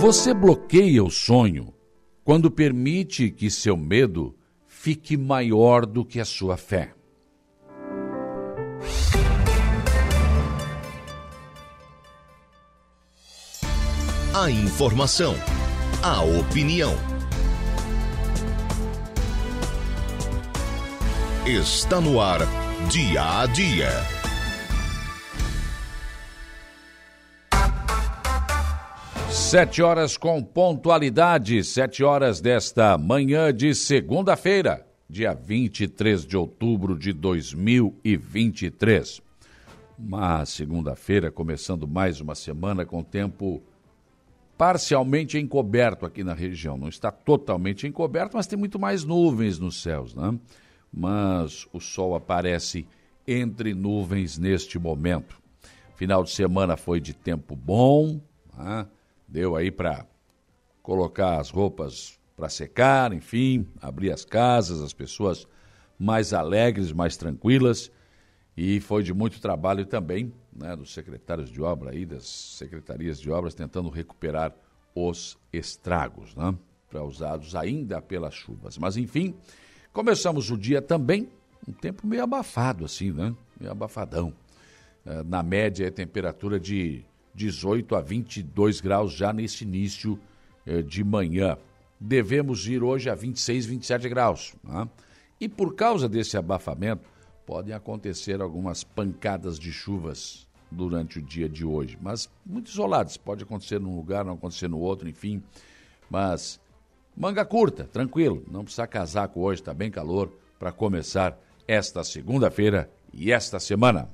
Você bloqueia o sonho quando permite que seu medo fique maior do que a sua fé. A informação, a opinião. Está no ar, dia a dia. Sete horas com pontualidade, sete horas desta manhã de segunda-feira, dia 23 de outubro de 2023. Uma segunda-feira, começando mais uma semana com tempo parcialmente encoberto aqui na região. Não está totalmente encoberto, mas tem muito mais nuvens nos céus, né? Mas o sol aparece entre nuvens neste momento. Final de semana foi de tempo bom, né? Deu aí para colocar as roupas para secar, enfim, abrir as casas, as pessoas mais alegres, mais tranquilas. E foi de muito trabalho também né, dos secretários de obra aí, das secretarias de obras, tentando recuperar os estragos, né, causados ainda pelas chuvas. Mas enfim, começamos o dia também, um tempo meio abafado assim, né? Meio abafadão. É, na média é temperatura de 18 a 22 graus já nesse início eh, de manhã. Devemos ir hoje a 26, 27 graus. Né? E por causa desse abafamento, podem acontecer algumas pancadas de chuvas durante o dia de hoje, mas muito isoladas. Pode acontecer num lugar, não acontecer no outro, enfim. Mas manga curta, tranquilo. Não precisa casaco hoje, está bem calor para começar esta segunda-feira e esta semana.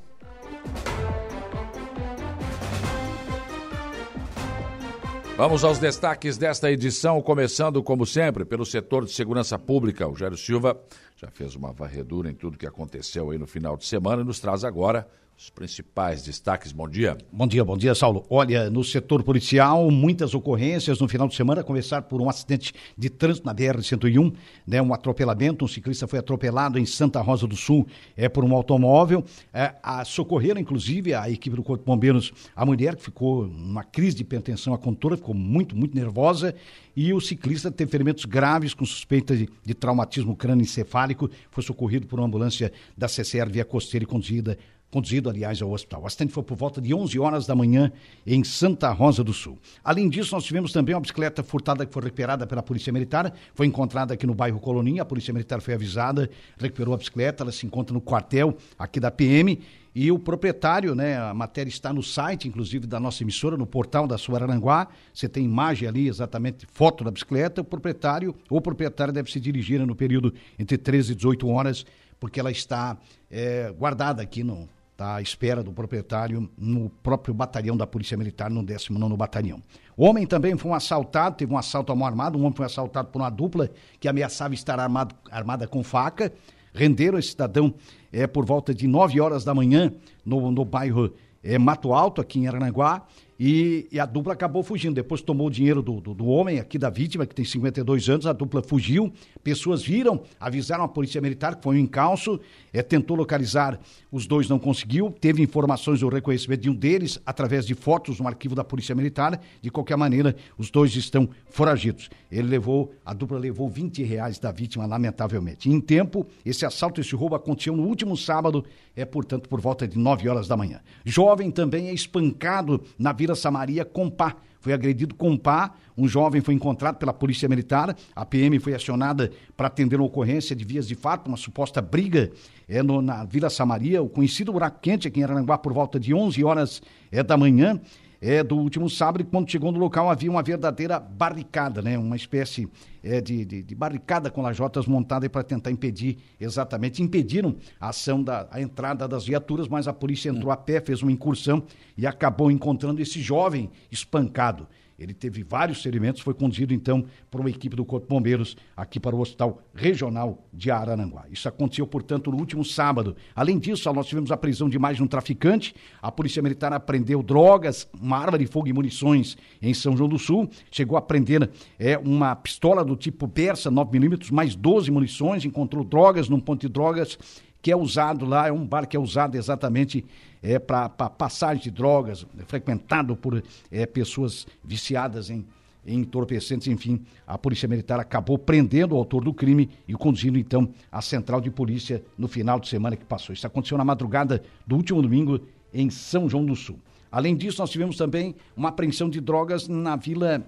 Vamos aos destaques desta edição, começando, como sempre, pelo setor de segurança pública. O Jairo Silva já fez uma varredura em tudo que aconteceu aí no final de semana e nos traz agora os principais destaques. Bom dia. Bom dia, bom dia, Saulo. Olha, no setor policial, muitas ocorrências no final de semana, começar por um acidente de trânsito na BR-101, né, um atropelamento, um ciclista foi atropelado em Santa Rosa do Sul é, por um automóvel. É, a, socorreram, inclusive, a equipe do Corpo de Bombeiros, a mulher que ficou numa crise de hipertensão, a condutora ficou muito, muito nervosa e o ciclista teve ferimentos graves com suspeita de, de traumatismo crânioencefálico, foi socorrido por uma ambulância da CCR via costeira e conduzida conduzido, aliás, ao hospital. O acidente foi por volta de 11 horas da manhã em Santa Rosa do Sul. Além disso, nós tivemos também uma bicicleta furtada que foi recuperada pela Polícia Militar, foi encontrada aqui no bairro Coloninha, a Polícia Militar foi avisada, recuperou a bicicleta, ela se encontra no quartel aqui da PM e o proprietário, né, a matéria está no site, inclusive, da nossa emissora, no portal da Suaranguá. Você tem imagem ali, exatamente, foto da bicicleta. O proprietário ou proprietária deve se dirigir no período entre 13 e 18 horas, porque ela está é, guardada aqui no, Está à espera do proprietário no próprio batalhão da Polícia Militar, no 19 Batalhão. O homem também foi um assaltado, teve um assalto à mão armada. Um homem foi assaltado por uma dupla que ameaçava estar armado, armada com faca. Renderam esse cidadão é, por volta de 9 horas da manhã no, no bairro é, Mato Alto, aqui em Aranaguá. E, e, a dupla acabou fugindo. Depois tomou o dinheiro do, do, do, homem aqui, da vítima, que tem 52 anos. A dupla fugiu. Pessoas viram, avisaram a polícia militar, que foi um encalço. É, tentou localizar, os dois não conseguiu. Teve informações do reconhecimento de um deles, através de fotos no arquivo da polícia militar. De qualquer maneira, os dois estão foragidos. Ele levou, a dupla levou 20 reais da vítima, lamentavelmente. Em tempo, esse assalto, esse roubo aconteceu no último sábado, é, portanto, por volta de 9 horas da manhã. Jovem também é espancado na Vila Samaria com pá. Foi agredido com pá. Um jovem foi encontrado pela Polícia Militar. A PM foi acionada para atender uma ocorrência de vias de fato, uma suposta briga é, no, na Vila Samaria, o conhecido buraco quente aqui em Aranguá, por volta de 11 horas é, da manhã é, do último sábado, e quando chegou no local havia uma verdadeira barricada, né? uma espécie é, de, de, de, barricada com lajotas montada para tentar impedir, exatamente, impediram a ação da a entrada das viaturas, mas a polícia entrou a pé, fez uma incursão e acabou encontrando esse jovem espancado. Ele teve vários ferimentos, foi conduzido então por uma equipe do Corpo de Bombeiros aqui para o Hospital Regional de Arananguá. Isso aconteceu, portanto, no último sábado. Além disso, nós tivemos a prisão de mais de um traficante. A Polícia Militar apreendeu drogas, uma arma de fogo e munições em São João do Sul. Chegou a prender é, uma pistola do tipo Persa, 9mm, mais 12 munições. Encontrou drogas num ponto de drogas que é usado lá, é um bar que é usado exatamente é, para passagem de drogas, frequentado por é, pessoas viciadas em, entorpecentes, enfim, a Polícia Militar acabou prendendo o autor do crime e conduzindo então à central de polícia no final de semana que passou. Isso aconteceu na madrugada do último domingo em São João do Sul. Além disso, nós tivemos também uma apreensão de drogas na Vila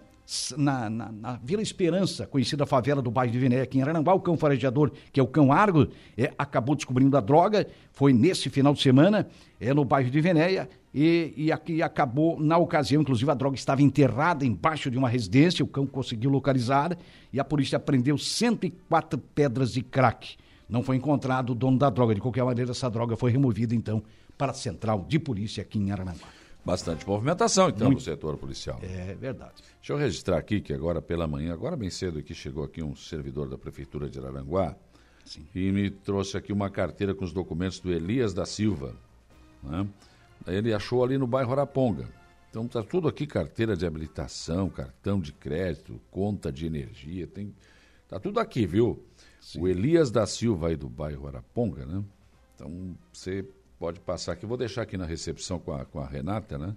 na, na, na, Vila Esperança, conhecida favela do bairro de Venéia, aqui em Arananguá, o cão farejador, que é o cão Argo, é, acabou descobrindo a droga, foi nesse final de semana, é no bairro de Venéia, e, e aqui acabou, na ocasião, inclusive a droga estava enterrada embaixo de uma residência, o cão conseguiu localizar, e a polícia apreendeu 104 pedras de crack. Não foi encontrado o dono da droga, de qualquer maneira, essa droga foi removida, então, para a central de polícia aqui em Arananguá. Bastante movimentação, então, Muito. no setor policial. É verdade. Deixa eu registrar aqui que agora pela manhã, agora bem cedo aqui, chegou aqui um servidor da Prefeitura de Araranguá Sim. e me trouxe aqui uma carteira com os documentos do Elias da Silva. Né? Ele achou ali no bairro Araponga. Então tá tudo aqui, carteira de habilitação, cartão de crédito, conta de energia, tem. Tá tudo aqui, viu? Sim. O Elias da Silva aí do bairro Araponga, né? Então você pode passar aqui. Vou deixar aqui na recepção com a, com a Renata, né?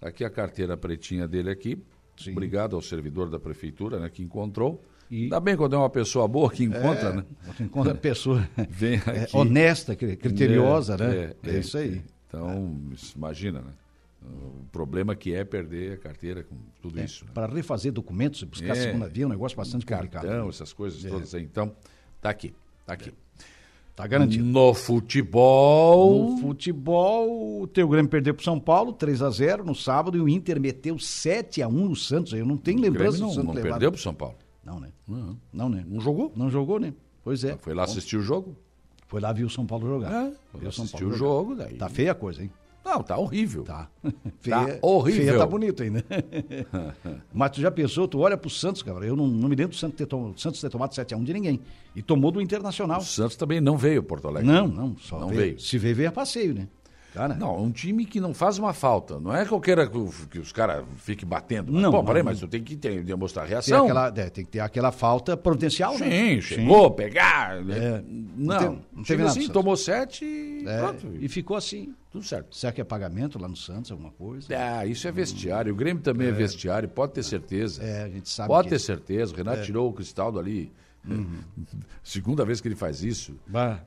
Tá aqui a carteira pretinha dele aqui. Sim. Obrigado ao servidor da prefeitura, né, que encontrou. E... Ainda bem quando é uma pessoa boa que encontra, é, né? Encontra pessoa Vem é, honesta, criteriosa, é, né? É, é, isso aí. Então, imagina, né? O problema que é perder a carteira com tudo é, isso. Né? Para refazer documentos, buscar a segunda via, é um negócio bastante complicado. Cartão, essas coisas todas aí. Então, tá aqui, tá aqui. Tá garantido. No futebol. No futebol, o teu Grêmio perdeu pro São Paulo, 3 a 0 no sábado, e o Inter meteu 7 a 1 no Santos. Eu não tenho lembrança não, do Santos. Não levar. perdeu pro São Paulo. Não, né? Uhum. Não, né? Não jogou? Não jogou, né? Pois é. Foi lá assistir o jogo? Foi lá ver o São Paulo jogar. É, foi assistir o jogo. Daí... Tá feia a coisa, hein? Não, tá horrível. Tá. Feia, tá horrível. Feia tá bonito ainda. Mas tu já pensou, tu olha pro Santos, cara, eu não, não me lembro do Santos ter, tom, Santos ter tomado 7x1 de ninguém. E tomou do Internacional. O Santos também não veio, Porto Alegre. Não, não, só não veio. veio. Se veio, veio a passeio, né? Cara. Não, um time que não faz uma falta. Não é qualquer que os caras fiquem batendo. Mas, não, pô, peraí, mas tu tem que ter, demonstrar reação. Tem, aquela, é, tem que ter aquela falta potencial, Sim, né? chegou, Sim. pegar. Né? É, não, não, não teve assim, nada, tomou sete e é, pronto. E ficou assim. Tudo certo. Será que é pagamento lá no Santos, alguma coisa? Ah, isso é vestiário. O Grêmio também é, é vestiário, pode ter certeza. É, a gente sabe. Pode ter certeza. O Renato é. tirou o Cristaldo ali Uhum. Segunda vez que ele faz isso.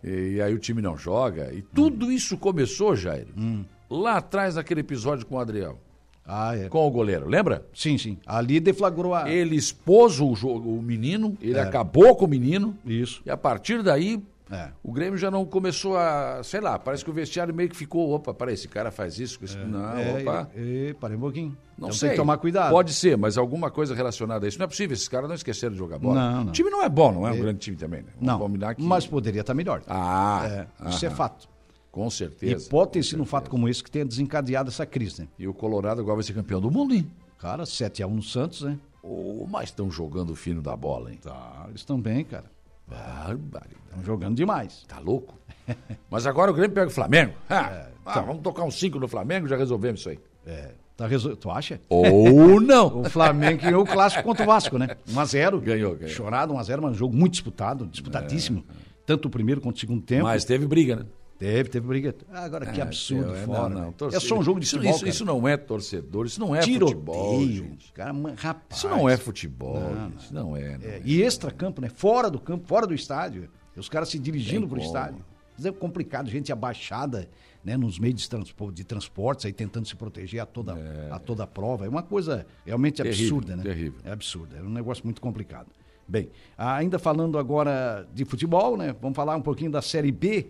E, e, aí o time não joga. E tudo uhum. isso começou, Jair, uhum. lá atrás naquele episódio com o Adriel. Ah, é. Com o goleiro, lembra? Sim, sim. Ali deflagrou a. Ele expôs o, o menino, ele é. acabou com o menino. Isso. E a partir daí é. O Grêmio já não começou a, sei lá, parece que o vestiário meio que ficou, opa, para esse cara faz isso, esse... É. não, é, opa. E, e, parei um pouquinho. Não então sei. Tem que tomar cuidado. Pode ser, mas alguma coisa relacionada a isso. Não é possível, esses caras não esqueceram de jogar bola. Não, não. O time não é bom, não é um grande time também, né? Vamos não, que... mas poderia estar melhor. Ah, é, isso é fato. Com certeza. E pode ter sido um fato como esse que tenha desencadeado essa crise, né? E o Colorado agora vai ser campeão do mundo, hein? Cara, 7x1 no Santos, né? Oh, mas estão jogando fino da bola, hein? Tá, eles estão bem, cara. Barbaridade. Estão jogando demais. Tá louco? Mas agora o Grêmio pega o Flamengo. Ah, é, ah, vamos tocar um 5 no Flamengo já resolvemos isso aí. É. Tá resol... Tu acha? Ou não. o Flamengo ganhou o clássico contra o Vasco, né? 1x0. Ganhou, ganhou. Chorado, 1x0, mas um jogo muito disputado, disputadíssimo. É, é. Tanto o primeiro quanto o segundo tempo. Mas teve briga, né? Teve, teve briga. Ah, agora que é, absurdo é, fora. Não, não, é só um jogo de futebol. Isso, isso, não é torcedor, isso não é Tiroteio, futebol. Gente. Cara, rapaz, isso não é futebol, não, gente. Não é, não é. E extra-campo, né? Fora do campo, fora do estádio. Os caras se dirigindo para o estádio. Isso é complicado, gente abaixada né, nos meios de, transpor, de transportes, aí tentando se proteger a toda, é. a toda prova. É uma coisa realmente terrível, absurda, né? Terrível. É absurda, é um negócio muito complicado. Bem, ainda falando agora de futebol, né? Vamos falar um pouquinho da Série B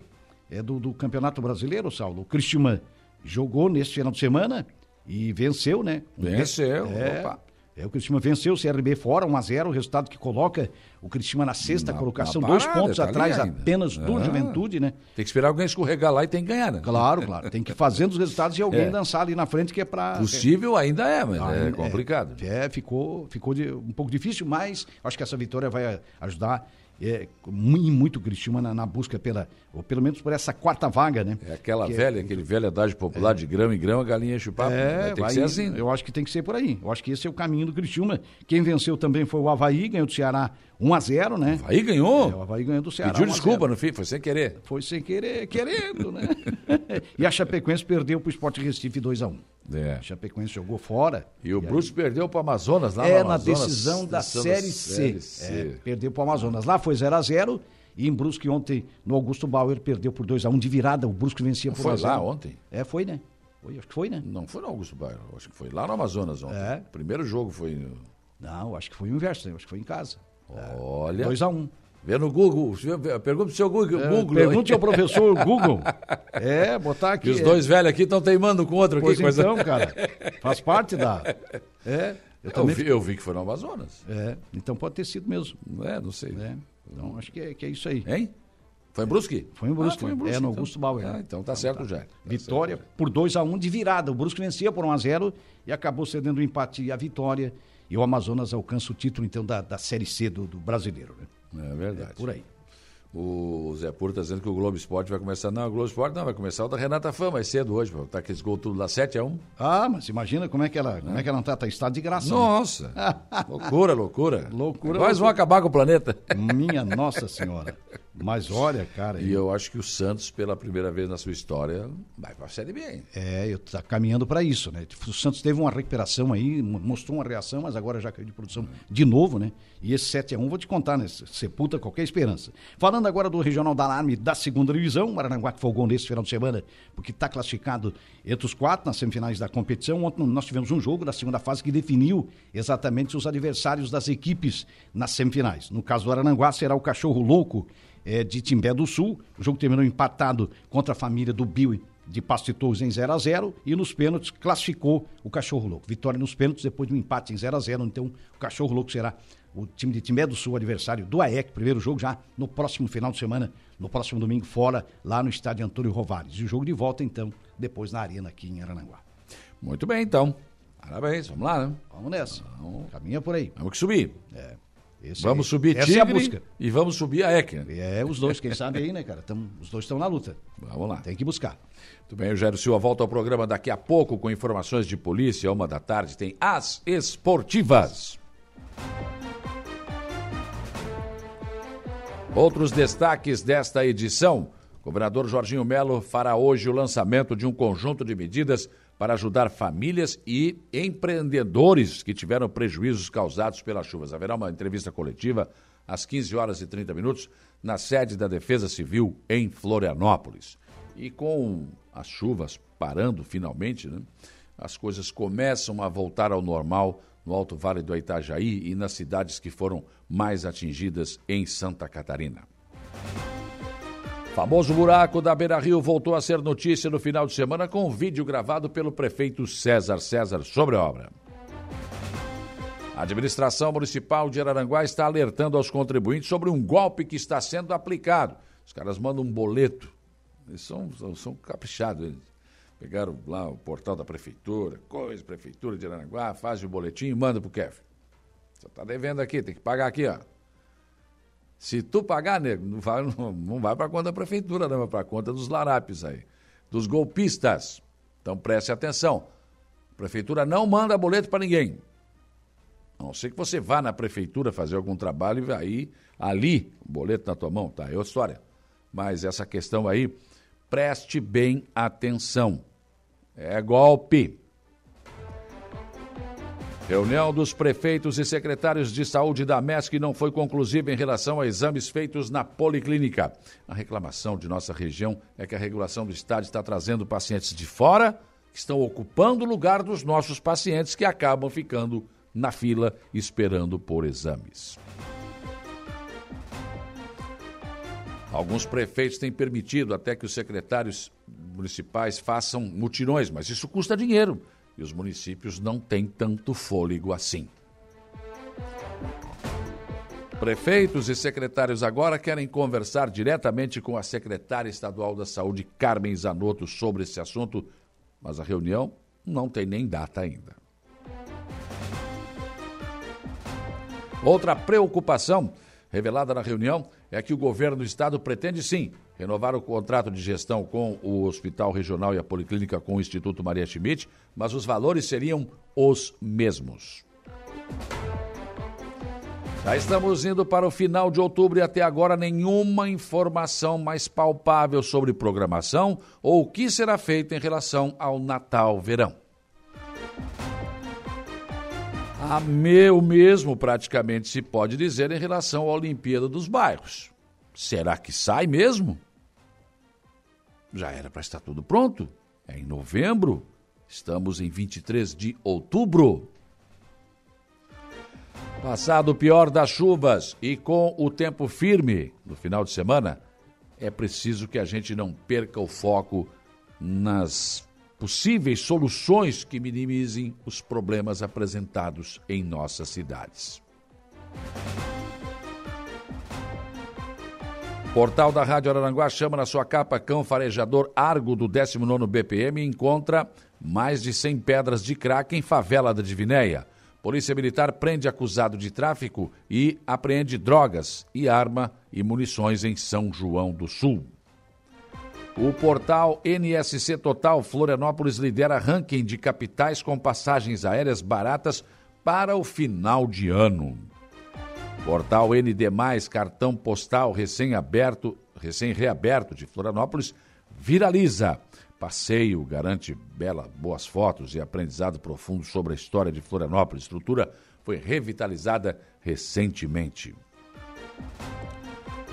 é, do, do Campeonato Brasileiro, Saulo. O Cristian jogou neste final de semana e venceu, né? Venceu, é, opa. É, o Cristiano venceu o CRB fora, 1 a 0 o resultado que coloca o Cristiano na sexta na, colocação, na parada, dois pontos tá atrás apenas do ah, Juventude, né? Tem que esperar alguém escorregar lá e tem que ganhar, né? Claro, claro. Tem que ir fazendo os resultados e alguém é. dançar ali na frente que é para Possível ainda é, mas ah, é complicado. É, é ficou, ficou de, um pouco difícil, mas acho que essa vitória vai ajudar é, muito Criciúma na, na, busca pela, ou pelo menos por essa quarta vaga, né? É aquela que é velha, é, aquele velho adágio popular é, de grama em grama, galinha enche o papo. É, tem vai, que ser assim. Eu acho que tem que ser por aí. Eu acho que esse é o caminho do Criciúma. Quem venceu também foi o Havaí, ganhou do Ceará 1 a 0 né? O Havaí ganhou? É, o Havaí ganhou do Ceará. Pediu desculpa no fim, foi sem querer. Foi sem querer, querendo, né? e a Chapecoense perdeu para o Sport Recife 2 a 1 É. Chapecoense jogou fora. E o Brusque aí... perdeu para o Amazonas lá É, no Amazonas, na decisão da Série C. C. É, perdeu para o Amazonas. Lá foi 0 a 0 e em Brusque ontem, no Augusto Bauer, perdeu por 2 a 1 de virada. O Brusque vencia por 1 Foi lá ontem? É, foi, né? Foi, acho que foi, né? Não foi no Augusto Bauer, acho que foi lá no Amazonas ontem. É. O primeiro jogo foi... Não, acho que foi o inverso, né? acho que foi em casa. Olha. 2 a 1 um. Vê no Google, pergunta pro seu Google. É, Google pergunte ao professor Google. É, botar aqui. E os dois velhos aqui estão teimando com o outro pois aqui. Pois então, cara, faz parte da... É, eu, eu, vi, eu, vi, que foi no Amazonas. É, então pode ter sido mesmo. É, não sei. É, então acho que é, que é isso aí. Hein? Foi em Brusque? Foi em Brusque. Ah, foi em Brusque é, no então. Augusto Bauer. Ah, então tá então, certo tá. já. Tá vitória certo. por 2 a 1 um de virada. O Brusque vencia por 1 um a 0 e acabou cedendo o empate e a vitória. E o Amazonas alcança o título, então, da, da Série C do, do brasileiro. Né? É verdade. É por aí. O Zé Puro está dizendo que o Globo Esporte vai começar. Não, o Globo Esporte não, vai começar o da Renata Fã mais cedo hoje, tá aqueles gols tudo lá 7 a 1 Ah, mas imagina como é que ela, é. como é que ela não tá, tá em estado de graça. Né? Nossa! Loucura, loucura. Loucura. Nós vamos acabar com o planeta. Minha Nossa Senhora. Mas olha, cara. E eu acho que o Santos, pela primeira vez na sua história, vai para a Série B. É, eu tá caminhando para isso, né? O Santos teve uma recuperação aí, mostrou uma reação, mas agora já caiu de produção de novo, né? E esse 7 a 1 vou te contar, né? Sepulta qualquer esperança. Falando agora do Regional da Alarme da segunda divisão, o Maranguá que folgou nesse final de semana, porque está classificado entre os quatro nas semifinais da competição. Ontem nós tivemos um jogo da segunda fase que definiu exatamente os adversários das equipes nas semifinais. No caso do Arananguá, será o Cachorro Louco é, de Timbé do Sul. O jogo terminou empatado contra a família do Bill de Pasto Torres em 0 a 0 e nos pênaltis classificou o Cachorro Louco. Vitória nos pênaltis depois de um empate em 0 a 0 Então o Cachorro Louco será o time de Timbé do Sul, adversário do AEC, primeiro jogo já no próximo final de semana, no próximo domingo, fora, lá no estádio Antônio Rovares. E o jogo de volta, então, depois na Arena aqui em Arananguá. Muito bem, então. Parabéns, vamos lá, né? Vamos nessa. Vamos. Caminha por aí. Vamos que subir. É. Esse vamos subir Essa Tigre é a busca. e vamos subir a EC. É, os dois, quem sabe aí, né, cara? Tamo, os dois estão na luta. Vamos lá. Tem que buscar. Muito bem, o Jairo Silva volta ao programa daqui a pouco com informações de polícia. Uma da tarde tem as esportivas. Outros destaques desta edição. O governador Jorginho Melo fará hoje o lançamento de um conjunto de medidas para ajudar famílias e empreendedores que tiveram prejuízos causados pelas chuvas. Haverá uma entrevista coletiva às 15 horas e 30 minutos na sede da Defesa Civil em Florianópolis. E com as chuvas parando finalmente, né, as coisas começam a voltar ao normal no Alto Vale do Itajaí e nas cidades que foram mais atingidas em Santa Catarina. Famoso buraco da Beira Rio voltou a ser notícia no final de semana com um vídeo gravado pelo prefeito César César sobre a obra. A administração municipal de Araranguá está alertando aos contribuintes sobre um golpe que está sendo aplicado. Os caras mandam um boleto. Eles são, são, são caprichados. Eles pegaram lá o portal da prefeitura, coisa, prefeitura de Araranguá, fazem o boletim e manda pro Kef. Você está devendo aqui, tem que pagar aqui, ó. Se tu pagar, nego, não vai, não, vai para conta da prefeitura, não, vai para conta dos larápios aí, dos golpistas. Então preste atenção. A prefeitura não manda boleto para ninguém. A não ser que você vá na prefeitura fazer algum trabalho e aí, ali, o boleto na tua mão, tá? É outra história. Mas essa questão aí, preste bem atenção. É golpe. Reunião dos prefeitos e secretários de saúde da MESC não foi conclusiva em relação a exames feitos na policlínica. A reclamação de nossa região é que a regulação do Estado está trazendo pacientes de fora que estão ocupando o lugar dos nossos pacientes que acabam ficando na fila esperando por exames. Alguns prefeitos têm permitido até que os secretários municipais façam mutirões, mas isso custa dinheiro e os municípios não têm tanto fôlego assim. Prefeitos e secretários agora querem conversar diretamente com a secretária estadual da Saúde, Carmen Zanotto, sobre esse assunto, mas a reunião não tem nem data ainda. Outra preocupação revelada na reunião é que o governo do estado pretende sim renovar o contrato de gestão com o Hospital Regional e a Policlínica com o Instituto Maria Schmidt, mas os valores seriam os mesmos. Já estamos indo para o final de outubro e até agora nenhuma informação mais palpável sobre programação ou o que será feito em relação ao Natal-Verão. A meu mesmo praticamente se pode dizer em relação à Olimpíada dos Bairros. Será que sai mesmo? Já era para estar tudo pronto. É em novembro. Estamos em 23 de outubro. Passado o pior das chuvas e com o tempo firme no final de semana, é preciso que a gente não perca o foco nas possíveis soluções que minimizem os problemas apresentados em nossas cidades. Portal da Rádio Araranguá chama na sua capa cão farejador Argo do 19 BPM e encontra mais de 100 pedras de crack em favela da Divinéia. Polícia Militar prende acusado de tráfico e apreende drogas e arma e munições em São João do Sul. O portal NSC Total Florianópolis lidera ranking de capitais com passagens aéreas baratas para o final de ano. Portal ND+, cartão postal recém-aberto, recém-reaberto de Florianópolis, viraliza. Passeio garante bela, boas fotos e aprendizado profundo sobre a história de Florianópolis. Estrutura foi revitalizada recentemente.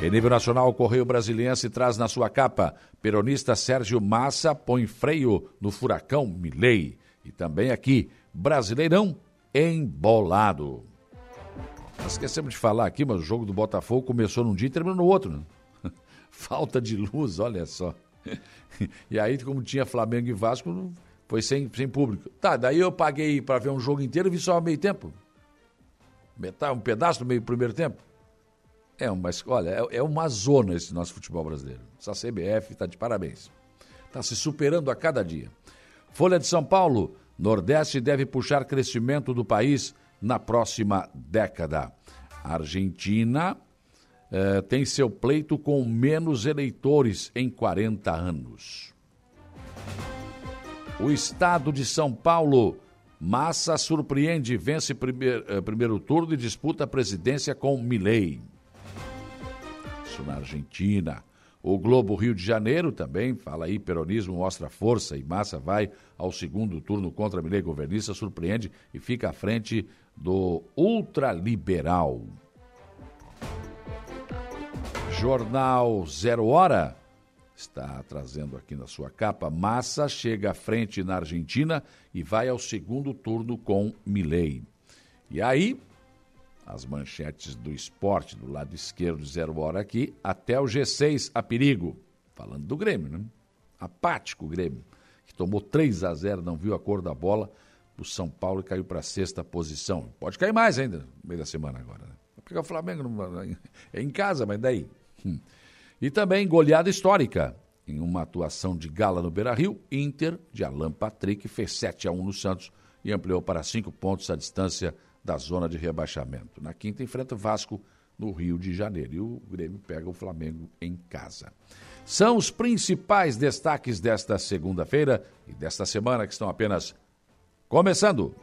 Em nível nacional, o Correio Brasiliense traz na sua capa: peronista Sérgio Massa põe freio no furacão Milei. E também aqui, Brasileirão embolado. Esquecemos de falar aqui, mas o jogo do Botafogo começou num dia e terminou no outro. Né? Falta de luz, olha só. e aí, como tinha Flamengo e Vasco, foi sem, sem público. Tá, daí eu paguei para ver um jogo inteiro e vi só meio tempo. Metade, um pedaço do meio primeiro tempo. É uma, olha, é, é uma zona esse nosso futebol brasileiro. Essa CBF está de parabéns. Está se superando a cada dia. Folha de São Paulo, Nordeste deve puxar crescimento do país na próxima década. A Argentina eh, tem seu pleito com menos eleitores em 40 anos. O estado de São Paulo, Massa surpreende, vence primeir, eh, primeiro turno e disputa a presidência com Milei. Na Argentina. O Globo Rio de Janeiro também fala aí, peronismo mostra força e Massa vai ao segundo turno contra Milei governista, surpreende e fica à frente do ultraliberal. Jornal Zero Hora está trazendo aqui na sua capa. Massa chega à frente na Argentina e vai ao segundo turno com Milei. E aí, as manchetes do esporte do lado esquerdo, Zero Hora aqui, até o G6 a perigo. Falando do Grêmio, né? Apático o Grêmio, que tomou 3 a 0 não viu a cor da bola, o São Paulo e caiu para a sexta posição. Pode cair mais ainda no meio da semana agora. Né? Porque o Flamengo não, é em casa, mas daí. Hum. E também goleada histórica. Em uma atuação de gala no Beira Rio, Inter de Alan Patrick fez 7 a 1 no Santos e ampliou para 5 pontos a distância da zona de rebaixamento. Na quinta, enfrenta o Vasco no Rio de Janeiro. E o Grêmio pega o Flamengo em casa. São os principais destaques desta segunda-feira e desta semana que estão apenas começando.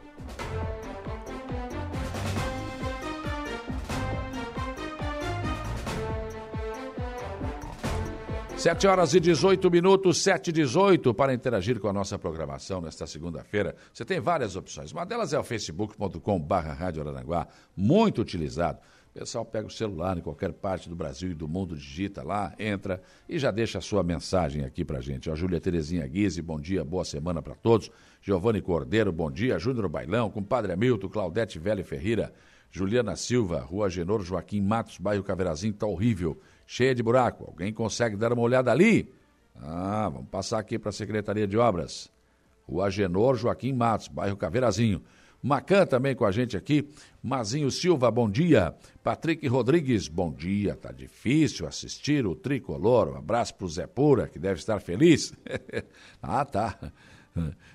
Sete horas e 18 minutos, sete e 18, para interagir com a nossa programação nesta segunda-feira. Você tem várias opções. Uma delas é o facebook.com barra Rádio Aranaguá, muito utilizado. O pessoal pega o celular em qualquer parte do Brasil e do mundo, digita lá, entra e já deixa a sua mensagem aqui pra gente. A Júlia Terezinha Guise, bom dia, boa semana para todos. Giovanni Cordeiro, bom dia. Júnior Bailão, compadre Hamilton, Claudete Velho Ferreira, Juliana Silva, Rua Genor Joaquim Matos, bairro Caverazinho, tá horrível cheia de buraco. Alguém consegue dar uma olhada ali? Ah, vamos passar aqui para a Secretaria de Obras. O Agenor Joaquim Matos, bairro Caveirazinho. Macan também com a gente aqui. Mazinho Silva, bom dia. Patrick Rodrigues, bom dia. Tá difícil assistir o tricolor. Um abraço pro Zé Pura, que deve estar feliz. ah, tá.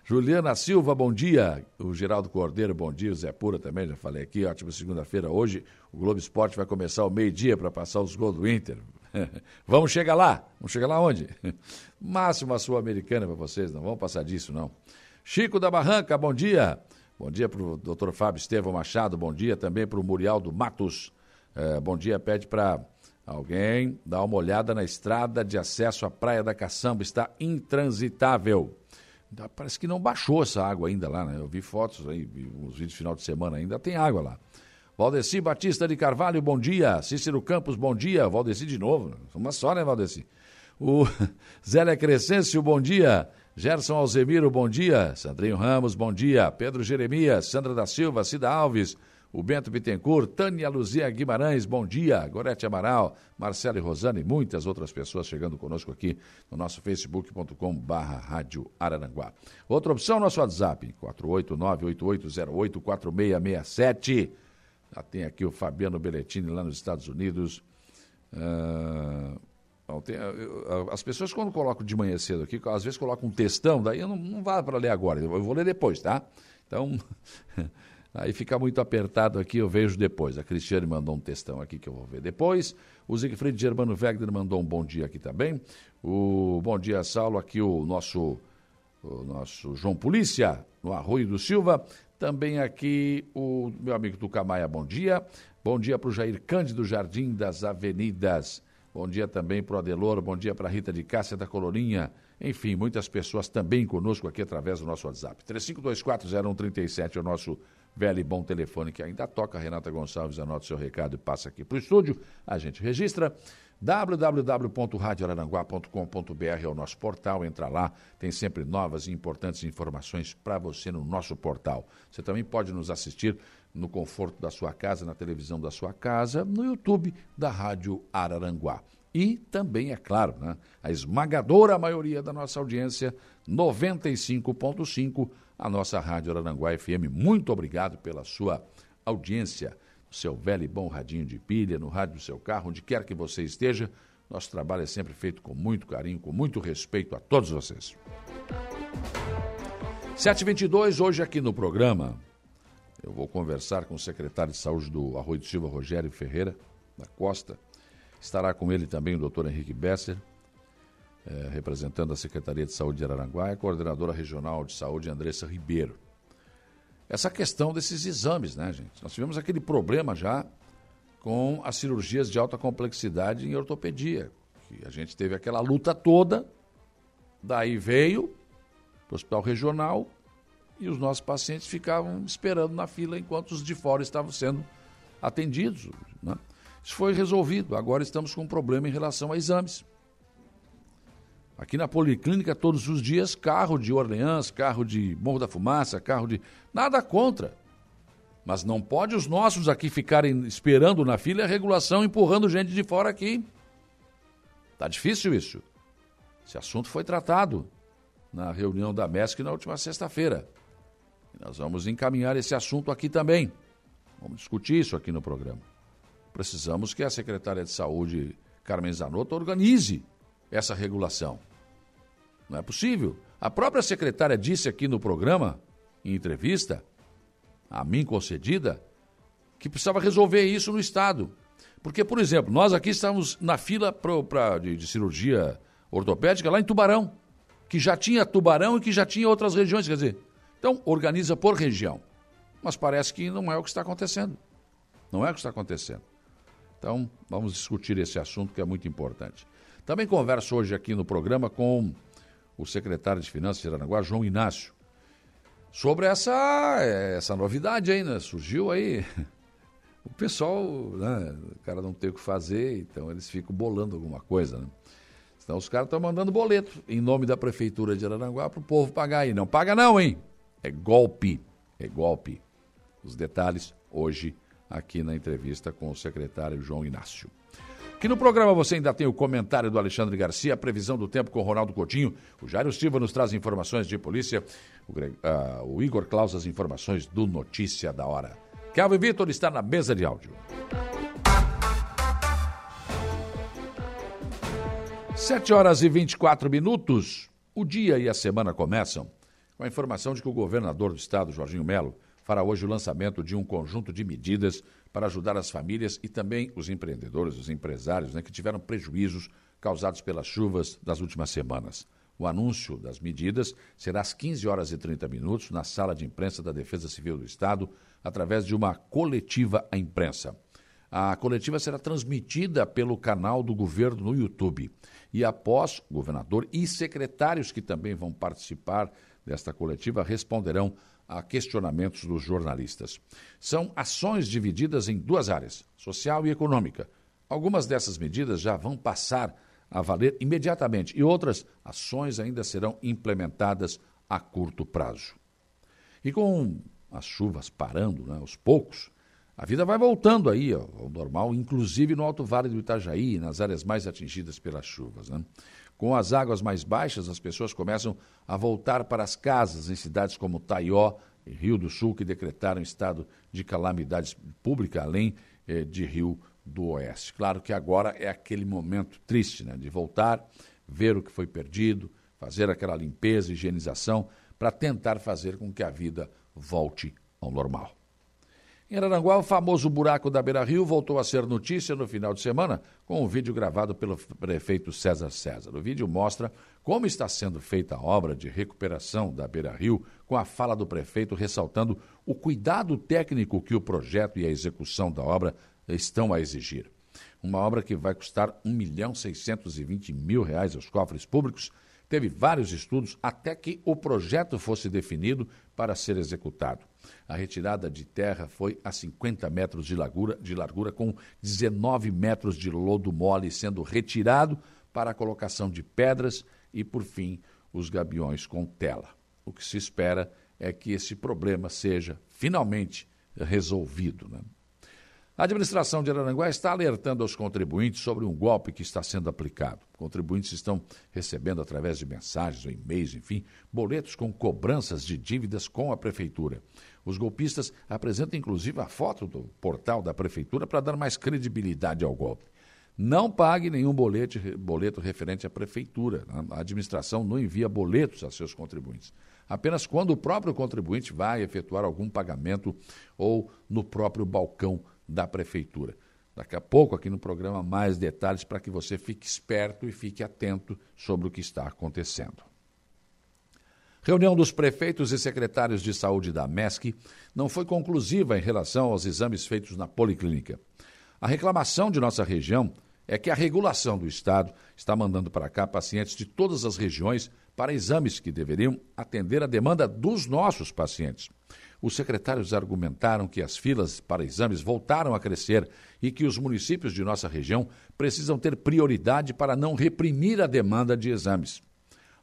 Juliana Silva, bom dia. O Geraldo Cordeiro, bom dia. O Zé Pura também, já falei aqui. Ótima segunda-feira hoje. O Globo Esporte vai começar ao meio-dia para passar os gols do Inter. vamos chegar lá. Vamos chegar lá onde? Máxima Sul-Americana para vocês, não vamos passar disso, não. Chico da Barranca, bom dia. Bom dia para o doutor Fábio Estevão Machado, bom dia também para o Murial do Matos. É, bom dia, pede para alguém dar uma olhada na estrada de acesso à Praia da Caçamba, está intransitável. Parece que não baixou essa água ainda lá, né? Eu vi fotos aí, uns vídeos final de semana, ainda tem água lá. Valdeci Batista de Carvalho, bom dia. Cícero Campos, bom dia. Valdeci de novo. Uma só, né, Valdeci? O Zélia Crescêncio, bom dia. Gerson Alzemiro, bom dia. Sandrinho Ramos, bom dia. Pedro Jeremias, Sandra da Silva, Cida Alves, o Bento Bittencourt, Tânia Luzia Guimarães, bom dia. Gorete Amaral, Marcelo e Rosana e muitas outras pessoas chegando conosco aqui no nosso facebook.com barra Rádio Araranguá. Outra opção, nosso WhatsApp, 489-8808-4667. Já tem aqui o Fabiano Belletini lá nos Estados Unidos. Uh, tem, as pessoas quando colocam de manhã cedo aqui, às vezes colocam um textão, daí eu não, não vá para ler agora, eu vou ler depois, tá? Então... Aí fica muito apertado aqui, eu vejo depois. A Cristiane mandou um textão aqui que eu vou ver depois. O Siegfried Germano Wegner mandou um bom dia aqui também. O bom dia, Saulo, aqui o nosso, o nosso João Polícia, no Arroio do Silva. Também aqui o meu amigo Tucamaia, bom dia. Bom dia para o Jair Cândido Jardim das Avenidas. Bom dia também para o Adelor, bom dia para a Rita de Cássia da Colorinha. Enfim, muitas pessoas também conosco aqui através do nosso WhatsApp. 35240137 é o nosso velho e bom telefone que ainda toca. Renata Gonçalves anota seu recado e passa aqui para o estúdio. A gente registra www.radioararanguá.com.br é o nosso portal, entra lá, tem sempre novas e importantes informações para você no nosso portal. Você também pode nos assistir no conforto da sua casa, na televisão da sua casa, no YouTube da Rádio Araranguá. E também, é claro, né, a esmagadora maioria da nossa audiência, 95.5 a nossa Rádio Araranguá FM. Muito obrigado pela sua audiência, seu velho e bom radinho de pilha, no rádio do seu carro, onde quer que você esteja. Nosso trabalho é sempre feito com muito carinho, com muito respeito a todos vocês. 722, hoje aqui no programa, eu vou conversar com o secretário de Saúde do Arroio de Silva, Rogério Ferreira, da Costa. Estará com ele também o doutor Henrique Besser, é, representando a Secretaria de Saúde de Araranguá, e a coordenadora regional de saúde, Andressa Ribeiro. Essa questão desses exames, né, gente? Nós tivemos aquele problema já com as cirurgias de alta complexidade em ortopedia. Que a gente teve aquela luta toda, daí veio para o hospital regional e os nossos pacientes ficavam esperando na fila enquanto os de fora estavam sendo atendidos. Né? Isso foi resolvido. Agora estamos com um problema em relação a exames. Aqui na Policlínica, todos os dias, carro de Orleans, carro de Morro da Fumaça, carro de. Nada contra. Mas não pode os nossos aqui ficarem esperando na fila a regulação, empurrando gente de fora aqui. Tá difícil isso. Esse assunto foi tratado na reunião da MESC na última sexta-feira. Nós vamos encaminhar esse assunto aqui também. Vamos discutir isso aqui no programa. Precisamos que a secretária de Saúde, Carmen Zanotto, organize essa regulação. Não é possível. A própria secretária disse aqui no programa, em entrevista, a mim concedida, que precisava resolver isso no Estado. Porque, por exemplo, nós aqui estamos na fila pra, pra de, de, cirurgia ortopédica lá em Tubarão, que já tinha Tubarão e que já tinha outras regiões. Quer dizer, então organiza por região. Mas parece que não é o que está acontecendo. Não é o que está acontecendo. Então, vamos discutir esse assunto que é muito importante. Também converso hoje aqui no programa com o secretário de Finanças de Aranaguá, João Inácio, sobre essa, essa novidade aí, né? Surgiu aí. O pessoal, né? O cara não tem o que fazer, então eles ficam bolando alguma coisa, né? Então os caras estão mandando boleto em nome da Prefeitura de Araranguá para o povo pagar aí. Não paga não, hein? É golpe. É golpe. Os detalhes hoje aqui na entrevista com o secretário João Inácio. Aqui no programa você ainda tem o comentário do Alexandre Garcia, a previsão do tempo com Ronaldo Coutinho. O Jairo Silva nos traz informações de polícia. O, uh, o Igor Claus as informações do Notícia da Hora. Kelvin Vitor está na mesa de áudio. Sete horas e 24 minutos. O dia e a semana começam com a informação de que o governador do estado, Jorginho Melo, fará hoje o lançamento de um conjunto de medidas para ajudar as famílias e também os empreendedores, os empresários né, que tiveram prejuízos causados pelas chuvas das últimas semanas. O anúncio das medidas será às 15 horas e 30 minutos na sala de imprensa da Defesa Civil do Estado, através de uma coletiva à imprensa. A coletiva será transmitida pelo canal do governo no YouTube. E após, governador e secretários que também vão participar desta coletiva responderão a questionamentos dos jornalistas. São ações divididas em duas áreas, social e econômica. Algumas dessas medidas já vão passar a valer imediatamente e outras ações ainda serão implementadas a curto prazo. E com as chuvas parando né, aos poucos, a vida vai voltando aí ao normal, inclusive no Alto Vale do Itajaí, nas áreas mais atingidas pelas chuvas. Né? Com as águas mais baixas, as pessoas começam a voltar para as casas em cidades como Taió e Rio do Sul, que decretaram estado de calamidade pública, além eh, de Rio do Oeste. Claro que agora é aquele momento triste né, de voltar, ver o que foi perdido, fazer aquela limpeza, higienização, para tentar fazer com que a vida volte ao normal. Em Araranguá, o famoso buraco da Beira Rio voltou a ser notícia no final de semana com um vídeo gravado pelo prefeito César César. O vídeo mostra como está sendo feita a obra de recuperação da Beira Rio, com a fala do prefeito ressaltando o cuidado técnico que o projeto e a execução da obra estão a exigir. Uma obra que vai custar 1 milhão 620 mil reais aos cofres públicos teve vários estudos até que o projeto fosse definido para ser executado. A retirada de terra foi a 50 metros de largura, de largura com 19 metros de lodo mole sendo retirado para a colocação de pedras e, por fim, os gabiões com tela. O que se espera é que esse problema seja finalmente resolvido. Né? A administração de Araranguá está alertando aos contribuintes sobre um golpe que está sendo aplicado. Contribuintes estão recebendo, através de mensagens ou e-mails, enfim, boletos com cobranças de dívidas com a prefeitura. Os golpistas apresentam inclusive a foto do portal da prefeitura para dar mais credibilidade ao golpe. Não pague nenhum boleto, boleto referente à prefeitura. A administração não envia boletos a seus contribuintes. Apenas quando o próprio contribuinte vai efetuar algum pagamento ou no próprio balcão da Prefeitura. Daqui a pouco, aqui no programa, mais detalhes para que você fique esperto e fique atento sobre o que está acontecendo. Reunião dos prefeitos e secretários de saúde da MESC não foi conclusiva em relação aos exames feitos na Policlínica. A reclamação de nossa região é que a regulação do Estado está mandando para cá pacientes de todas as regiões para exames que deveriam atender a demanda dos nossos pacientes. Os secretários argumentaram que as filas para exames voltaram a crescer e que os municípios de nossa região precisam ter prioridade para não reprimir a demanda de exames.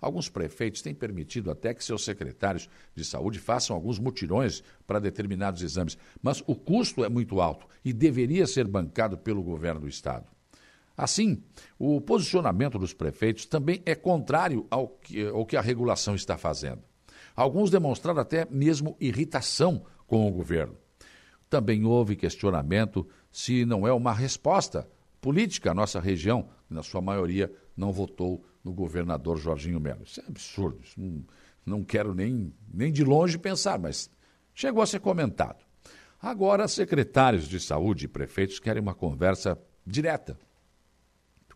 Alguns prefeitos têm permitido até que seus secretários de saúde façam alguns mutirões para determinados exames, mas o custo é muito alto e deveria ser bancado pelo governo do estado. Assim, o posicionamento dos prefeitos também é contrário ao que, ao que a regulação está fazendo. Alguns demonstraram até mesmo irritação com o governo. Também houve questionamento se não é uma resposta política à nossa região, que na sua maioria não votou no governador Jorginho Melo. Isso é absurdo, isso não, não quero nem, nem de longe pensar, mas chegou a ser comentado. Agora, secretários de saúde e prefeitos querem uma conversa direta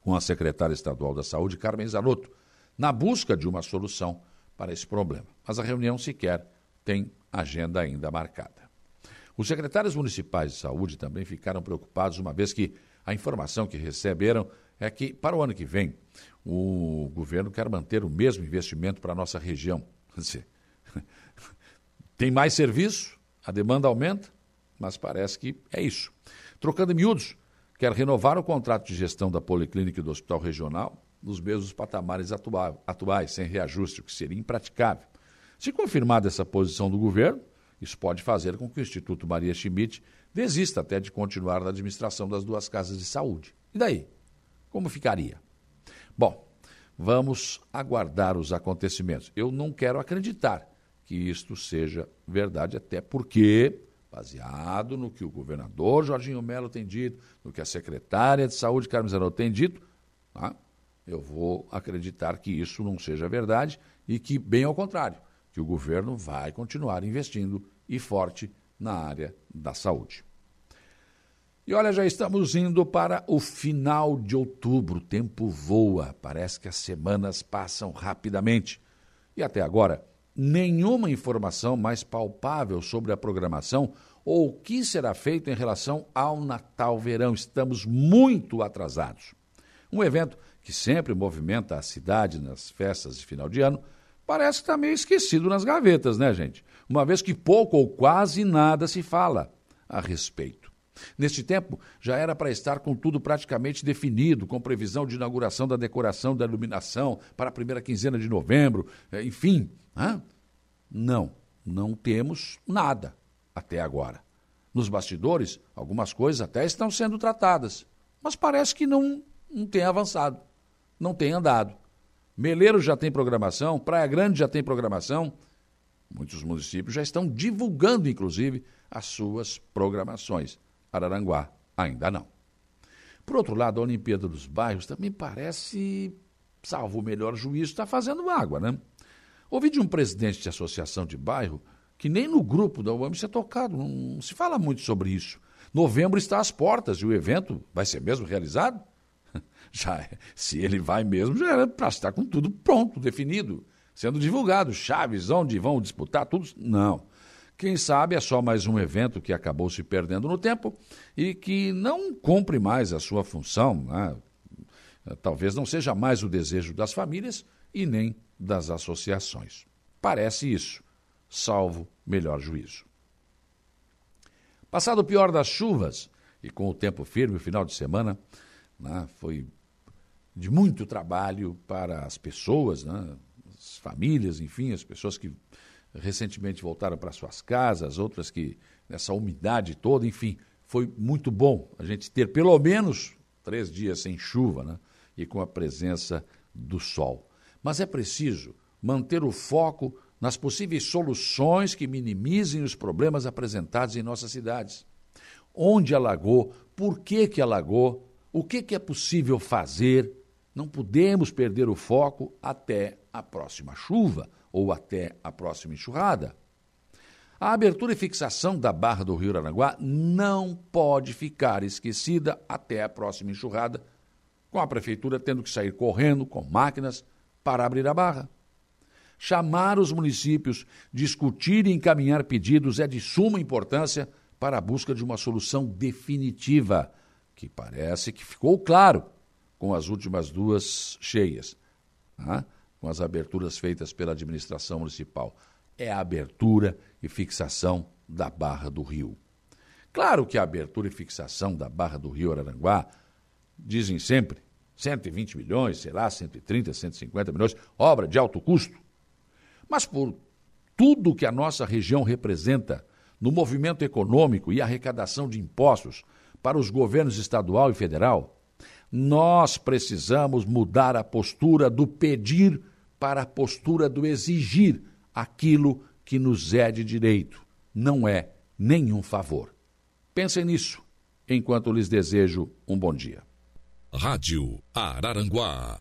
com a secretária estadual da Saúde, Carmen Zanotto, na busca de uma solução para esse problema. Mas a reunião sequer tem agenda ainda marcada. Os secretários municipais de saúde também ficaram preocupados, uma vez que a informação que receberam é que, para o ano que vem, o governo quer manter o mesmo investimento para a nossa região. Tem mais serviço, a demanda aumenta, mas parece que é isso. Trocando em miúdos, quer renovar o contrato de gestão da Policlínica e do Hospital Regional nos mesmos patamares atuais, sem reajuste, o que seria impraticável. Se confirmada essa posição do governo, isso pode fazer com que o Instituto Maria Schmidt desista até de continuar na administração das duas casas de saúde. E daí? Como ficaria? Bom, vamos aguardar os acontecimentos. Eu não quero acreditar que isto seja verdade, até porque, baseado no que o governador Jorginho Melo tem dito, no que a secretária de saúde, Carmen Zanotto, tem dito, tá? Eu vou acreditar que isso não seja verdade e que, bem ao contrário, que o governo vai continuar investindo e forte na área da saúde. E olha, já estamos indo para o final de outubro. O tempo voa, parece que as semanas passam rapidamente. E até agora, nenhuma informação mais palpável sobre a programação Ou o que será feito em relação ao Natal-Verão? Estamos muito atrasados. Um evento que sempre movimenta a cidade nas festas de final de ano, parece que está meio esquecido nas gavetas, né, gente? Uma vez que pouco ou quase nada se fala a respeito. Neste tempo, já era para estar com tudo praticamente definido, com previsão de inauguração da decoração da iluminação para a primeira quinzena de novembro, eh, enfim. Não, não temos nada até agora. Nos bastidores, algumas coisas até estão sendo tratadas, mas parece que não, não tem avançado, não tem andado. Meleiro já tem programação, Praia Grande já tem programação. Muitos municípios já estão divulgando, inclusive, as suas programações. Araranguá ainda não. Por outro lado, a Olimpíada dos Bairros também parece, salvo o melhor juízo, está fazendo água, né? Ouvi de um presidente de associação de bairro que nem no grupo da UAM é tocado, não se fala muito sobre isso. Novembro está às portas e o evento vai ser mesmo realizado? Já, é, se ele vai mesmo, já era para estar com tudo pronto, definido, sendo divulgado, chaves, onde vão disputar, tudo. Não. Quem sabe é só mais um evento que acabou se perdendo no tempo e que não cumpre mais a sua função. Né? Talvez não seja mais o desejo das famílias e nem das associações. Parece isso, salvo melhor juízo. Passado o pior das chuvas e com o tempo firme, o final de semana né, foi de muito trabalho para as pessoas, né, as famílias, enfim, as pessoas que recentemente voltaram para suas casas, outras que nessa umidade toda, enfim, foi muito bom a gente ter pelo menos três dias sem chuva né, e com a presença do sol. Mas é preciso manter o foco nas possíveis soluções que minimizem os problemas apresentados em nossas cidades. Onde alagou, por que, que alagou, o que, que é possível fazer. Não podemos perder o foco até a próxima chuva ou até a próxima enxurrada. A abertura e fixação da barra do Rio Aranaguá não pode ficar esquecida até a próxima enxurrada, com a prefeitura tendo que sair correndo com máquinas para abrir a barra. Chamar os municípios, discutir e encaminhar pedidos é de suma importância para a busca de uma solução definitiva, que parece que ficou claro com as últimas duas cheias, né? com as aberturas feitas pela administração municipal. É a abertura e fixação da Barra do Rio. Claro que a abertura e fixação da Barra do Rio Araranguá, dizem sempre, 120 milhões, sei lá, 130, 150 milhões, obra de alto custo. Mas por tudo que a nossa região representa no movimento econômico e arrecadação de impostos para os governos estadual e federal, nós precisamos mudar a postura do pedir para a postura do exigir aquilo que nos é de direito. Não é nenhum favor. Pensem nisso enquanto lhes desejo um bom dia. Rádio Araranguá.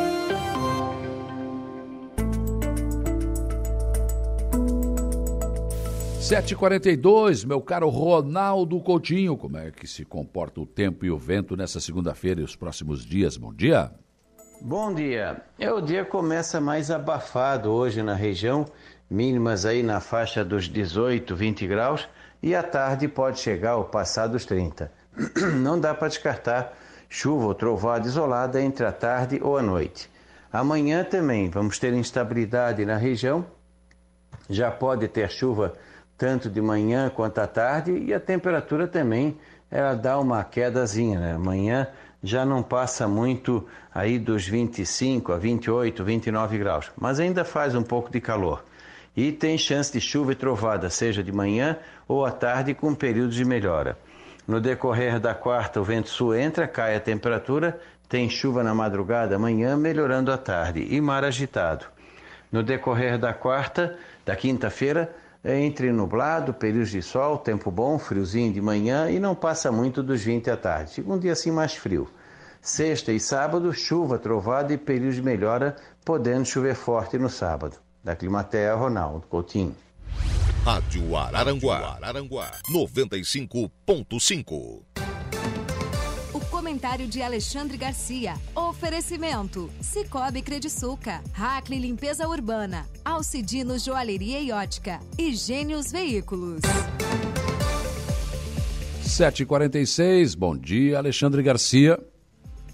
7h42, meu caro Ronaldo Coutinho, como é que se comporta o tempo e o vento nessa segunda-feira e os próximos dias? Bom dia. Bom dia. É, o dia começa mais abafado hoje na região, mínimas aí na faixa dos 18, 20 graus, e à tarde pode chegar ao passar dos 30. Não dá para descartar chuva ou trovoada isolada entre a tarde ou a noite. Amanhã também vamos ter instabilidade na região, já pode ter chuva tanto de manhã quanto à tarde, e a temperatura também ela dá uma quedazinha, né? Amanhã já não passa muito aí dos 25 a 28, 29 graus, mas ainda faz um pouco de calor. E tem chance de chuva e trovada, seja de manhã ou à tarde, com períodos de melhora. No decorrer da quarta, o vento sul entra, cai a temperatura, tem chuva na madrugada, amanhã, melhorando à tarde, e mar agitado. No decorrer da quarta, da quinta-feira, entre nublado, períodos de sol, tempo bom, friozinho de manhã e não passa muito dos 20 à tarde. Um dia assim mais frio. Sexta e sábado, chuva, trovada e períodos de melhora, podendo chover forte no sábado. Da Climatea, Ronaldo Coutinho. Rádio Araranguá, Araranguá 95.5. Comentário de Alexandre Garcia. Oferecimento: Cicobi Crediçuca, Hackley Limpeza Urbana, Alcidino Joalheria e Ótica e Gênios Veículos. 7h46, bom dia, Alexandre Garcia.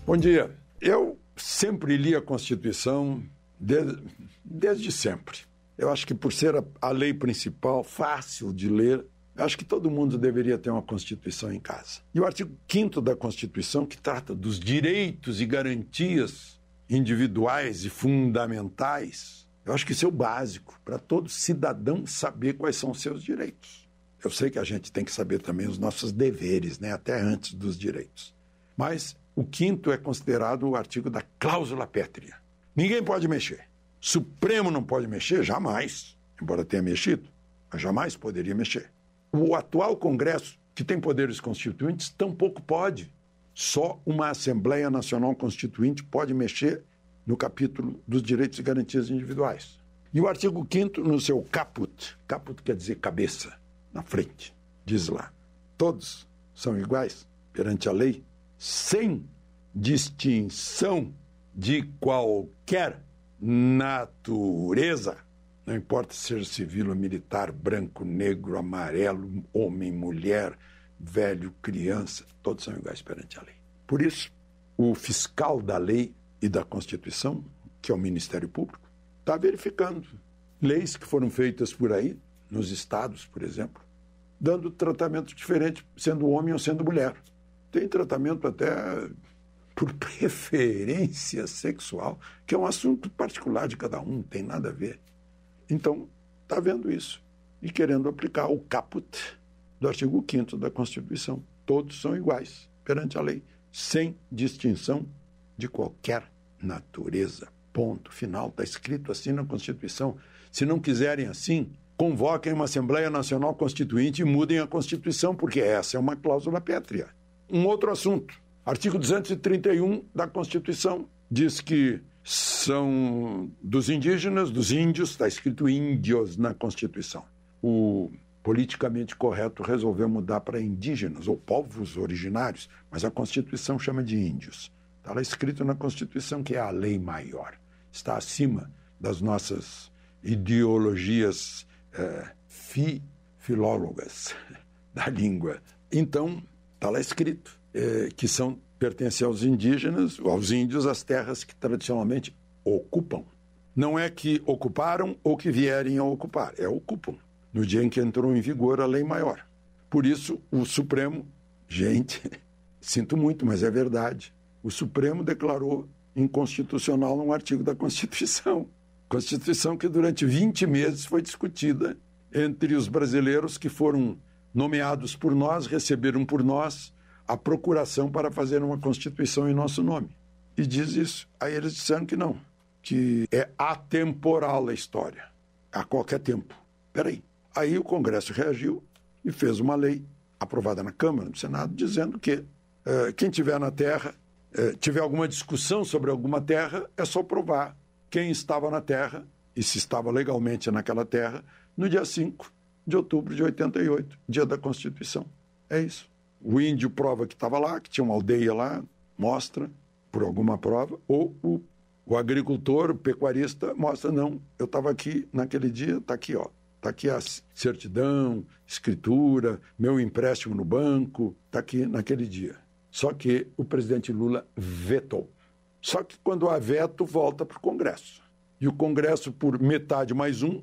Bom dia. Eu sempre li a Constituição desde, desde sempre. Eu acho que por ser a, a lei principal, fácil de ler, acho que todo mundo deveria ter uma Constituição em casa. E o artigo 5 da Constituição, que trata dos direitos e garantias individuais e fundamentais, eu acho que isso é o básico para todo cidadão saber quais são os seus direitos. Eu sei que a gente tem que saber também os nossos deveres, né, até antes dos direitos. Mas o quinto é considerado o artigo da cláusula pétrea. Ninguém pode mexer. Supremo não pode mexer? Jamais. Embora tenha mexido, mas jamais poderia mexer. O atual Congresso, que tem poderes constituintes, tampouco pode. Só uma Assembleia Nacional Constituinte pode mexer no capítulo dos direitos e garantias individuais. E o artigo 5 no seu caput, caput quer dizer cabeça, na frente, diz lá: todos são iguais perante a lei, sem distinção de qualquer natureza, não importa ser civil ou militar, branco, negro, amarelo, homem, mulher, velho, criança, todos são iguais perante a lei. Por isso, o fiscal da lei e da Constituição, que é o Ministério Público, está verificando leis que foram feitas por aí, nos estados, por exemplo, dando tratamento diferente, sendo homem ou sendo mulher. Tem tratamento até por preferência sexual, que é um assunto particular de cada um, não tem nada a ver. Então, está vendo isso e querendo aplicar o caput do artigo 5 da Constituição. Todos são iguais perante a lei, sem distinção de qualquer natureza. Ponto final. Está escrito assim na Constituição. Se não quiserem assim, convoquem uma Assembleia Nacional Constituinte e mudem a Constituição, porque essa é uma cláusula pétrea. Um outro assunto Artigo 231 da Constituição diz que são dos indígenas, dos índios, está escrito índios na Constituição. O politicamente correto resolveu mudar para indígenas ou povos originários, mas a Constituição chama de índios. Está lá escrito na Constituição que é a lei maior, está acima das nossas ideologias é, fi, filólogas da língua. Então, está lá escrito eh, que são pertencem aos indígenas, aos índios, as terras que tradicionalmente ocupam. Não é que ocuparam ou que vierem a ocupar, é ocupam. No dia em que entrou em vigor a lei maior. Por isso, o Supremo, gente, sinto muito, mas é verdade. O Supremo declarou inconstitucional um artigo da Constituição. Constituição que durante 20 meses foi discutida entre os brasileiros que foram nomeados por nós, receberam por nós a procuração para fazer uma Constituição em nosso nome. E diz isso. Aí eles disseram que não, que é atemporal a história, a qualquer tempo. Peraí. Aí o Congresso reagiu e fez uma lei aprovada na Câmara, no Senado, dizendo que uh, quem tiver na Terra, uh, tiver alguma discussão sobre alguma terra, é só provar quem estava na Terra e se estava legalmente naquela terra no dia 5 de outubro de 88, dia da Constituição. É isso. O índio prova que estava lá, que tinha uma aldeia lá, mostra por alguma prova, ou o, o agricultor, o pecuarista, mostra, não, eu estava aqui naquele dia, está aqui, ó. Está aqui a certidão, escritura, meu empréstimo no banco, está aqui naquele dia. Só que o presidente Lula vetou. Só que quando há veto, volta para o Congresso. E o Congresso, por metade mais um,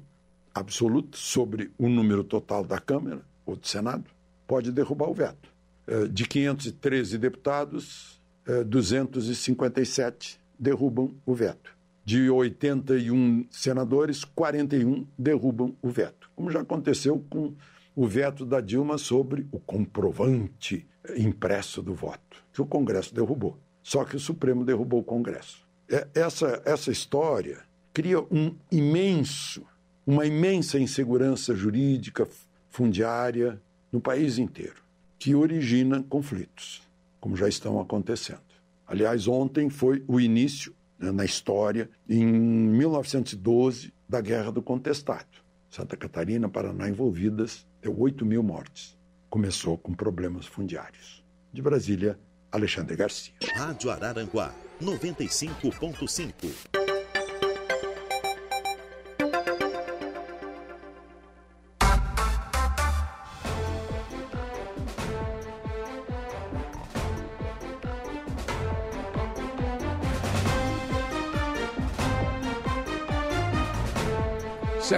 absoluto, sobre o número total da Câmara ou do Senado, pode derrubar o veto. Eh, de 513 deputados, 257 eh, derrubam o veto. De 81 senadores, 41 derrubam o veto. Como já aconteceu com o veto da Dilma sobre o comprovante impresso do voto, que o Congresso derrubou. Só que o Supremo derrubou o Congresso. É, essa, essa história cria um imenso uma imensa insegurança jurídica, fundiária no país inteiro, que origina conflitos, como já estão acontecendo. Aliás, ontem foi o início né, na história, em 1912, da Guerra do Contestado. Santa Catarina, Paraná envolvidas, deu 8 mil mortes. Começou com problemas fundiários. De Brasília, Alexandre Garcia. Rádio Araranguá, 95.5.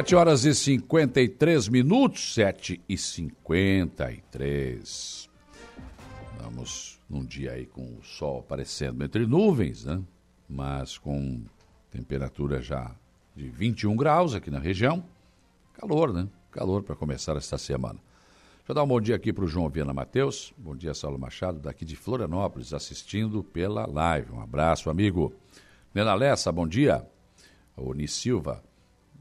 Sete horas e cinquenta e três minutos, sete e cinquenta e três. Vamos num dia aí com o sol aparecendo entre nuvens, né? Mas com temperatura já de 21 graus aqui na região. Calor, né? Calor para começar esta semana. Deixa eu dar um bom dia aqui para o João Viana Matheus. Bom dia, Saulo Machado, daqui de Florianópolis, assistindo pela live. Um abraço, amigo. Nena Lessa, bom dia. Oni Silva,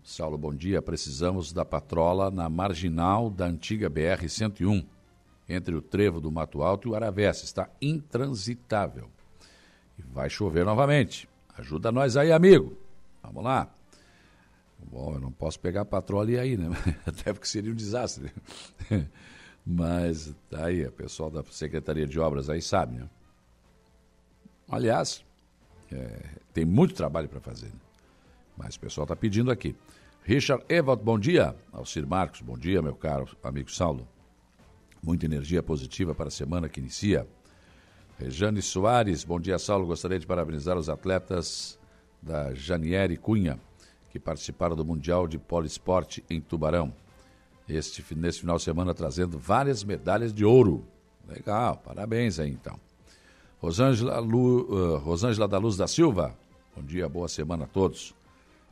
Saulo, bom dia. Precisamos da patrola na marginal da antiga BR-101, entre o trevo do Mato Alto e o Aravés. Está intransitável. E vai chover novamente. Ajuda nós aí, amigo. Vamos lá. Bom, eu não posso pegar a patrola e aí, né? Até porque seria um desastre. Mas tá aí, o pessoal da Secretaria de Obras aí sabe, né? Aliás, é, tem muito trabalho para fazer. Né? Mas o pessoal está pedindo aqui. Richard Evald, bom dia. Alcir Marcos, bom dia, meu caro amigo Saulo. Muita energia positiva para a semana que inicia. Rejane Soares, bom dia, Saulo. Gostaria de parabenizar os atletas da Janieri Cunha, que participaram do Mundial de Poliesporte em Tubarão. Este, nesse final de semana trazendo várias medalhas de ouro. Legal, parabéns aí então. Rosângela, Lu, uh, Rosângela da Luz da Silva, bom dia, boa semana a todos.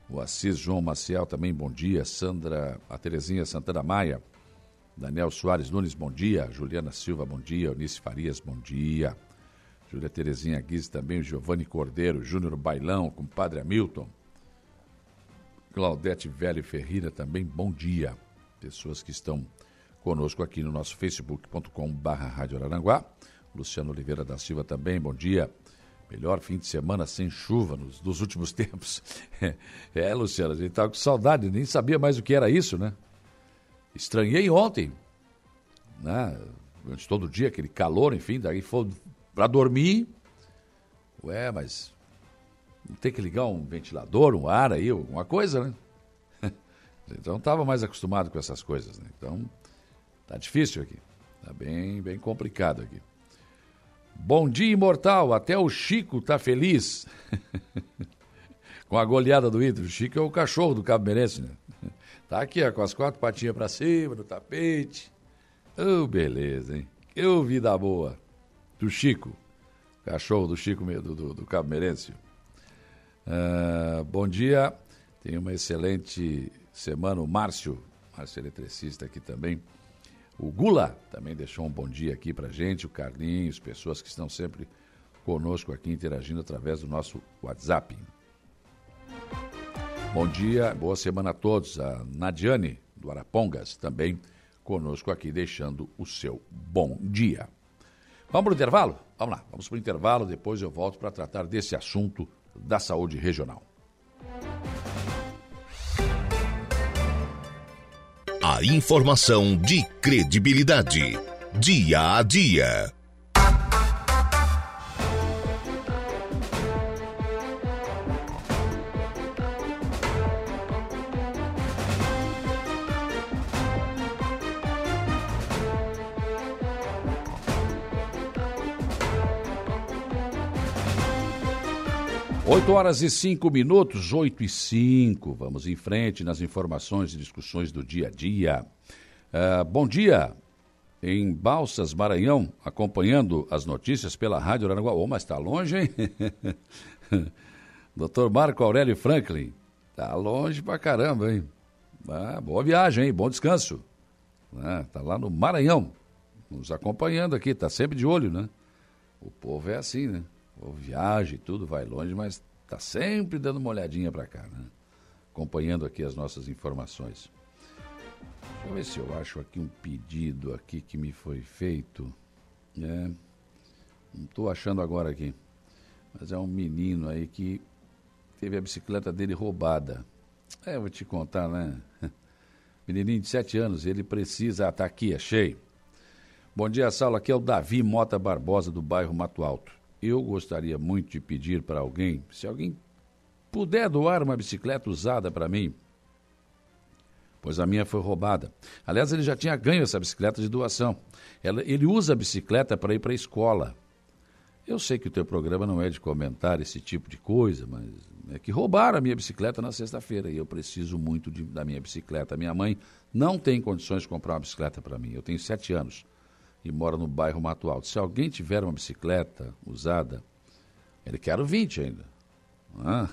O Assis João Maciel também, bom dia. Sandra, a Terezinha Santana Maia. Daniel Soares Nunes, bom dia. Juliana Silva, bom dia. Eunice Farias, bom dia. Júlia Terezinha Guiz também, Giovanni Cordeiro, Júnior Bailão, com o Padre Hamilton. Claudete Velho Ferreira também, bom dia. Pessoas que estão conosco aqui no nosso facebook.com barra Rádio Araranguá. Luciano Oliveira da Silva também, bom dia. Melhor fim de semana sem chuva nos, dos últimos tempos. é, Luciano, a gente estava com saudade, nem sabia mais o que era isso, né? Estranhei ontem, né? Antes todo dia, aquele calor, enfim, daí foi para dormir. Ué, mas não tem que ligar um ventilador, um ar aí, alguma coisa, né? Então estava mais acostumado com essas coisas, né? Então tá difícil aqui. Tá bem, bem complicado aqui. Bom dia, imortal. Até o Chico tá feliz. com a goleada do Inter. O Chico é o cachorro do Cabo Merense, né? Tá aqui, ó, com as quatro patinhas para cima, no tapete. Oh, beleza, hein? Que vida boa. Do Chico. Cachorro do Chico do, do, do Cabo Merense. Uh, bom dia. Tenha uma excelente semana. O Márcio, Márcio eletricista aqui também. O Gula também deixou um bom dia aqui para gente, o Carlinhos, pessoas que estão sempre conosco aqui interagindo através do nosso WhatsApp. Bom dia, boa semana a todos. A Nadiane, do Arapongas, também conosco aqui, deixando o seu bom dia. Vamos para o intervalo? Vamos lá, vamos para o intervalo, depois eu volto para tratar desse assunto da saúde regional. A informação de credibilidade. Dia a dia. Oito horas e cinco minutos, oito e cinco. Vamos em frente nas informações e discussões do dia a dia. Uh, bom dia. Em Balsas, Maranhão, acompanhando as notícias pela Rádio Aranaguá. Oh, mas está longe, hein? Doutor Marco Aurélio Franklin. Tá longe pra caramba, hein? Ah, boa viagem, hein? Bom descanso. Ah, tá lá no Maranhão, nos acompanhando aqui, tá sempre de olho, né? O povo é assim, né? Ou viaja e tudo, vai longe, mas Tá sempre dando uma olhadinha para cá, né? acompanhando aqui as nossas informações. Deixa eu ver se eu acho aqui um pedido aqui que me foi feito. É, não estou achando agora aqui. Mas é um menino aí que teve a bicicleta dele roubada. É, eu vou te contar, né? Menininho de 7 anos, ele precisa. Ah, tá aqui, achei. Bom dia, Saulo. Aqui é o Davi Mota Barbosa, do bairro Mato Alto. Eu gostaria muito de pedir para alguém, se alguém puder doar uma bicicleta usada para mim, pois a minha foi roubada. Aliás, ele já tinha ganho essa bicicleta de doação. Ele usa a bicicleta para ir para a escola. Eu sei que o teu programa não é de comentar esse tipo de coisa, mas é que roubaram a minha bicicleta na sexta-feira e eu preciso muito de, da minha bicicleta. Minha mãe não tem condições de comprar uma bicicleta para mim. Eu tenho sete anos e moro no bairro Mato Alto. Se alguém tiver uma bicicleta usada, ele quer 20 ainda. Ah.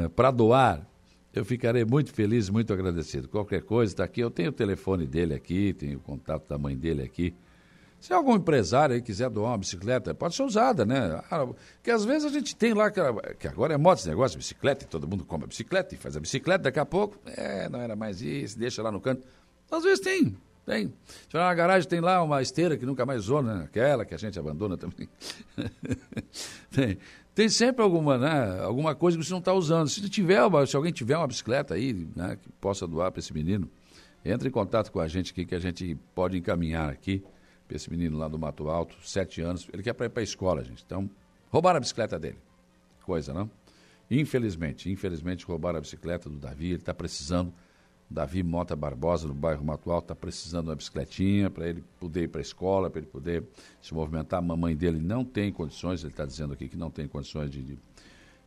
para doar, eu ficarei muito feliz, muito agradecido. Qualquer coisa, está aqui. Eu tenho o telefone dele aqui, tenho o contato da mãe dele aqui. Se algum empresário aí quiser doar uma bicicleta, pode ser usada, né? Ah, porque às vezes a gente tem lá, que agora é moda esse negócio, bicicleta, e todo mundo compra bicicleta e faz a bicicleta, daqui a pouco, é, não era mais isso, deixa lá no canto. Às vezes tem, tem. Se na garagem tem lá uma esteira que nunca mais usou, né? Aquela que a gente abandona também. tem. Tem sempre alguma, né, alguma coisa que você não está usando. Se tiver, se alguém tiver uma bicicleta aí, né, que possa doar para esse menino, entre em contato com a gente aqui que a gente pode encaminhar aqui esse menino lá do Mato Alto, sete anos, ele quer para ir para a escola, gente. Então, roubaram a bicicleta dele. Coisa, não? Infelizmente, infelizmente roubaram a bicicleta do Davi, ele está precisando. Davi Mota Barbosa, no bairro Mato Alto, está precisando de uma bicicletinha para ele poder ir para a escola, para ele poder se movimentar. A mamãe dele não tem condições, ele está dizendo aqui que não tem condições de, de,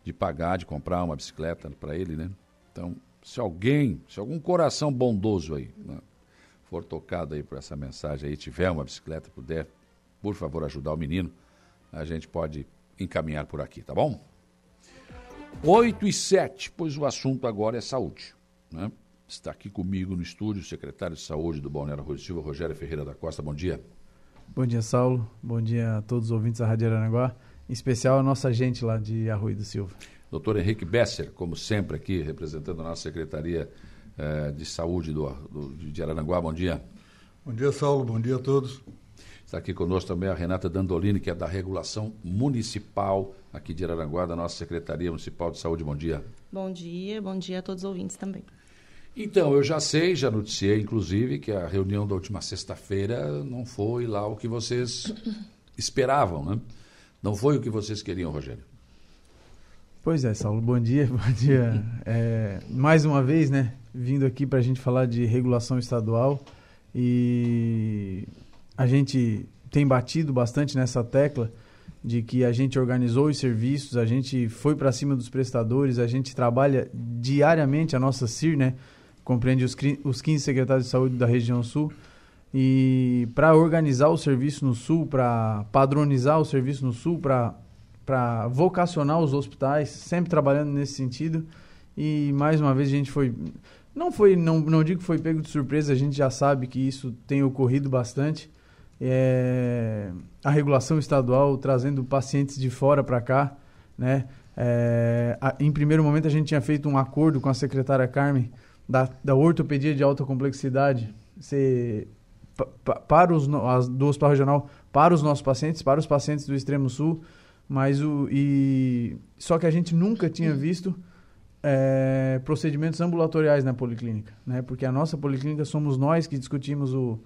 de pagar, de comprar uma bicicleta para ele, né? Então, se alguém, se algum coração bondoso aí, né? for tocado aí por essa mensagem aí, tiver uma bicicleta, puder, por favor, ajudar o menino, a gente pode encaminhar por aqui, tá bom? 8 e 7, pois o assunto agora é saúde. Né? Está aqui comigo no estúdio o secretário de Saúde do Balneário Rui Silva, Rogério Ferreira da Costa. Bom dia. Bom dia, Saulo. Bom dia a todos os ouvintes da Rádio Aranaguá, em especial a nossa gente lá de Arrui do Silva. Doutor Henrique Besser, como sempre aqui, representando a nossa Secretaria eh, de Saúde do, do, de Araranguá. Bom dia. Bom dia, Saulo. Bom dia a todos. Está aqui conosco também a Renata Dandolini, que é da Regulação Municipal aqui de Araranguá, da nossa Secretaria Municipal de Saúde. Bom dia. Bom dia, bom dia a todos os ouvintes também. Então, eu já sei, já noticiei, inclusive, que a reunião da última sexta-feira não foi lá o que vocês esperavam, né? Não foi o que vocês queriam, Rogério. Pois é, Saulo, bom dia, bom dia. É, mais uma vez, né, vindo aqui para a gente falar de regulação estadual e a gente tem batido bastante nessa tecla de que a gente organizou os serviços, a gente foi para cima dos prestadores, a gente trabalha diariamente, a nossa CIR, né, compreende os, os 15 secretários de saúde da região sul, e para organizar o serviço no sul, para padronizar o serviço no sul, para vocacionar os hospitais, sempre trabalhando nesse sentido. E mais uma vez a gente foi não foi não, não digo que foi pego de surpresa, a gente já sabe que isso tem ocorrido bastante. É, a regulação estadual trazendo pacientes de fora para cá, né? É, a, em primeiro momento a gente tinha feito um acordo com a secretária Carmen da, da ortopedia de alta complexidade para os as, do hospital regional para os nossos pacientes, para os pacientes do extremo sul, mas o e só que a gente nunca tinha visto é, procedimentos ambulatoriais na policlínica, né? Porque a nossa policlínica somos nós que discutimos o,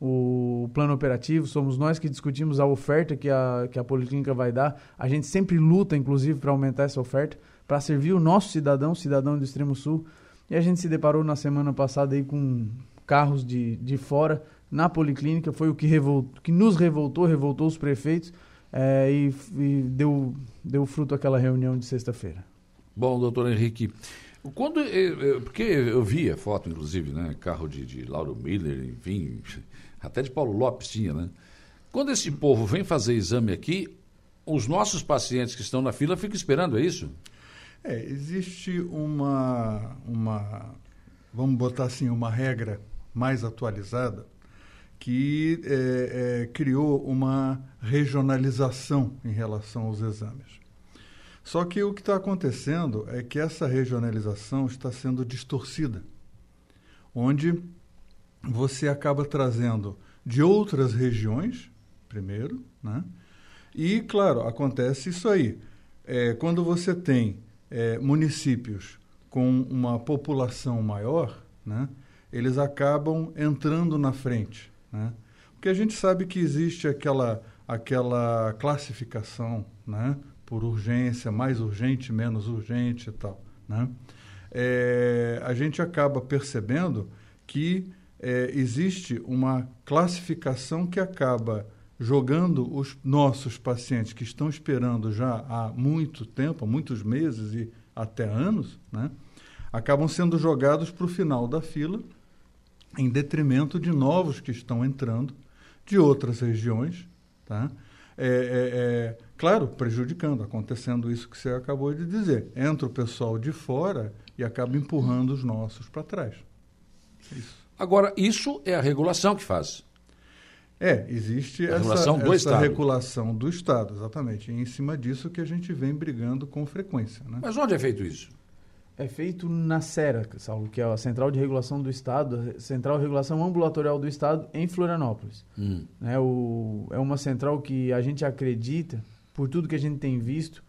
o plano operativo, somos nós que discutimos a oferta que a, que a policlínica vai dar. A gente sempre luta, inclusive, para aumentar essa oferta, para servir o nosso cidadão, cidadão do Extremo Sul. E a gente se deparou na semana passada aí com carros de, de fora na policlínica, foi o que, que nos revoltou, revoltou os prefeitos é, e, e, deu, deu fruto aquela reunião de sexta-feira. Bom, doutor Henrique, quando porque eu vi a foto, inclusive, né, carro de, de Lauro Miller, enfim, até de Paulo Lopes tinha, né? Quando esse povo vem fazer exame aqui, os nossos pacientes que estão na fila ficam esperando, é isso? É, existe uma, uma, vamos botar assim, uma regra mais atualizada que é, é, criou uma regionalização em relação aos exames. Só que o que está acontecendo é que essa regionalização está sendo distorcida, onde você acaba trazendo de outras regiões, primeiro, né? E, claro, acontece isso aí. É, quando você tem é, municípios com uma população maior, né, eles acabam entrando na frente. Né? Porque a gente sabe que existe aquela, aquela classificação né, por urgência, mais urgente, menos urgente e tal. Né? É, a gente acaba percebendo que é, existe uma classificação que acaba jogando os nossos pacientes que estão esperando já há muito tempo, há muitos meses e até anos, né, acabam sendo jogados para o final da fila, em detrimento de novos que estão entrando de outras regiões, tá? É, é, é, claro, prejudicando, acontecendo isso que você acabou de dizer. Entra o pessoal de fora e acaba empurrando os nossos para trás. Isso. Agora, isso é a regulação que faz. É, existe a essa, regulação do essa Estado. regulação do Estado, exatamente. E em cima disso que a gente vem brigando com frequência. Né? Mas onde é feito isso? É feito na CERA, Saulo, que é a Central de Regulação do Estado, Central de Regulação Ambulatorial do Estado em Florianópolis. Hum. É, o, é uma central que a gente acredita, por tudo que a gente tem visto,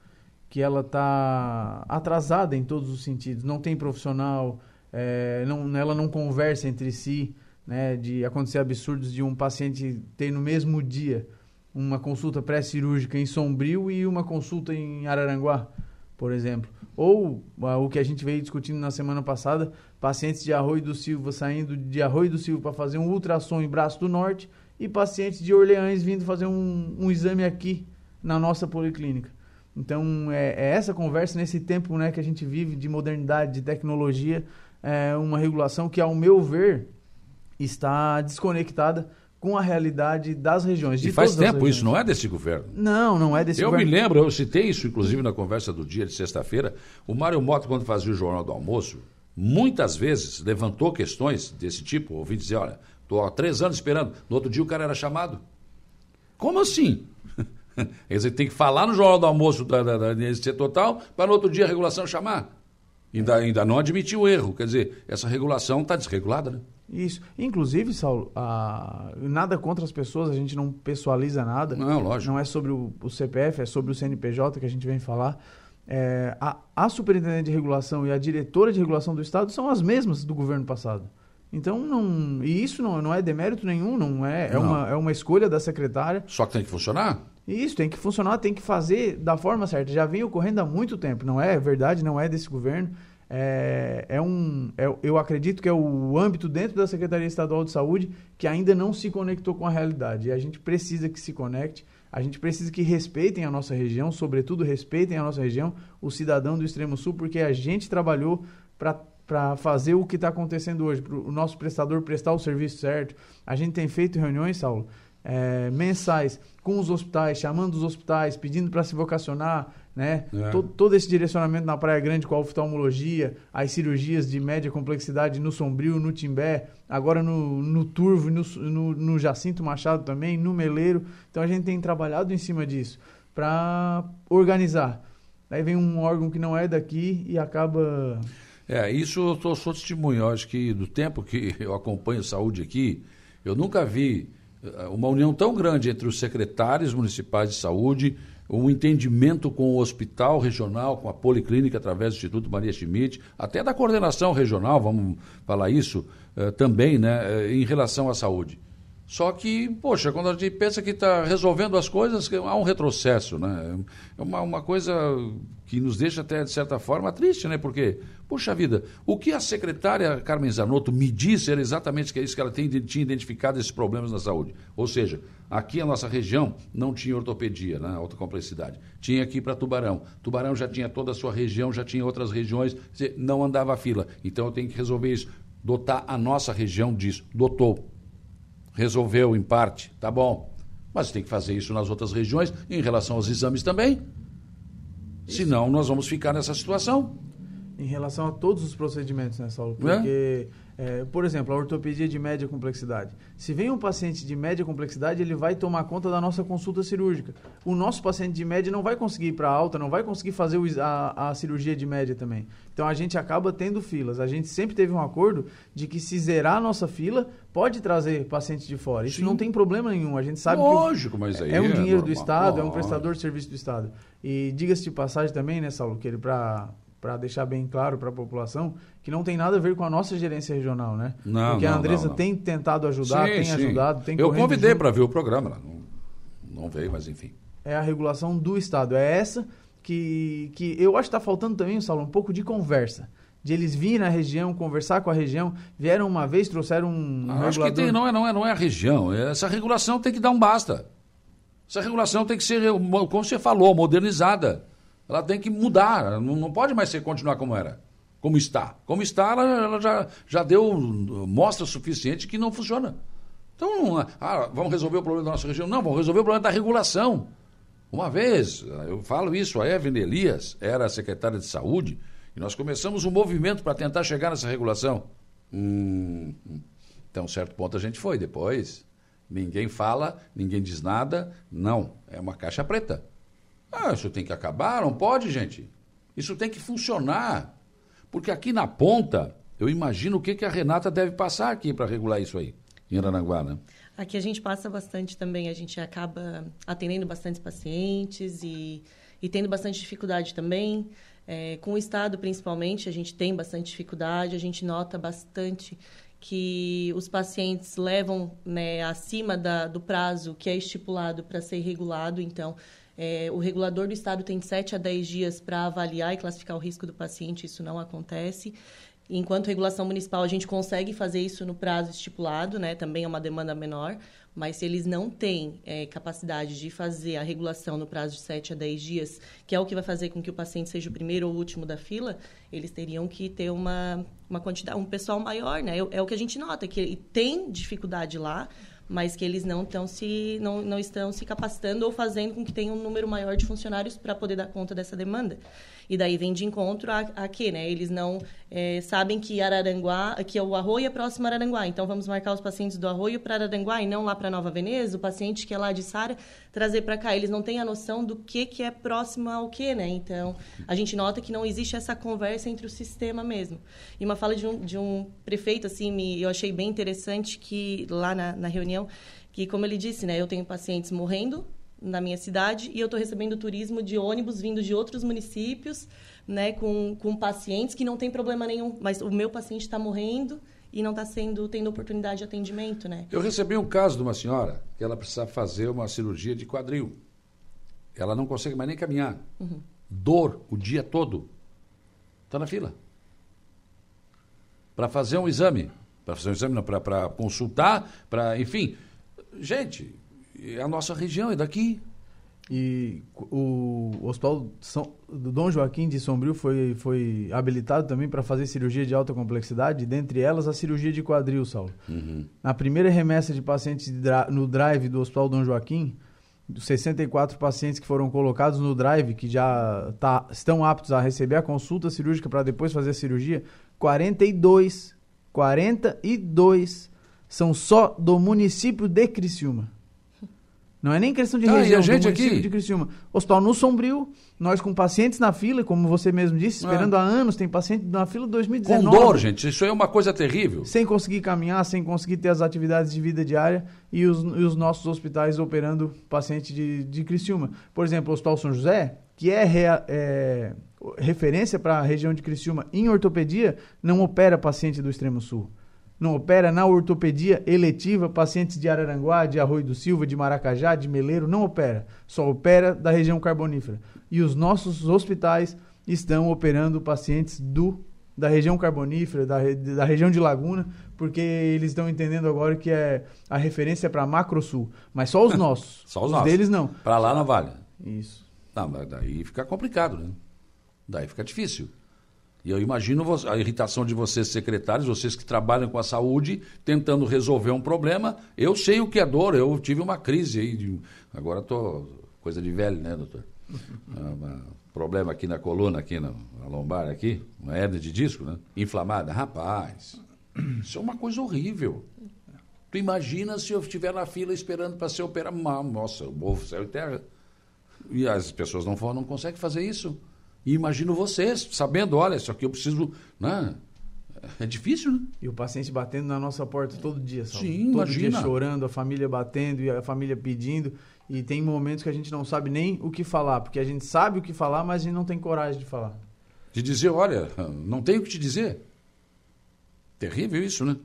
que ela está atrasada em todos os sentidos. Não tem profissional, é, não, ela não conversa entre si né, de acontecer absurdos de um paciente ter no mesmo dia uma consulta pré-cirúrgica em Sombrio e uma consulta em Araranguá, por exemplo. Ou uh, o que a gente veio discutindo na semana passada, pacientes de Arroio do Silva saindo de Arroio do Silva para fazer um ultrassom em Braço do Norte e pacientes de Orleans vindo fazer um, um exame aqui na nossa policlínica. Então, é, é, essa conversa nesse tempo né, que a gente vive de modernidade, de tecnologia, é uma regulação que, ao meu ver, está desconectada com a realidade das regiões. e faz tempo isso, não é desse governo? Não, não é desse eu governo. Eu me lembro, eu citei isso inclusive na conversa do dia de sexta-feira, o Mário Mota, quando fazia o Jornal do Almoço, muitas vezes levantou questões desse tipo, ouvi dizer, olha, estou há três anos esperando, no outro dia o cara era chamado. Como assim? Quer dizer, tem que falar no Jornal do Almoço da, da, da Total para no outro dia a regulação chamar. Ainda, ainda não admitiu o erro. Quer dizer, essa regulação está desregulada, né? Isso. Inclusive, Saulo, nada contra as pessoas, a gente não pessoaliza nada. Não, lógico. Não é sobre o, o CPF, é sobre o CNPJ que a gente vem falar. É, a, a superintendente de regulação e a diretora de regulação do Estado são as mesmas do governo passado. Então, não, e isso não, não é demérito nenhum, não é, é, Uma, é uma escolha da secretária. Só que tem que funcionar? Isso, tem que funcionar, tem que fazer da forma certa. Já vem ocorrendo há muito tempo, não é verdade, não é desse governo é, é um, é, eu acredito que é o âmbito dentro da Secretaria Estadual de Saúde que ainda não se conectou com a realidade. E a gente precisa que se conecte, a gente precisa que respeitem a nossa região, sobretudo respeitem a nossa região, o cidadão do Extremo Sul, porque a gente trabalhou para fazer o que está acontecendo hoje, para o nosso prestador prestar o serviço certo. A gente tem feito reuniões, Saulo, é, mensais com os hospitais, chamando os hospitais, pedindo para se vocacionar, né? É. Todo, todo, esse direcionamento na Praia Grande com a oftalmologia, as cirurgias de média complexidade no Sombrio, no Timbé, agora no, no Turvo, no, no, no Jacinto Machado também, no Meleiro. Então a gente tem trabalhado em cima disso para organizar. Aí vem um órgão que não é daqui e acaba. É, isso eu tô, sou testemunho. Eu acho que do tempo que eu acompanho saúde aqui, eu nunca vi uma união tão grande entre os secretários municipais de saúde um entendimento com o hospital regional, com a policlínica através do Instituto Maria Schmidt, até da coordenação regional, vamos falar isso uh, também, né, uh, em relação à saúde. Só que, poxa, quando a gente pensa que está resolvendo as coisas, há um retrocesso, né? É uma, uma coisa que nos deixa até, de certa forma, triste, né? Porque, poxa vida, o que a secretária Carmen Zanotto me disse era exatamente que é isso que ela tem, tinha identificado esses problemas na saúde. Ou seja, aqui a nossa região não tinha ortopedia, né? Alta complexidade. Tinha aqui para Tubarão. Tubarão já tinha toda a sua região, já tinha outras regiões, não andava a fila. Então eu tenho que resolver isso. Dotar a nossa região disso. Dotou resolveu em parte, tá bom. Mas tem que fazer isso nas outras regiões, em relação aos exames também. Isso. Senão nós vamos ficar nessa situação. Em relação a todos os procedimentos, né, Saulo? Porque, é? É, por exemplo, a ortopedia de média complexidade. Se vem um paciente de média complexidade, ele vai tomar conta da nossa consulta cirúrgica. O nosso paciente de média não vai conseguir ir para alta, não vai conseguir fazer o, a, a cirurgia de média também. Então a gente acaba tendo filas. A gente sempre teve um acordo de que se zerar a nossa fila, pode trazer paciente de fora. Isso Sim. não tem problema nenhum. A gente sabe Lógico, que mas aí é um dinheiro é do Estado, é um prestador de serviço do Estado. E diga-se de passagem também, né, Saulo, que ele para para deixar bem claro para a população que não tem nada a ver com a nossa gerência regional, né? Não, Porque não, a Andressa não, não. tem tentado ajudar, sim, tem sim. ajudado, tem Eu convidei para ver o programa, não, não veio, mas enfim. É a regulação do Estado, é essa que, que eu acho que está faltando também, Saulo, um pouco de conversa de eles virem na região, conversar com a região. Vieram uma vez, trouxeram um. Ah, acho que tem, não, é, não, é, não é a região. Essa regulação tem que dar um basta. Essa regulação tem que ser, como você falou, modernizada. Ela tem que mudar, não, não pode mais ser continuar como era, como está. Como está, ela, ela já, já deu mostra suficiente que não funciona. Então, ah, vamos resolver o problema da nossa região? Não, vamos resolver o problema da regulação. Uma vez, eu falo isso, a Evelyn Elias era secretária de saúde e nós começamos um movimento para tentar chegar nessa regulação. Hum, até um certo ponto a gente foi. Depois, ninguém fala, ninguém diz nada. Não, é uma caixa preta. Ah, isso tem que acabar? Não pode, gente. Isso tem que funcionar. Porque aqui na ponta, eu imagino o que, que a Renata deve passar aqui para regular isso aí, em Aranaguá, né? Aqui a gente passa bastante também, a gente acaba atendendo bastante pacientes e, e tendo bastante dificuldade também. É, com o Estado, principalmente, a gente tem bastante dificuldade, a gente nota bastante que os pacientes levam né, acima da, do prazo que é estipulado para ser regulado. Então, é, o regulador do Estado tem 7 a 10 dias para avaliar e classificar o risco do paciente, isso não acontece. Enquanto regulação municipal, a gente consegue fazer isso no prazo estipulado, né? também é uma demanda menor, mas se eles não têm é, capacidade de fazer a regulação no prazo de 7 a 10 dias, que é o que vai fazer com que o paciente seja o primeiro ou último da fila, eles teriam que ter uma, uma quantidade, um pessoal maior, né? É o que a gente nota, que tem dificuldade lá, mas que eles não estão se não, não estão se capacitando ou fazendo com que tenha um número maior de funcionários para poder dar conta dessa demanda. E daí vem de encontro a, a quê, né? Eles não é, sabem que Araranguá, que o Arroio é próximo a Araranguá, então vamos marcar os pacientes do Arroio para Araranguá e não lá para Nova Veneza, o paciente que é lá de Sara, trazer para cá. Eles não têm a noção do que, que é próximo ao quê, né? Então, a gente nota que não existe essa conversa entre o sistema mesmo. E uma fala de um, de um prefeito, assim, me, eu achei bem interessante que lá na, na reunião, que como ele disse, né, eu tenho pacientes morrendo na minha cidade e eu estou recebendo turismo de ônibus vindo de outros municípios, né, com, com pacientes que não tem problema nenhum, mas o meu paciente está morrendo e não está sendo tendo oportunidade de atendimento, né? Eu recebi um caso de uma senhora que ela precisa fazer uma cirurgia de quadril. Ela não consegue mais nem caminhar. Uhum. Dor o dia todo. Está na fila. Para fazer um exame. Para fazer um exame, para consultar, para. Enfim. Gente, é a nossa região, é daqui. E o Hospital São, do Dom Joaquim de Sombrio foi, foi habilitado também para fazer cirurgia de alta complexidade, dentre elas a cirurgia de quadril, Saulo. Uhum. Na primeira remessa de pacientes no drive do Hospital Dom Joaquim, dos 64 pacientes que foram colocados no drive, que já tá, estão aptos a receber a consulta cirúrgica para depois fazer a cirurgia, 42, 42 são só do município de Criciúma. Não é nem questão de ah, região, e a gente aqui? de Criciúma. Hospital no Sombrio, nós com pacientes na fila, como você mesmo disse, esperando ah. há anos, tem paciente na fila 2019. Com dor, gente, isso aí é uma coisa terrível. Sem conseguir caminhar, sem conseguir ter as atividades de vida diária e os, e os nossos hospitais operando paciente de, de Criciúma. Por exemplo, o Hospital São José, que é, rea, é referência para a região de Criciúma em ortopedia, não opera paciente do extremo sul não opera na ortopedia eletiva pacientes de Araranguá, de Arroio do Silva, de Maracajá, de Meleiro, não opera. Só opera da região carbonífera. E os nossos hospitais estão operando pacientes do da região carbonífera, da, da região de Laguna, porque eles estão entendendo agora que é a referência para Macrosul. Mas só os nossos. só os, os nossos. deles não. Para lá não vale. Isso. Não, mas daí fica complicado, né? Daí fica difícil. E eu imagino a irritação de vocês, secretários, vocês que trabalham com a saúde, tentando resolver um problema. Eu sei o que é dor, eu tive uma crise aí. De... Agora estou. Coisa de velho, né, doutor? Ah, problema aqui na coluna, aqui na, lombar, aqui, uma hernia de disco, né? Inflamada. Rapaz, isso é uma coisa horrível. Tu imagina se eu estiver na fila esperando para ser operado. Nossa, eu morro céu e terra. E as pessoas não, não conseguem fazer isso. E imagino vocês, sabendo, olha, isso aqui eu preciso. Né? É difícil, né? E o paciente batendo na nossa porta todo dia, sabe? Sim, todo imagina. dia chorando, a família batendo e a família pedindo. E tem momentos que a gente não sabe nem o que falar, porque a gente sabe o que falar, mas a gente não tem coragem de falar. De dizer, olha, não tenho o que te dizer. Terrível isso, né?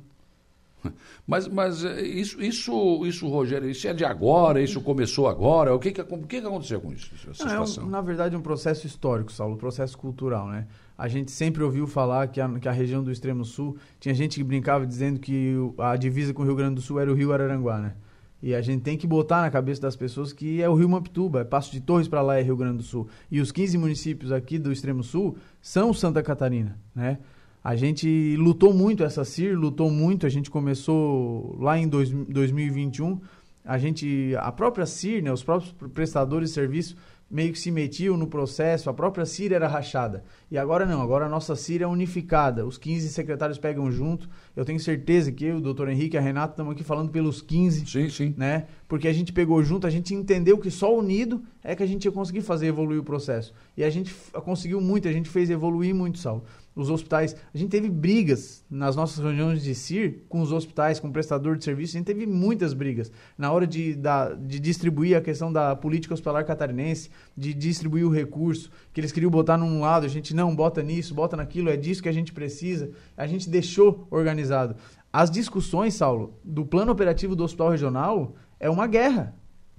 Mas, mas eh, isso, isso, isso, Rogério, isso é de agora, isso começou agora? O que, que, o que, que aconteceu com isso? Não, é um, na verdade, um processo histórico, Saulo, um processo cultural, né? A gente sempre ouviu falar que a, que a região do extremo sul, tinha gente que brincava dizendo que a divisa com o Rio Grande do Sul era o Rio Araranguá, né? E a gente tem que botar na cabeça das pessoas que é o Rio Mampituba, é Passo de Torres para lá é Rio Grande do Sul. E os 15 municípios aqui do extremo sul são Santa Catarina, né? A gente lutou muito essa CIR, lutou muito, a gente começou lá em dois, 2021, a gente, a própria CIR, né, os próprios prestadores de serviço meio que se metiam no processo, a própria CIR era rachada. E agora não, agora a nossa CIR é unificada, os 15 secretários pegam junto. Eu tenho certeza que eu, o doutor Henrique e a Renata estamos aqui falando pelos 15. Sim, sim. Né? Porque a gente pegou junto, a gente entendeu que só unido é que a gente ia conseguir fazer evoluir o processo. E a gente conseguiu muito, a gente fez evoluir muito, Sal os hospitais. A gente teve brigas nas nossas reuniões de CIR com os hospitais, com o prestador de serviço. A gente teve muitas brigas na hora de, da, de distribuir a questão da política hospitalar catarinense, de distribuir o recurso, que eles queriam botar num lado, a gente não bota nisso, bota naquilo, é disso que a gente precisa. A gente deixou organizado. As discussões, Saulo, do plano operativo do hospital regional é uma guerra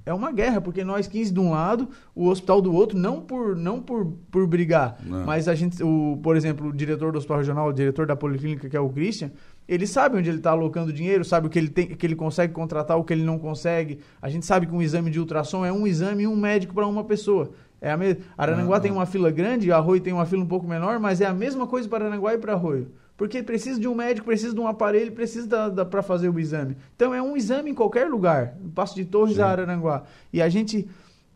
é uma guerra, porque nós 15 de um lado, o hospital do outro, não por, não por, por brigar, não. mas a gente, o, por exemplo, o diretor do hospital regional, o diretor da policlínica, que é o Christian, ele sabe onde ele está alocando dinheiro, sabe o que ele, tem, que ele consegue contratar, o que ele não consegue. A gente sabe que um exame de ultrassom é um exame e um médico para uma pessoa. É a mesma. Arananguá tem uma fila grande, Arroio tem uma fila um pouco menor, mas é a mesma coisa para Arananguá e para Arroio. Porque precisa de um médico, precisa de um aparelho, precisa para fazer o exame. Então é um exame em qualquer lugar, no Passo de Torres Sim. a Araranguá. E a gente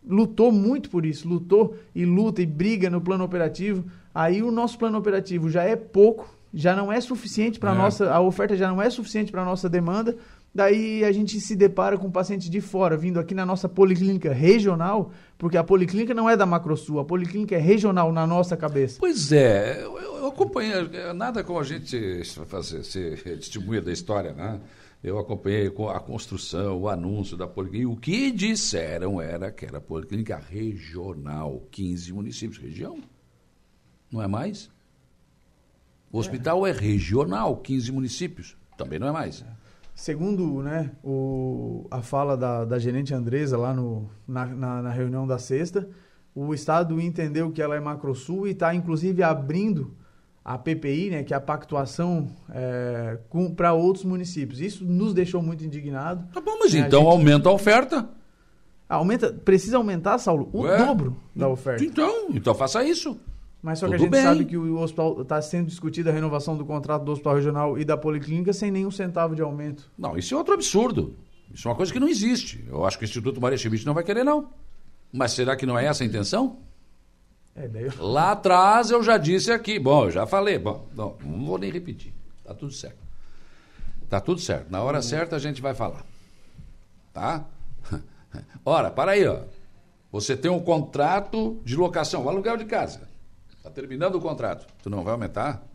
lutou muito por isso, lutou e luta e briga no plano operativo. Aí o nosso plano operativo já é pouco, já não é suficiente para é. nossa, a oferta já não é suficiente para nossa demanda. Daí a gente se depara com um paciente de fora vindo aqui na nossa policlínica regional, porque a policlínica não é da Macrosul, a policlínica é regional na nossa cabeça. Pois é, eu, eu acompanhei, nada como a gente fazer, ser testemunha da história, né? Eu acompanhei a construção, o anúncio da policlínica. O que disseram era que era policlínica regional, 15 municípios, região. Não é mais? O hospital é, é regional, 15 municípios. Também não é mais. É. Segundo né, o, a fala da, da gerente Andresa lá no, na, na, na, reunião da sexta, o Estado entendeu que ela é Macrosul e está, inclusive, abrindo a PPI, né, que é a pactuação é, para outros municípios. Isso nos deixou muito indignados. Tá bom, mas né, então gente... aumenta a oferta. Aumenta, precisa aumentar, Saulo, o Ué? dobro da oferta. Então, então faça isso. Mas só Tudo que a gente bem. sabe que o hospital está sendo discutida a renovação do contrato do hospital regional e da policlínica sem nenhum centavo de aumento. Não, isso é outro absurdo. Isso é uma coisa que não existe. Eu acho que o Instituto Maria Schmidt não vai querer, não. Mas será que não é essa a intenção? É, daí eu... Lá atrás eu já disse aqui. Bom, eu já falei. Bom, não, não vou nem repetir. Tá tudo certo. Tá tudo certo. Na hora certa a gente vai falar. Tá? Ora, para aí, ó. Você tem um contrato de locação, o aluguel de casa. Está terminando o contrato. Tu não vai aumentar?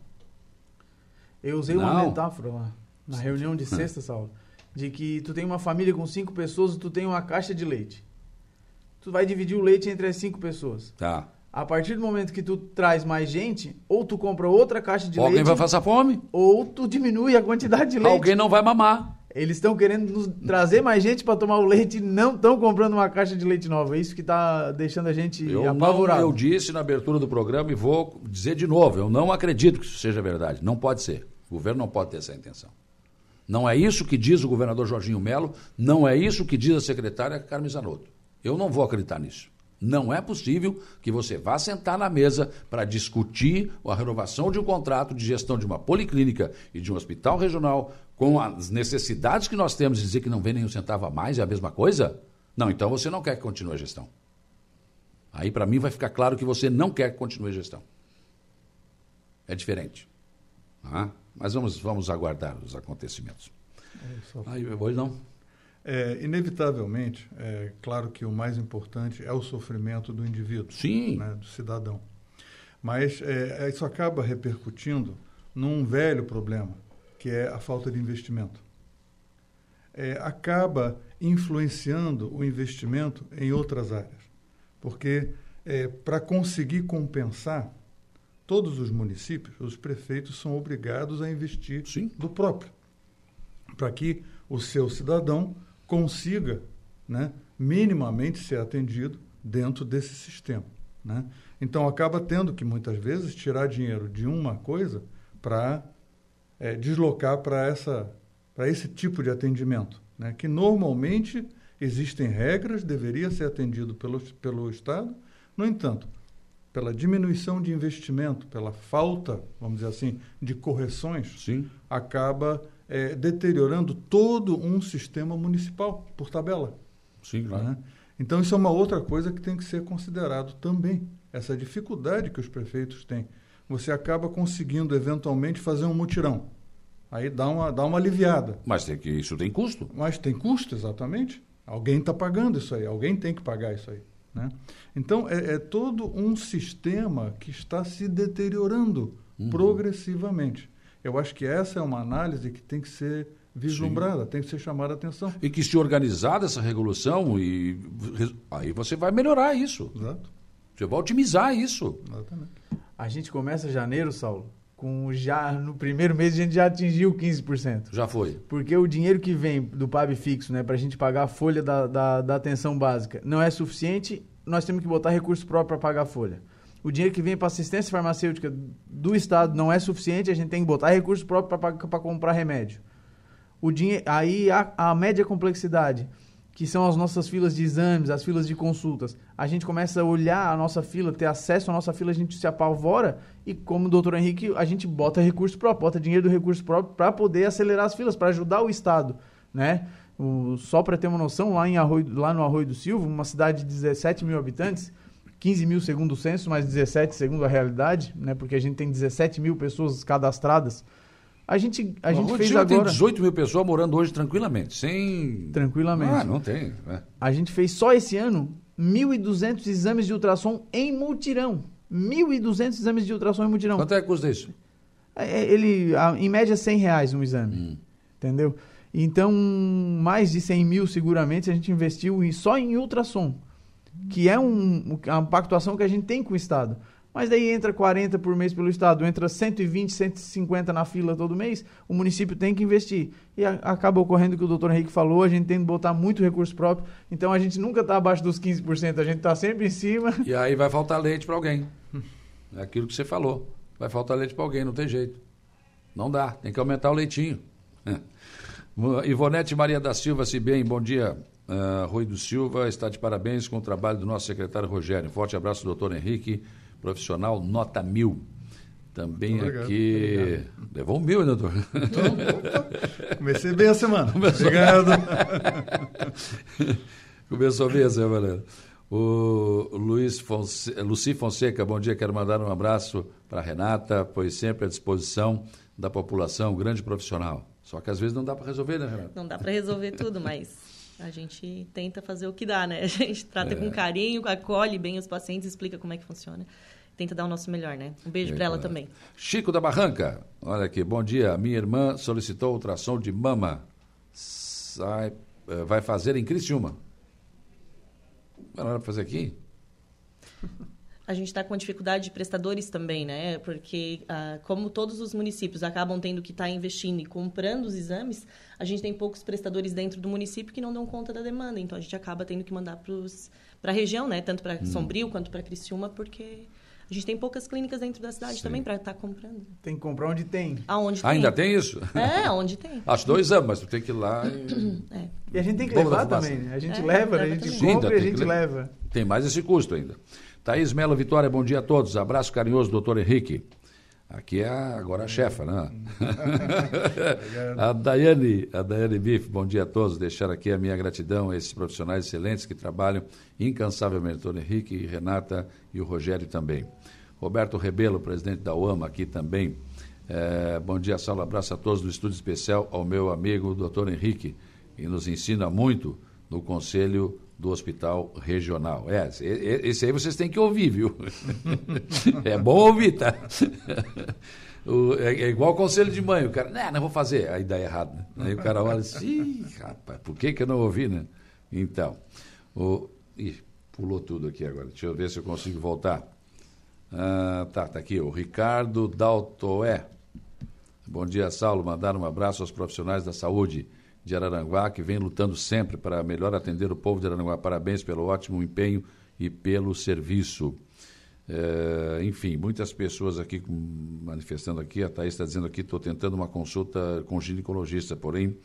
Eu usei não. uma metáfora lá, na reunião de sexta, Saulo, de que tu tem uma família com cinco pessoas e tu tem uma caixa de leite. Tu vai dividir o leite entre as cinco pessoas. Tá. A partir do momento que tu traz mais gente, ou tu compra outra caixa de Alguém leite. Alguém vai passar fome. Ou tu diminui a quantidade de leite. Alguém não vai mamar. Eles estão querendo nos trazer mais gente para tomar o leite e não estão comprando uma caixa de leite nova. É isso que está deixando a gente eu apavorado. Não, eu disse na abertura do programa e vou dizer de novo: eu não acredito que isso seja verdade. Não pode ser. O governo não pode ter essa intenção. Não é isso que diz o governador Jorginho Melo, não é isso que diz a secretária Carmen Zanotto. Eu não vou acreditar nisso. Não é possível que você vá sentar na mesa para discutir a renovação de um contrato de gestão de uma policlínica e de um hospital regional com as necessidades que nós temos dizer que não vem nenhum centavo a mais é a mesma coisa? Não, então você não quer que continue a gestão. Aí, para mim, vai ficar claro que você não quer que continue a gestão. É diferente. Ah, mas vamos, vamos aguardar os acontecimentos. É, só... Aí, hoje não. É, inevitavelmente, é claro que o mais importante é o sofrimento do indivíduo, Sim. Né, do cidadão. Mas é, isso acaba repercutindo num velho problema, que é a falta de investimento. É, acaba influenciando o investimento em outras áreas, porque é, para conseguir compensar, todos os municípios, os prefeitos são obrigados a investir Sim. do próprio, para que o seu cidadão consiga né, minimamente ser atendido dentro desse sistema. Né? Então, acaba tendo que, muitas vezes, tirar dinheiro de uma coisa para é, deslocar para esse tipo de atendimento, né? que normalmente existem regras, deveria ser atendido pelo, pelo Estado, no entanto, pela diminuição de investimento, pela falta, vamos dizer assim, de correções, Sim. acaba é, deteriorando todo um sistema municipal, por tabela. Sim, claro. Né? Então, isso é uma outra coisa que tem que ser considerado também. Essa dificuldade que os prefeitos têm. Você acaba conseguindo, eventualmente, fazer um mutirão. Aí dá uma, dá uma aliviada. Mas tem que, isso tem custo. Mas tem custo, exatamente. Alguém está pagando isso aí, alguém tem que pagar isso aí. Né? Então, é, é todo um sistema que está se deteriorando Uhum. progressivamente. Eu acho que essa é uma análise que tem que ser vislumbrada, tem que ser chamada a atenção. E que se organizar essa regulação, e aí você vai melhorar isso. Exato. Você vai otimizar isso. Exatamente. A gente começa janeiro, Saulo, com já no primeiro mês a gente já atingiu 15%. Já foi. Porque o dinheiro que vem do PAB fixo, né, para a gente pagar a folha da, da, da atenção básica, não é suficiente, nós temos que botar recurso próprio para pagar a folha. O dinheiro que vem para assistência farmacêutica do Estado não é suficiente, a gente tem que botar recurso próprio para comprar remédio. O dinheiro, aí a, a média complexidade, que são as nossas filas de exames, as filas de consultas, a gente começa a olhar a nossa fila, ter acesso à nossa fila, a gente se apavora e, como o doutor Henrique, a gente bota recurso próprio, bota dinheiro do recurso próprio para poder acelerar as filas, para ajudar o Estado, né? O, só para ter uma noção, lá, em Arroio, lá no Arroio do Silva, uma cidade de 17 mil habitantes, 15 mil segundo o censo, mas 17 segundo a realidade, né? Porque a gente tem 17 mil pessoas cadastradas. A gente, a gente fez agora... tem 18 mil pessoas morando hoje tranquilamente, sem... Tranquilamente. Ah, não tem. É. A gente fez só esse ano 1.200 exames de ultrassom em multirão. 1.200 exames de ultrassom em multirão. Quanto é que custa isso? É, Ele, a- em média, 100 reais um exame. Hum. Entendeu? Então, mais de 100 mil seguramente a gente investiu só em ultrassom, que é um, uma pactuação que a gente tem com o Estado. Mas daí entra 40 por mês pelo Estado, entra 120, 150 na fila todo mês, o município tem que investir. E a- acaba ocorrendo o que o doutor Henrique falou, a gente tem que botar muito recurso próprio, então a gente nunca está abaixo dos 15%, a gente está sempre em cima. E aí vai faltar leite para alguém. É aquilo que você falou. Vai faltar leite para alguém, não tem jeito. Não dá, tem que aumentar o leitinho. Ivonete Maria da Silva, se bem, bom dia. Uh, Rui do Silva está de parabéns com o trabalho do nosso secretário Rogério. Forte abraço, doutor Henrique, profissional nota mil. Também Obrigado, aqui. Levou um mil, hein, doutor? Comecei bem a semana. Obrigado. Começou bem a semana. O Luiz Fonse... Luci Fonseca, bom dia. Quero mandar um abraço para a Renata, pois sempre à disposição da população, grande profissional. Só que às vezes não dá para resolver, né, Renata? Não dá para resolver tudo, mas a gente tenta fazer o que dá, né? A gente trata com carinho, acolhe bem os pacientes, explica como é que funciona. Tenta dar o nosso melhor, né? Um beijo para ela também. Chico da Barranca, olha aqui, bom dia. Minha irmã solicitou ultrassom de mama. Sai, eh, vai fazer em Criciúma. Não era para fazer aqui? A gente está com dificuldade de prestadores também, né? Porque, ah, como todos os municípios acabam tendo que estar investindo e comprando os exames, a gente tem poucos prestadores dentro do município que não dão conta da demanda. Então, a gente acaba tendo que mandar para a região, né? Tanto para Sombrio quanto para Criciúma, porque a gente tem poucas clínicas dentro da cidade Sim. também para estar comprando. Tem que comprar onde tem. Aonde tem. Ainda tem isso? É, onde tem. Acho dois anos, mas tu tem que ir lá e... É. E a gente tem que levar também, né? A gente É, leva, né? a leva gente também. Sim, compra e a gente le- leva. Tem mais esse custo ainda. Thaís Melo Vitória, bom dia a todos. Abraço carinhoso, doutor Henrique. Aqui é a, agora a chefa, né? a Daiane, a Daiane Biff, bom dia a todos. Deixar aqui a minha gratidão a esses profissionais excelentes que trabalham incansavelmente. O Henrique, Renata e o Rogério também. Roberto Rebelo, presidente da UAMA, aqui também. É, bom dia, Saulo. Abraço a todos do estúdio especial, ao meu amigo doutor Henrique, que nos ensina muito no Conselho do Hospital Regional. É, esse aí vocês têm que ouvir, viu? é bom ouvir, tá? O, é, é, igual o conselho de mãe, o cara, não, não vou fazer, aí dá errado. Né? Aí o cara olha assim, rapaz, por que, que eu não ouvi, né? Então, o, ih, pulou tudo aqui agora, deixa eu ver se eu consigo voltar. Ah, tá, tá aqui, o Ricardo Daltoé. Bom dia, Saulo, mandar um abraço aos profissionais da saúde de Araranguá, que vem lutando sempre para melhor atender o povo de Araranguá. Parabéns pelo ótimo empenho e pelo serviço. É, enfim, muitas pessoas aqui manifestando aqui, a Thaís está dizendo aqui, estou tentando uma consulta com ginecologista, porém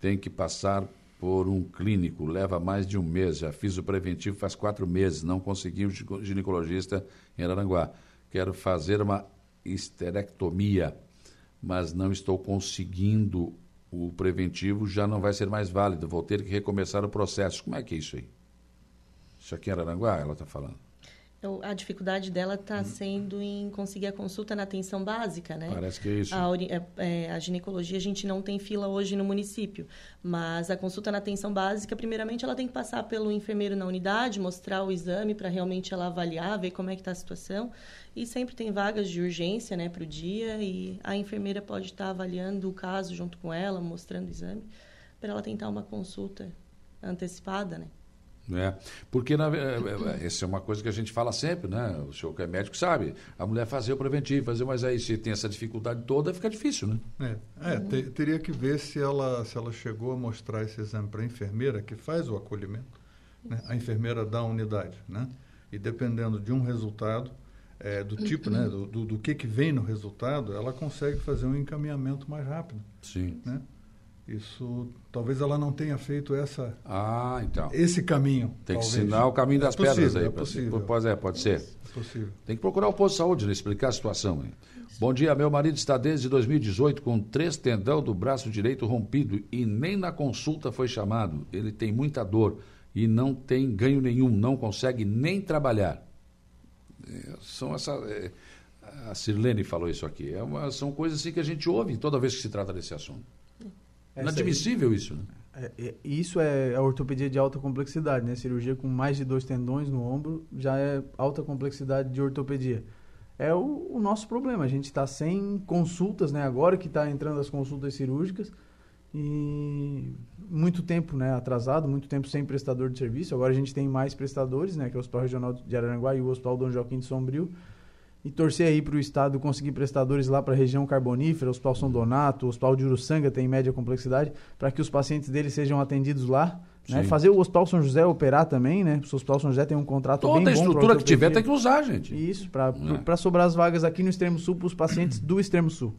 tem que passar por um clínico, leva mais de um mês, já fiz o preventivo faz quatro meses, não consegui um ginecologista em Araranguá. Quero fazer uma esterectomia, mas não estou conseguindo o preventivo já não vai ser mais válido, vou ter que recomeçar o processo. Como é que é isso aí? Isso aqui em Araranguá, ela está falando. Então, a dificuldade dela está hum. sendo em conseguir a consulta na atenção básica, né? Parece que é isso. A, é, é, a, ginecologia, a gente não tem fila hoje no município, mas a consulta na atenção básica, primeiramente, ela tem que passar pelo enfermeiro na unidade, mostrar o exame para realmente ela avaliar, ver como é que está a situação. E sempre tem vagas de urgência, né, para o dia, e a enfermeira pode estar tá avaliando o caso junto com ela, mostrando o exame, para ela tentar uma consulta antecipada, né? Né? Porque na, é, é, essa é uma coisa que a gente fala sempre, né? O senhor que é médico sabe. A mulher fazer o preventivo, fazer, mas aí se tem essa dificuldade toda, fica difícil, né? É, é te, teria que ver se ela, se ela chegou a mostrar esse exame para a enfermeira que faz o acolhimento. Né? A enfermeira da unidade, né? E dependendo de um resultado, é, do tipo, né? Do, do, do, que, que vem no resultado, ela consegue fazer um encaminhamento mais rápido. Sim. Né? Isso, talvez ela não tenha feito essa, ah, então. esse caminho. Tem que ensinar o caminho das é possível, pedras aí. É possível. Pode, é, pode ser. É possível. Tem que procurar o posto de saúde, né, explicar a situação. Hein? Bom dia, meu marido está desde 2018 com três tendão do braço direito rompido e nem na consulta foi chamado. Ele tem muita dor e não tem ganho nenhum, não consegue nem trabalhar. É, são essa, é, a Sirlene falou isso aqui. É uma, são coisas assim que a gente ouve toda vez que se trata desse assunto. Inadmissível aí, isso, né? É, é, isso é a ortopedia de alta complexidade, né? Cirurgia com mais de dois tendões no ombro já é alta complexidade de ortopedia. É o, o nosso problema. A gente está sem consultas, né? Agora que está entrando as consultas cirúrgicas e muito tempo, né? Atrasado, muito tempo sem prestador de serviço. Agora a gente tem mais prestadores, né? Que é o Hospital Regional de Araranguá e o Hospital Dom Joaquim de Sombrio e torcer aí para o Estado conseguir prestadores lá para a região carbonífera, Hospital São Donato, o Hospital de Uruçanga tem média complexidade, para que os pacientes dele sejam atendidos lá. Né? Fazer o Hospital São José operar também, né? O Hospital São José tem um contrato Toda bem bom. Toda estrutura que tiver tem que usar, gente. Isso, para é. sobrar as vagas aqui no Extremo Sul para os pacientes do Extremo Sul.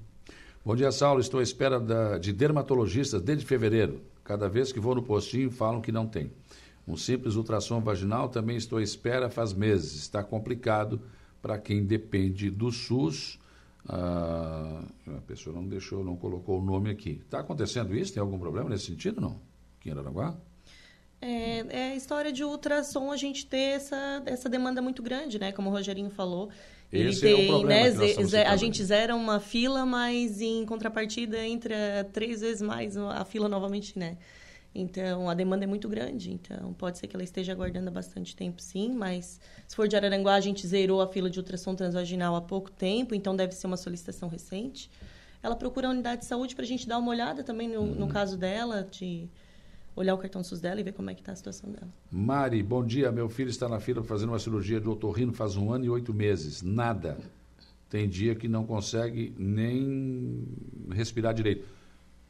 Bom dia, Saulo. Estou à espera da, de dermatologistas desde fevereiro. Cada vez que vou no postinho, falam que não tem. Um simples ultrassom vaginal também estou à espera faz meses. Está complicado para quem depende do SUS. Ah, a pessoa não deixou, não colocou o nome aqui. Está acontecendo isso? Tem algum problema nesse sentido, não? Aqui em Araranguá? É, é a história de ultrassom a gente ter essa, essa demanda muito grande, né? Como o Rogerinho falou. Ele Esse tem, é o problema né, a gente zera uma fila, mas em contrapartida entra três vezes mais a fila novamente, né? Então, a demanda é muito grande. Então, pode ser que ela esteja aguardando há bastante tempo, sim. Mas, se for de Araranguá, a gente zerou a fila de ultrassom transvaginal há pouco tempo. Então, deve ser uma solicitação recente. Ela procura a unidade de saúde para a gente dar uma olhada também no, uhum. no, caso dela, de olhar o cartão SUS dela e ver como é que está a situação dela. Mari, bom dia. Meu filho está na fila fazendo uma cirurgia de otorrino faz um ano e oito meses. Nada. Tem dia que não consegue nem respirar direito.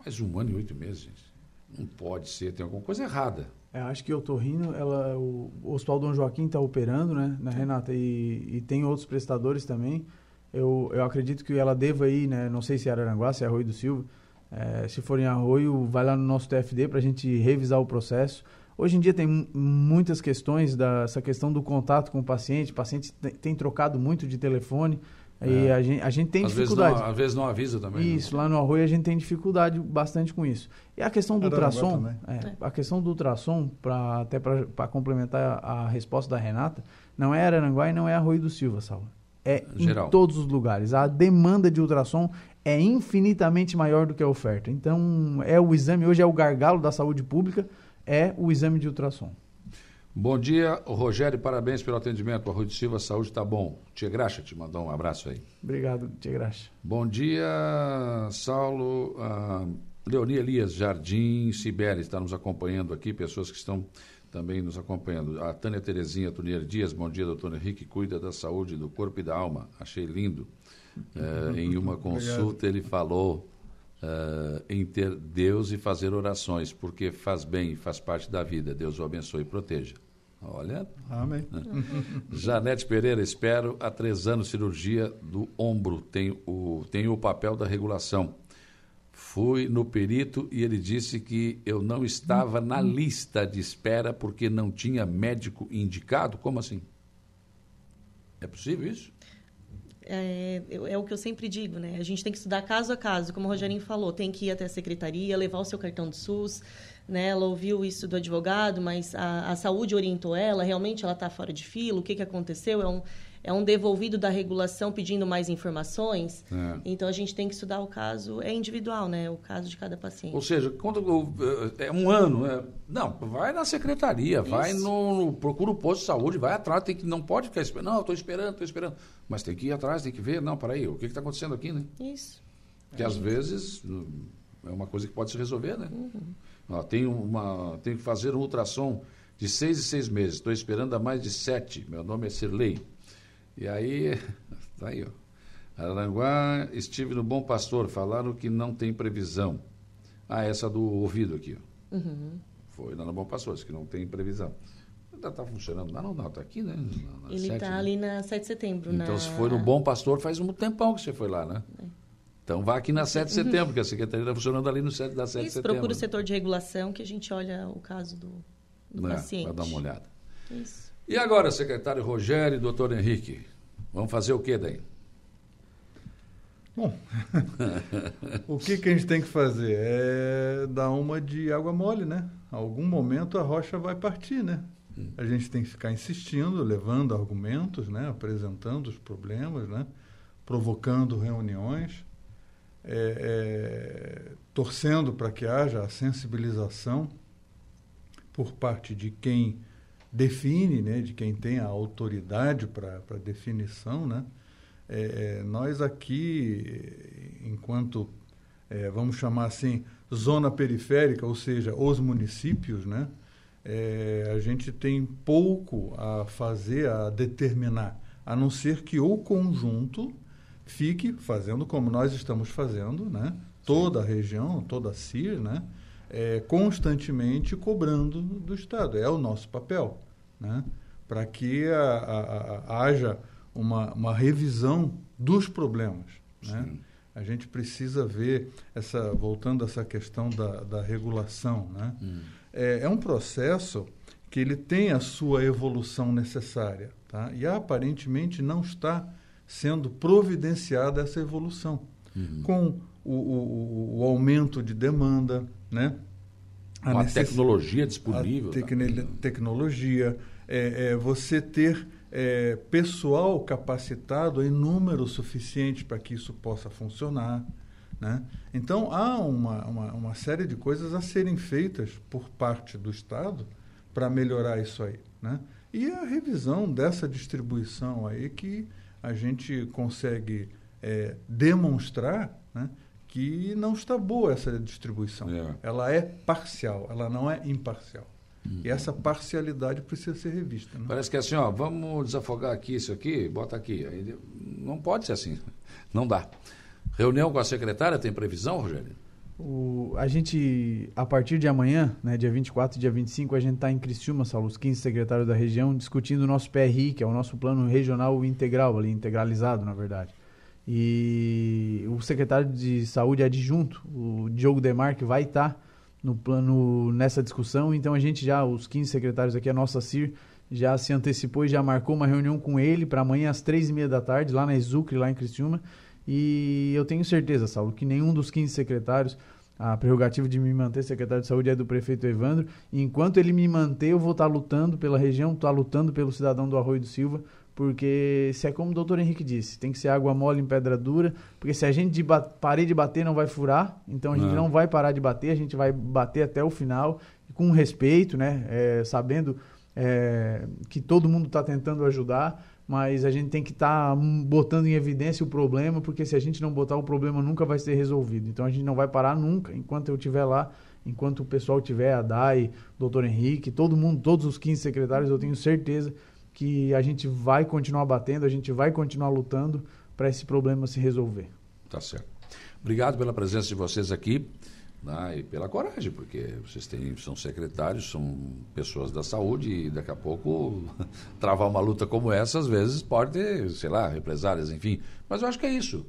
Mas um ano e oito meses, gente. Não pode ser, tem alguma coisa errada. É, acho que o Torrino, ela, o, Hospital Dom Joaquim está operando, né, né Renata? E, e, tem outros prestadores também. Eu, eu acredito que ela deva ir, né? Não sei se é Araranguá, se é Arroio do Silva. É, se for em Arroio, vai lá no nosso TFD para a gente revisar o processo. Hoje em dia tem muitas questões dessa questão do contato com o paciente. O paciente tem, tem trocado muito de telefone. E a gente, a gente tem às dificuldade. Vezes não, às vezes não avisa também. né? Isso, lá no Arroio a gente tem dificuldade bastante com isso. E a questão do ultrassom, também. é, a questão do ultrassom, pra, até para complementar a, a resposta da Renata, não é Araranguá e não é Arroio do Silva, Saulo. É Geral. em todos os lugares. A demanda de ultrassom é infinitamente maior do que a oferta. Então, é o exame, hoje é o gargalo da saúde pública, é o exame de ultrassom. Bom dia, Rogério, parabéns pelo atendimento. Arroio de Silva, saúde tá bom. Tia Graxa te mandou um abraço aí. Obrigado, Tia Graxa. Bom dia, Saulo. Ah, Leoni Elias Jardim, Sibeli está nos acompanhando aqui, pessoas que estão também nos acompanhando. A Tânia Terezinha Tunier Dias, bom dia, doutor Henrique, cuida da saúde do corpo e da alma. Achei lindo. Eh, em uma consulta ele falou eh, em ter Deus e fazer orações, porque faz bem e faz parte da vida. Deus o abençoe e proteja. Olha, Amém. Janete Pereira, espero há três anos cirurgia do ombro. Tem o, tem o papel da regulação. Fui no perito e ele disse que eu não estava na lista de espera porque não tinha médico indicado. Como assim? É possível isso? É, é o que eu sempre digo, né? A gente tem que estudar caso a caso, como o Rogerinho falou, tem que ir até a secretaria, levar o seu cartão do SUS, né? Ela ouviu isso do advogado, mas a, a saúde orientou ela, realmente ela está fora de fila, o que, que aconteceu? É um, é um devolvido da regulação pedindo mais informações. É. Então a gente tem que estudar o caso, é individual, né? O caso de cada paciente. Ou seja, quando o- é um ano, é- não, vai na secretaria, vai Isso. no, no- procura o posto de saúde, vai atrás, tem que não pode ficar esperando. Não, estou esperando, estou esperando, mas tem que ir atrás, tem que ver. Não, peraí, o que está acontecendo aqui, né? Isso. Porque às vezes hum, é uma coisa que pode se resolver, né? Ó, tem, uma, tem que fazer um ultrassom de seis e seis meses. Estou esperando há mais de sete. Meu nome é Sirlei. E aí, tá aí, ó. Aranguá, estive no Bom Pastor. Falaram que não tem previsão. Ah, essa do ouvido aqui, ó. Foi lá no Bom Pastor, disse que não tem previsão. Ainda está funcionando. Não, não, não, está aqui, né? Na- na Ele está né? ali na 7 de setembro. Então, na... se foi no Bom Pastor, faz um tempão que você foi lá, né? Então, vá aqui na 7 de setembro, que a secretaria está funcionando ali no 7 da 7 de Isso, setembro. procura o setor de regulação que a gente olha o caso do, do né? paciente. Vai dar uma olhada. Isso. E agora, secretário Rogério e doutor Henrique, vamos fazer o que daí? Bom, o que, que a gente tem que fazer? É dar uma de água mole, né? Algum momento a rocha vai partir, né? A gente tem que ficar insistindo, levando argumentos, né? apresentando os problemas, né? provocando reuniões, é, é, torcendo para que haja a sensibilização por parte de quem define, né? de quem tem a autoridade para definição, né? É, é, nós aqui, enquanto, é, vamos chamar assim, zona periférica, ou seja, os municípios, né, é, a gente tem pouco a fazer, a determinar, a não ser que o conjunto fique fazendo como nós estamos fazendo, né, toda a região, toda a CIR, né, é, constantemente cobrando do Estado. É o nosso papel, né, para que a, a, a, haja uma, uma revisão dos problemas. Né? A gente precisa ver, essa, voltando a essa questão da, da regulação, né? Hum. É, é um processo que ele tem a sua evolução necessária tá? e aparentemente não está sendo providenciada essa evolução Uhum. com o, o, o aumento de demanda, né? Uma necess- tecnologia disponível. a tá? tecne- tecnologia, é, é, você ter é, pessoal capacitado em número suficiente para que isso possa funcionar. Né? Então, há uma, uma, uma série de coisas a serem feitas por parte do Estado para melhorar isso aí. Né? E a revisão dessa distribuição aí que a gente consegue é, demonstrar né, que não está boa essa distribuição. É. Ela é parcial, ela não é imparcial. E essa parcialidade precisa ser revista. Né? Parece que é assim, ó, vamos desafogar aqui isso aqui, bota aqui. Não pode ser assim, não dá. Reunião com a secretária, tem previsão, Rogério? O, a gente, a partir de amanhã, né, dia 24 e dia 25, a gente está em Criciúma, Saulo, os 15 secretários da região, discutindo o nosso PRI, que é o nosso plano regional integral, ali, integralizado, na verdade. E o secretário de saúde adjunto, o Diogo Demarque, vai estar no plano, nessa discussão. Então a gente já, os 15 secretários aqui, a nossa CIR, já se antecipou e já marcou uma reunião com ele para amanhã às três e meia da tarde, lá na Exucre, lá em Criciúma. E eu tenho certeza, Saulo, que nenhum dos 15 secretários, a prerrogativa de me manter secretário de saúde é do prefeito Evandro. E enquanto ele me manter, eu vou estar lutando pela região, estar lutando pelo cidadão do Arroio do Silva, porque se é como o doutor Henrique disse, tem que ser água mole em pedra dura, porque se a gente de parar de bater não vai furar, então a gente não. não vai parar de bater, a gente vai bater até o final, com respeito, né? É, sabendo é, que todo mundo está tentando ajudar, mas a gente tem que estar tá botando em evidência o problema, porque se a gente não botar o problema nunca vai ser resolvido. Então a gente não vai parar nunca, enquanto eu estiver lá, enquanto o pessoal tiver, a DAI, doutor Henrique, todo mundo, todos os 15 secretários, eu tenho certeza que a gente vai continuar batendo, a gente vai continuar lutando para esse problema se resolver. Tá certo. Obrigado pela presença de vocês aqui né, e pela coragem, porque vocês têm, são secretários, são pessoas da saúde e daqui a pouco travar uma luta como essa, às vezes pode ter, sei lá, represálias, enfim. Mas eu acho que é isso.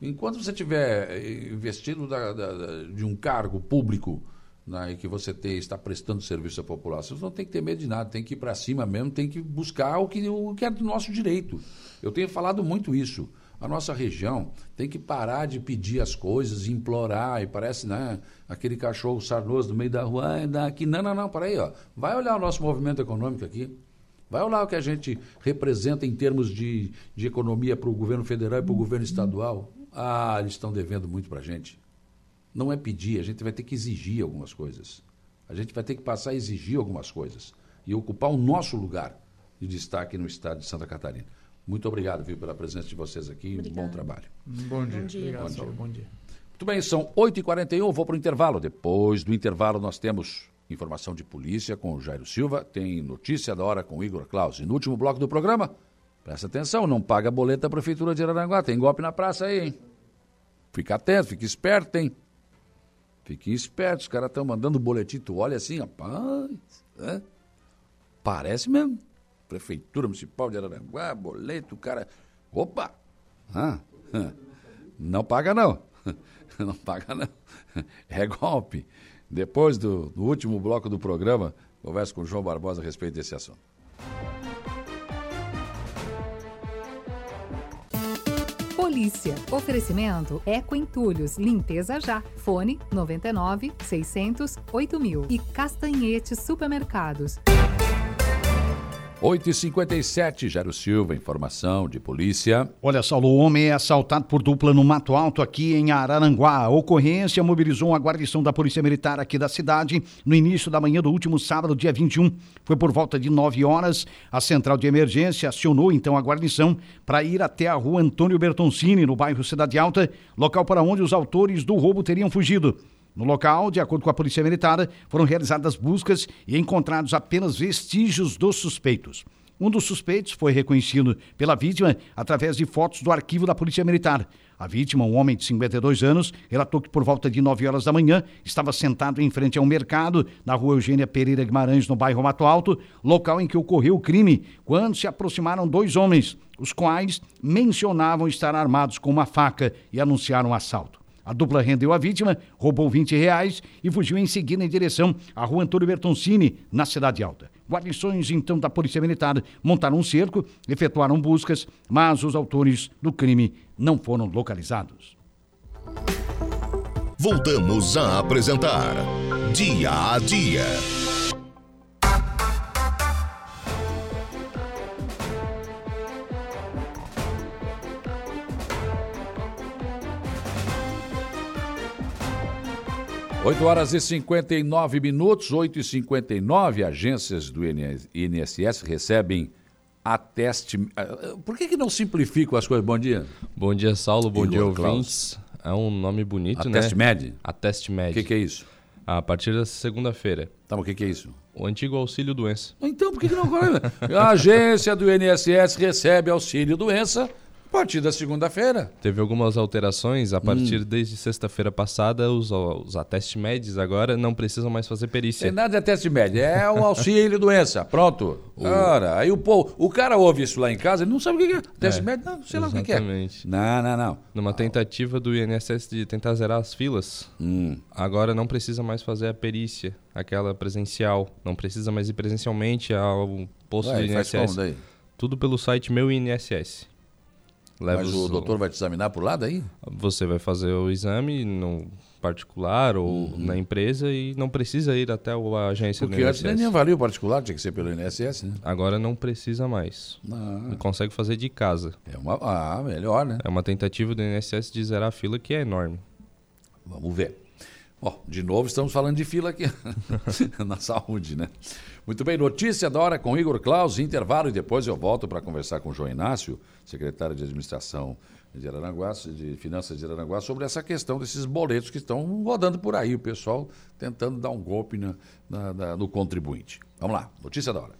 Enquanto você tiver investido da, da, de um cargo público né, e que você está prestando serviço à população, você não tem que ter medo de nada, tem que ir para cima mesmo, tem que buscar o que, o que é do nosso direito. Eu tenho falado muito isso. A nossa região tem que parar de pedir as coisas, implorar, e parece, né, aquele cachorro sarnoso no meio da rua, ah, daqui. Não, não, não, para aí, ó. Vai olhar o nosso movimento econômico aqui. Vai olhar o que a gente representa em termos de, de economia para o governo federal e para o governo estadual. Ah, eles estão devendo muito para a gente. Não é pedir, a gente vai ter que exigir algumas coisas. A gente vai ter que passar a exigir algumas coisas e ocupar o nosso lugar de destaque no estado de Santa Catarina. Muito obrigado, viu, pela presença de vocês aqui. Obrigada. Bom trabalho. Bom dia. Bom dia. Obrigado, bom, dia. bom dia. Muito bem, são 8h41, vou para o intervalo. Depois do intervalo, nós temos informação de polícia com o Jairo Silva, tem notícia da hora com o Igor Claus. E no último bloco do programa, presta atenção, não paga boleto da Prefeitura de Araranguá. Tem golpe na praça aí, hein? Fica atento, fica esperto, hein? Fiquem espertos, os caras estão mandando boletim, tu olha assim, rapaz, é? parece mesmo. Prefeitura Municipal de Araranguá, boleto, o cara. Opa! Não paga não. Não paga não. É golpe. Depois do, do último bloco do programa, converso com o João Barbosa a respeito desse assunto. Polícia. Oferecimento Eco Entulhos. Limpeza já. Fone 99 600 8000. E Castanhete Supermercados. 8h57, Jairo Silva, informação de polícia. Olha, Saulo, o homem é assaltado por dupla no Mato Alto, aqui em Araranguá. A ocorrência mobilizou uma guarnição da Polícia Militar aqui da cidade no início da manhã do último sábado, dia 21. Foi por volta de 9 horas. A central de emergência acionou então a guarnição para ir até a rua Antônio Bertoncini, no bairro Cidade Alta, local para onde os autores do roubo teriam fugido. No local, de acordo com a Polícia Militar, foram realizadas buscas e encontrados apenas vestígios dos suspeitos. Um dos suspeitos foi reconhecido pela vítima através de fotos do arquivo da Polícia Militar. A vítima, um homem de 52 anos, relatou que por volta de 9 horas da manhã estava sentado em frente a um mercado na rua Eugênia Pereira Guimarães, no bairro Mato Alto, local em que ocorreu o crime, quando se aproximaram dois homens, os quais mencionavam estar armados com uma faca e anunciaram um assalto. A dupla rendeu a vítima, roubou 20 reais e fugiu em seguida em direção à rua Antônio Bertoncini, na Cidade Alta. Guarnições, então, da Polícia Militar montaram um cerco, efetuaram buscas, mas os autores do crime não foram localizados. Voltamos a apresentar Dia a Dia. 8 horas e 59 minutos, 8 e 59 agências do INSS recebem a teste. Ah, por que, que não simplificam as coisas? Bom dia. Bom dia, Saulo. Bom dia, ouvintes. É um nome bonito, a né? Teste Med? A Teste Med. O que, que, é isso? A partir dessa segunda-feira. Tá, mas o que, que é isso? O antigo auxílio doença. Então, por que, que não? a agência do INSS recebe auxílio doença A partir da segunda-feira. Teve algumas alterações. A partir hum. desde sexta-feira passada, os, os atestes médios agora não precisam mais fazer perícia. Tem nada de ateste médio, é o auxílio doença. Pronto. O... Cara, aí o, povo, o cara ouve isso lá em casa, ele não sabe o que é. Ateste é, médio, não, sei lá o que é. Não, não, não. Numa tentativa do INSS de tentar zerar as filas, hum. agora não precisa mais fazer a perícia, aquela presencial. Não precisa mais ir presencialmente ao posto Ué, do INSS. Tudo pelo site Meu INSS. Leva Mas o os... doutor vai te examinar por lá daí? Você vai fazer o exame no particular ou uhum. na empresa e não precisa ir até a agência Porque do INSS. Porque antes nem avalia o particular, tinha que ser pelo INSS, né? Agora não precisa mais. Ah. Consegue fazer de casa. É uma, ah, melhor, né? É uma tentativa do INSS de zerar a fila que é enorme. Vamos ver. Ó, de novo estamos falando de fila aqui na saúde, né? Muito bem, notícia da hora com Igor Claus, intervalo e depois eu volto para conversar com o João Inácio, secretário de Administração de Araranguá, de Finanças de Araranguá, sobre essa questão desses boletos que estão rodando por aí, o pessoal tentando dar um golpe na, na, na, no contribuinte. Vamos lá, notícia da hora.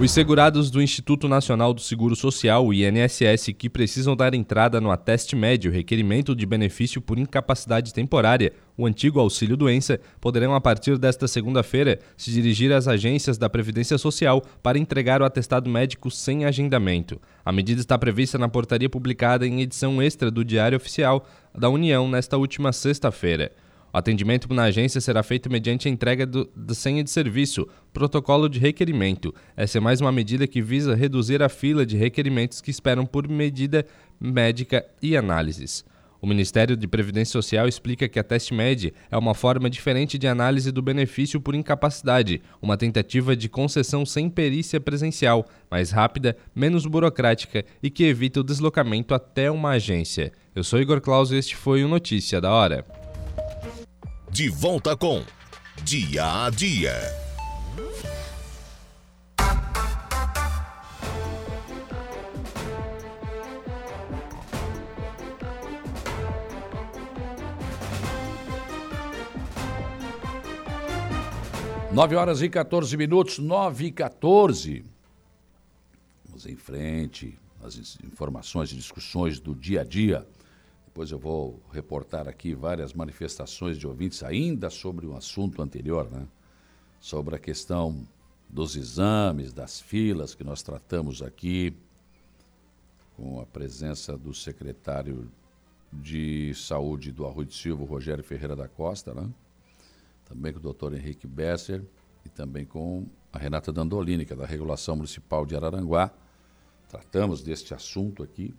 Os segurados do Instituto Nacional do Seguro Social, o INSS, que precisam dar entrada no ateste médio, requerimento de benefício por incapacidade temporária, o antigo auxílio-doença, poderão, a partir desta segunda-feira, se dirigir às agências da Previdência Social para entregar o atestado médico sem agendamento. A medida está prevista na portaria publicada em edição extra do Diário Oficial da União nesta última sexta-feira. O atendimento na agência será feito mediante a entrega do, da senha de serviço, protocolo de requerimento. Essa é mais uma medida que visa reduzir a fila de requerimentos que esperam por medida médica e análises. O Ministério de Previdência Social explica que a teste média é uma forma diferente de análise do benefício por incapacidade, uma tentativa de concessão sem perícia presencial, mais rápida, menos burocrática e que evita o deslocamento até uma agência. Eu sou Igor Claus e este foi o Notícia da Hora de volta com Dia a Dia. Nove horas e 14 minutos, nove e 14. Vamos em frente, as informações e discussões do dia a dia. Depois eu vou reportar aqui várias manifestações de ouvintes ainda sobre o assunto anterior, né? Sobre a questão dos exames, das filas que nós tratamos aqui, com a presença do secretário de Saúde do Arroio de Silva, Rogério Ferreira da Costa, né? Também com o doutor Henrique Besser e também com a Renata Dandolini, que é da Regulação Municipal de Araranguá. Tratamos deste assunto aqui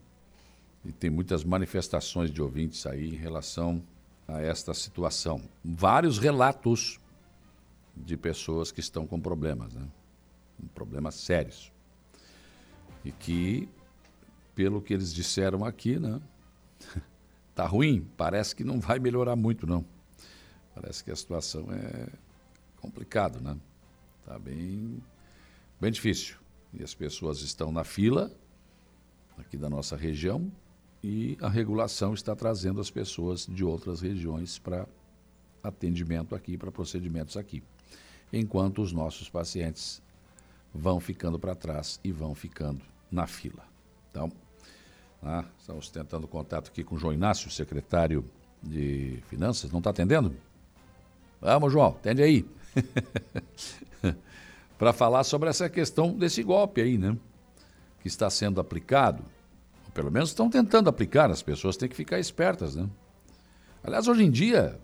e tem muitas manifestações de ouvintes aí em relação a esta situação. Vários relatos de pessoas que estão com problemas, né? problemas sérios. E que, pelo que eles disseram aqui, né? tá ruim, parece que não vai melhorar muito, não. Parece que a situação é complicado, né? Tá bem, bem difícil. E as pessoas estão na fila aqui da nossa região, e a regulação está trazendo as pessoas de outras regiões para atendimento aqui, para procedimentos aqui. Enquanto os nossos pacientes vão ficando para trás e vão ficando na fila. Então, ah, estamos tentando contato aqui com o João Inácio, secretário de Finanças. Não está atendendo? Vamos, João, atende aí. para falar sobre essa questão desse golpe aí, né? Que está sendo aplicado pelo menos estão tentando aplicar, as pessoas têm que ficar espertas, né? Aliás, hoje em dia,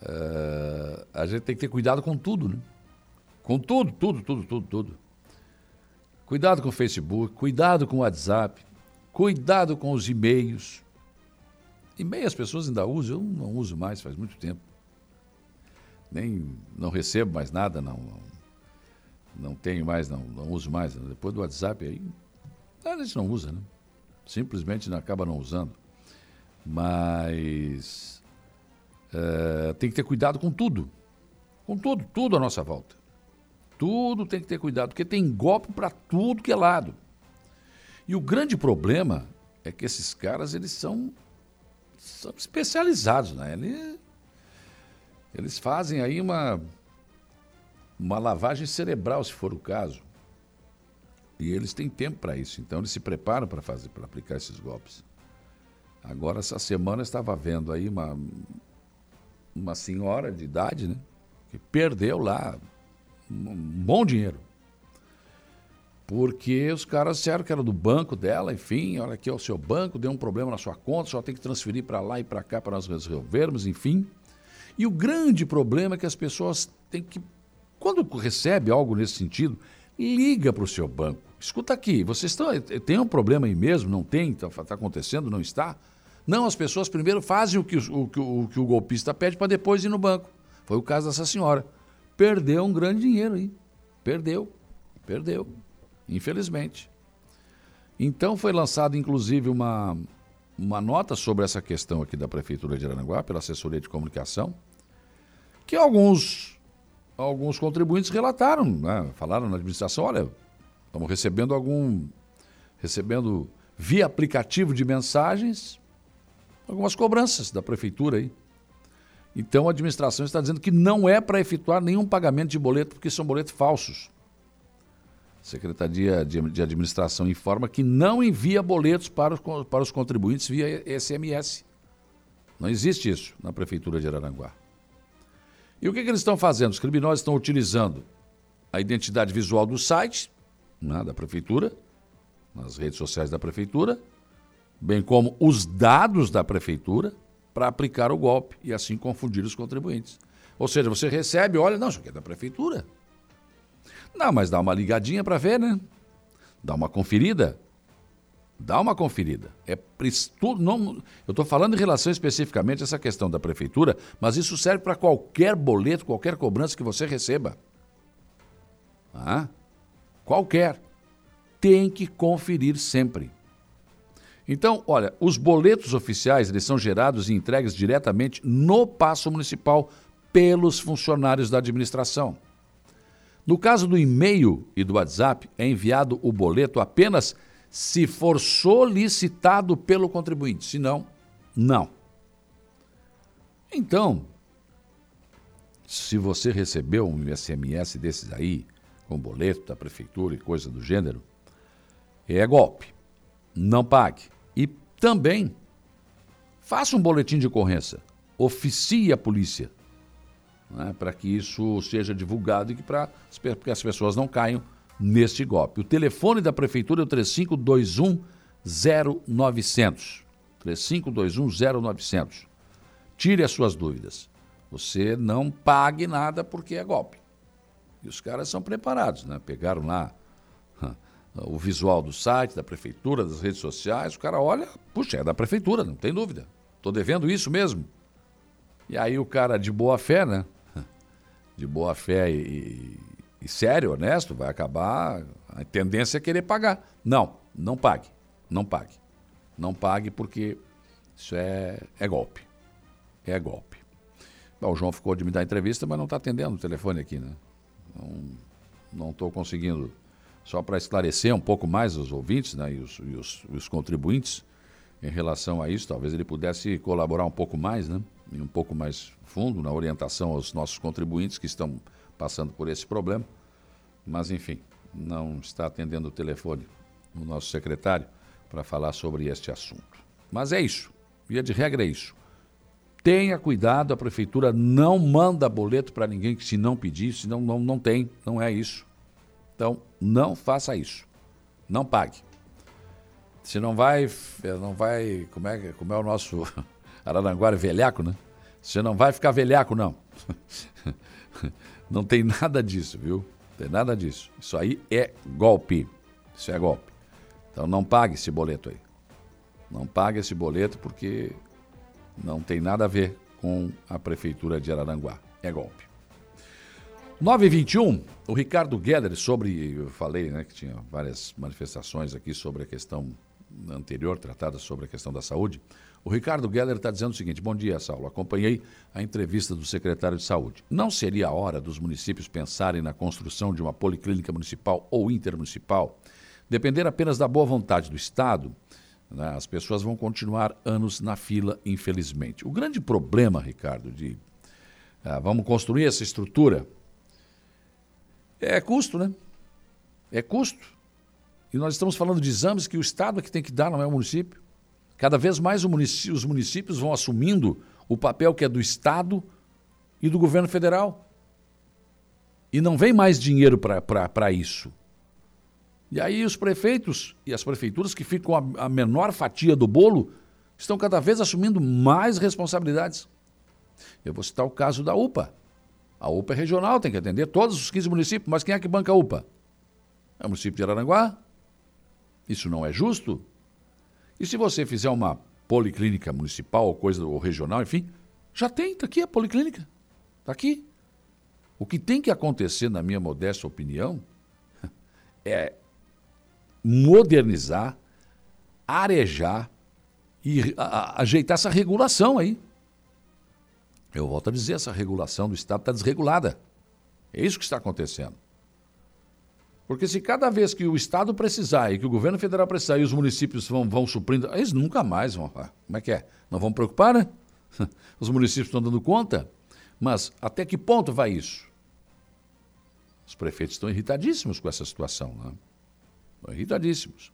uh, a gente tem que ter cuidado com tudo, né? Com tudo, tudo, tudo, tudo, tudo. Cuidado com o Facebook, cuidado com o WhatsApp, cuidado com os e-mails. E-mail as pessoas ainda usam, eu não uso mais, faz muito tempo. Nem, não recebo mais nada, não, não, não tenho mais, não, não uso mais. Depois do WhatsApp aí, a gente não usa, né? Simplesmente acaba não usando. Mas Uh, tem que ter cuidado com tudo. Com tudo, tudo à nossa volta. Tudo tem que ter cuidado, porque tem golpe para tudo que é lado. E o grande problema é que esses caras, eles são, são especializados, né? Eles, eles fazem aí uma, uma lavagem cerebral, se for o caso. E eles têm tempo para isso, então eles se preparam para fazer, para aplicar esses golpes. Agora, essa semana, eu estava vendo aí uma, uma senhora de idade, né? Que perdeu lá um bom dinheiro. Porque os caras disseram que era do banco dela, enfim, olha aqui é o seu banco, deu um problema na sua conta, só tem que transferir para lá e para cá para nós resolvermos, enfim. E o grande problema é que as pessoas têm que, quando recebe algo nesse sentido, liga para o seu banco. Escuta aqui, vocês estão, tem um problema aí mesmo? Não tem? Está tá acontecendo? Não está? Não, as pessoas primeiro fazem o que o, o, que o golpista pede para depois ir no banco. Foi o caso dessa senhora. Perdeu um grande dinheiro aí. Perdeu. Perdeu infelizmente. Então foi lançada, inclusive, uma, uma nota sobre essa questão aqui da Prefeitura de Aranaguá, pela assessoria de comunicação, que alguns, alguns contribuintes relataram, né? falaram na administração, olha, estamos recebendo algum. recebendo via aplicativo de mensagens algumas cobranças da prefeitura aí. Então a administração está dizendo que não é para efetuar nenhum pagamento de boleto, porque são boletos falsos. Secretaria de Administração informa que não envia boletos para os, para os contribuintes via SMS. Não existe isso na Prefeitura de Araranguá. E o que, que eles estão fazendo? Os criminosos estão utilizando a identidade visual do site né, da Prefeitura, nas redes sociais da Prefeitura, bem como os dados da Prefeitura, para aplicar o golpe e assim confundir os contribuintes. Ou seja, você recebe, olha, não, isso aqui é da Prefeitura. Não, mas dá uma ligadinha para ver, né? Dá uma conferida. Dá uma conferida. É tudo, não, eu estou falando em relação especificamente a essa questão da prefeitura, mas isso serve para qualquer boleto, qualquer cobrança que você receba. Ah, qualquer. Tem que conferir sempre. Então, olha, os boletos oficiais eles são gerados e entregues diretamente no Passo Municipal pelos funcionários da administração. No caso do e-mail e do WhatsApp, é enviado o boleto apenas se for solicitado pelo contribuinte. Se não, não. Então, se você recebeu um SMS desses aí, com boleto da prefeitura e coisa do gênero, é golpe. Não pague. E também faça um boletim de ocorrência. Oficie a polícia né, para que isso seja divulgado e que, pra, que as pessoas não caiam neste golpe. O telefone da prefeitura é o 3521 0900. 3521 0900. Tire as suas dúvidas. Você não pague nada porque é golpe. E os caras são preparados, né? Pegaram lá o visual do site, da prefeitura, das redes sociais. O cara olha, puxa, é da prefeitura, não tem dúvida. Estou devendo isso mesmo. E aí o cara de boa fé, né? de boa fé e, e, sério, honesto, vai acabar. A tendência é querer pagar. Não, não pague. Não pague. Não pague porque isso é, é golpe. É golpe. Bom, o João ficou de me dar entrevista, mas não está atendendo o telefone aqui, né? Não estou conseguindo. Só para esclarecer um pouco mais os ouvintes né, e, os, e os, os contribuintes em relação a isso, talvez ele pudesse colaborar um pouco mais, né? E um pouco mais fundo na orientação aos nossos contribuintes que estão passando por esse problema. Mas, enfim, não está atendendo o telefone o nosso secretário para falar sobre este assunto. Mas é isso. Via de regra é isso. Tenha cuidado, a prefeitura não manda boleto para ninguém que se não pedir, se não, não, não tem, não é isso. Então, não faça isso. Não pague. Se não vai, não vai, como é, como é o nosso Araranguara velhaco, né? Você não vai ficar velhaco, não. Não tem nada disso, viu? Não tem nada disso. Isso aí é golpe. Isso é golpe. Então não pague esse boleto aí. Não pague esse boleto porque não tem nada a ver com a prefeitura de Araranguá. É golpe. 921, o Ricardo Geller sobre, eu falei, né, que tinha várias manifestações aqui sobre a questão anterior tratada sobre a questão da saúde. O Ricardo Geller está dizendo o seguinte: Bom dia, Saulo. Acompanhei a entrevista do secretário de Saúde. Não seria a hora dos municípios pensarem na construção de uma policlínica municipal ou intermunicipal? Depender apenas da boa vontade do Estado, né, as pessoas vão continuar anos na fila, infelizmente. O grande problema, Ricardo, de ah, vamos construir essa estrutura é custo, né? É custo. E nós estamos falando de exames que o Estado é que tem que dar, não é o município. Cada vez mais os municípios vão assumindo o papel que é do Estado e do governo federal. E não vem mais dinheiro para isso. E aí os prefeitos e as prefeituras que ficam a, a menor fatia do bolo estão cada vez assumindo mais responsabilidades. Eu vou citar o caso da UPA. A UPA é regional, tem que atender todos os 15 municípios, mas quem é que banca a UPA? É o município de Araranguá. Isso não é justo? E se você fizer uma policlínica municipal ou coisa ou regional, enfim, já tem, está aqui a policlínica. Está aqui. O que tem que acontecer, na minha modesta opinião, é modernizar, arejar e ajeitar essa regulação aí. Eu volto a dizer, essa regulação do Estado está desregulada. É isso que está acontecendo. Porque se cada vez que o Estado precisar e que o governo federal precisar e os municípios vão, vão suprindo, eles nunca mais vão. Como é que é? Não vão preocupar, né? Os municípios estão dando conta. Mas até que ponto vai isso? Os prefeitos estão irritadíssimos com essa situação. Né? Estão irritadíssimos.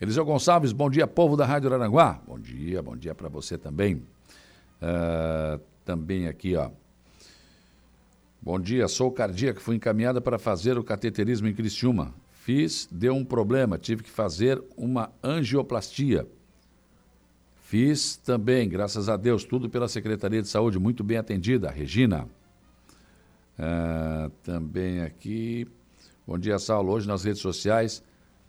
Eliseu Gonçalves, bom dia, povo da Rádio Aranguá. Bom dia, bom dia para você também. Uh, também aqui, ó. Bom dia, sou cardíaca, fui encaminhada para fazer o cateterismo em Criciúma. Fiz, deu um problema, tive que fazer uma angioplastia. Fiz também, graças a Deus, tudo pela Secretaria de Saúde, muito bem atendida. Regina. Uh, também aqui. Bom dia, Saulo. Hoje nas redes sociais,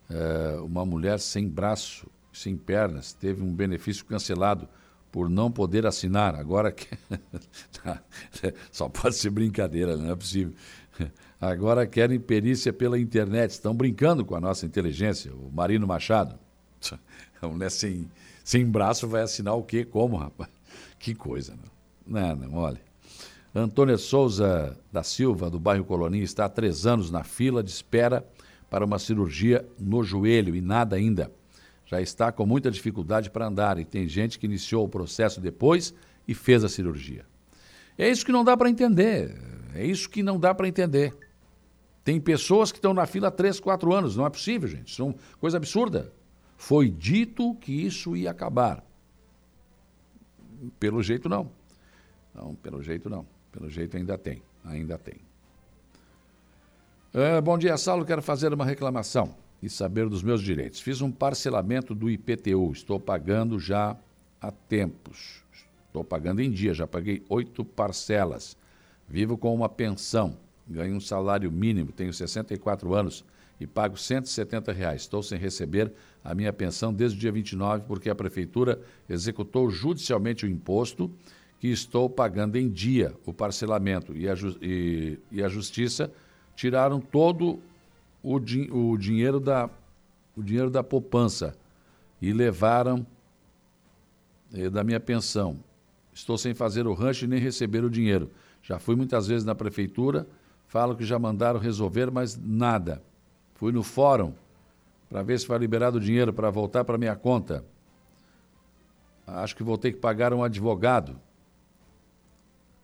uh, uma mulher sem braço, sem pernas, teve um benefício cancelado por não poder assinar. Agora que. Só pode ser brincadeira, não é possível. Agora querem perícia pela internet. Estão brincando com a nossa inteligência. O Marino Machado. A mulher sem, sem braço vai assinar o quê? Como, rapaz? Que coisa, não. Não, não, olha. Antônia Souza da Silva, do bairro Colonia, está há três anos na fila de espera para uma cirurgia no joelho e nada ainda já está com muita dificuldade para andar e tem gente que iniciou o processo depois e fez a cirurgia. É isso que não dá para entender. É isso que não dá para entender. Tem pessoas que estão na fila há 3, 4 anos. Não é possível, gente. Isso é uma coisa absurda. Foi dito que isso ia acabar. Pelo jeito, não. Não, pelo jeito, não. Pelo jeito, ainda tem. Ainda tem. É, bom dia, Saulo. Quero fazer uma reclamação e saber dos meus direitos. Fiz um parcelamento do IPTU, estou pagando já há tempos. Estou pagando em dia, já paguei oito parcelas. Vivo com uma pensão, ganho um salário mínimo, tenho 64 anos e pago 170 reais. Estou sem receber a minha pensão desde o dia 29 porque a prefeitura executou judicialmente o imposto que estou pagando em dia, o parcelamento, e a, e, e a justiça tiraram todo o, din o dinheiro da o dinheiro da poupança e levaram eh, da minha pensão. Estou sem fazer o rancho e nem receber o dinheiro. Já fui muitas vezes na prefeitura, falo que já mandaram resolver, mas nada. Fui no fórum para ver se vai liberado o dinheiro para voltar para minha conta. Acho que vou ter que pagar um advogado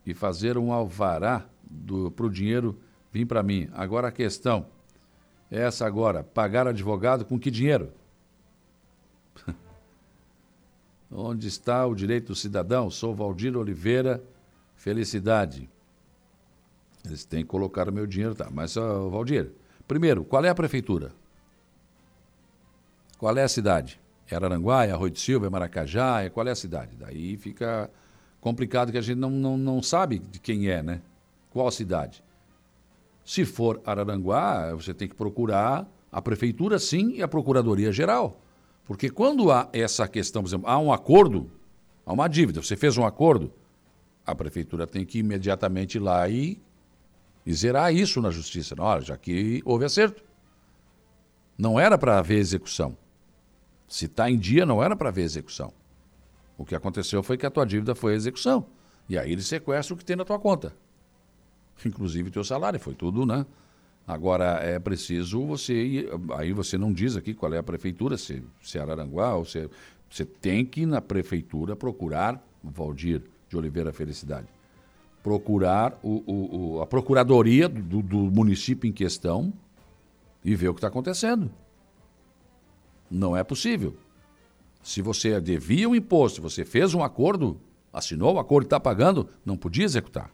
e fazer um alvará para o dinheiro vir para mim. Agora a questão essa agora, pagar advogado com que dinheiro? Onde está o direito do cidadão? Sou Valdir Oliveira, felicidade. Eles têm que colocar o meu dinheiro, tá? Mas, Valdir, primeiro, qual é a prefeitura? Qual é a cidade? É Araranguá, é Arroio de Silva, é Maracajá, é qual é a cidade? Daí fica complicado que a gente não, não, não sabe de quem é, né? Qual cidade? Se for Araranguá, você tem que procurar a prefeitura, sim, e a procuradoria geral. Porque quando há essa questão, por exemplo, há um acordo, há uma dívida, você fez um acordo, a prefeitura tem que imediatamente ir lá e, e zerar isso na justiça. Olha, já que houve acerto. Não era para haver execução. Se está em dia, não era para haver execução. O que aconteceu foi que a tua dívida foi a execução. E aí ele sequestra o que tem na tua conta. Inclusive teu salário, foi tudo, né? Agora é preciso você ir, aí você não diz aqui qual é a prefeitura, se, se é Araranguá ou se você tem que ir na prefeitura procurar Valdir de Oliveira Felicidade. Procurar o, o, o a procuradoria do, do município em questão e ver o que está acontecendo. Não é possível. Se você devia um imposto, você fez um acordo, assinou o acordo e está pagando, não podia executar.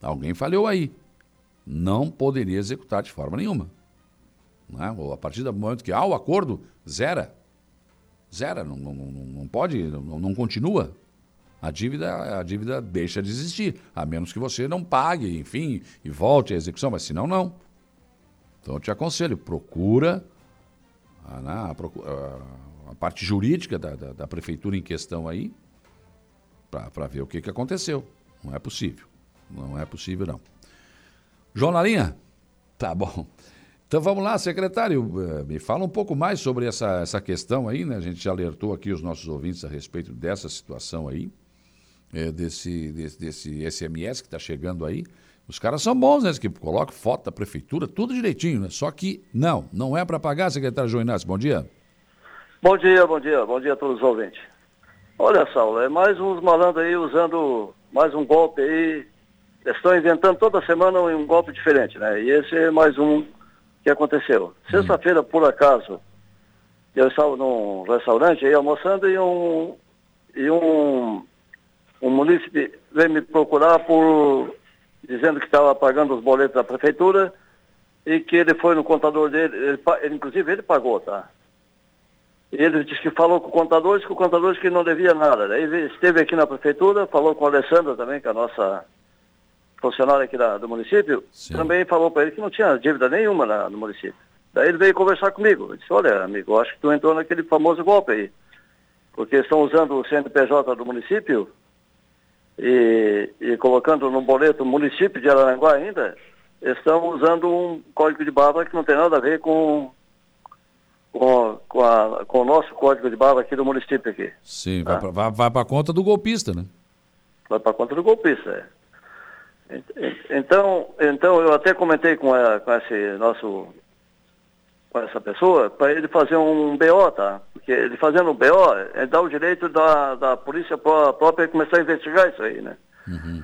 Alguém falhou aí. Não poderia executar de forma nenhuma. Né? Ou a partir do momento que há o acordo, zera. Zera, não, não, não pode, não, não continua. A dívida, a dívida deixa de existir, a menos que você não pague, enfim, e volte à execução, mas senão não. Então eu te aconselho, procura a, a, a, a parte jurídica da, da, da, prefeitura em questão aí, para ver o que, que aconteceu. Não é possível. Não é possível, não. João Larinha? Tá bom. Então vamos lá, secretário, eh, me fala um pouco mais sobre essa, essa questão aí, né? A gente já alertou aqui os nossos ouvintes a respeito dessa situação aí, é, desse, desse, desse SMS que está chegando aí. Os caras são bons, né? Que colocam foto da prefeitura, tudo direitinho, né? Só que não, não é para pagar, secretário João Inácio. Bom dia. Bom dia, bom dia, bom dia a todos os ouvintes. Olha, Saulo, é mais uns malandros aí usando mais um golpe aí estão inventando toda semana um golpe diferente, né? E esse é mais um que aconteceu. Sexta-feira, por acaso, eu estava num restaurante aí almoçando e um, e um, um munícipe veio me procurar por dizendo que estava pagando os boletos da prefeitura e que ele foi no contador dele, ele, ele, inclusive ele pagou, tá? Ele disse que falou com o contador, disse que o contador disse que não devia nada. Daí esteve aqui na prefeitura, falou com a Alessandra também, que é a nossa funcionário aqui da, do município, Sim. também falou para ele que não tinha dívida nenhuma na, no município. Daí ele veio conversar comigo. Eu disse, olha, amigo, acho que tu entrou naquele famoso golpe aí. Porque estão usando o CNPJ do município e, e colocando no boleto município de Araranguá ainda, estão usando um código de barra que não tem nada a ver com, com, com, a, com o nosso código de barra aqui do município aqui. Sim, tá? vai para vai, conta do golpista, né? Vai para conta do golpista, é. Então, então eu até comentei com, a, com esse nosso com essa pessoa para ele fazer um BO, tá? Porque ele fazendo um BO, ele dá o direito da, da polícia própria começar a investigar isso aí, né? Uhum.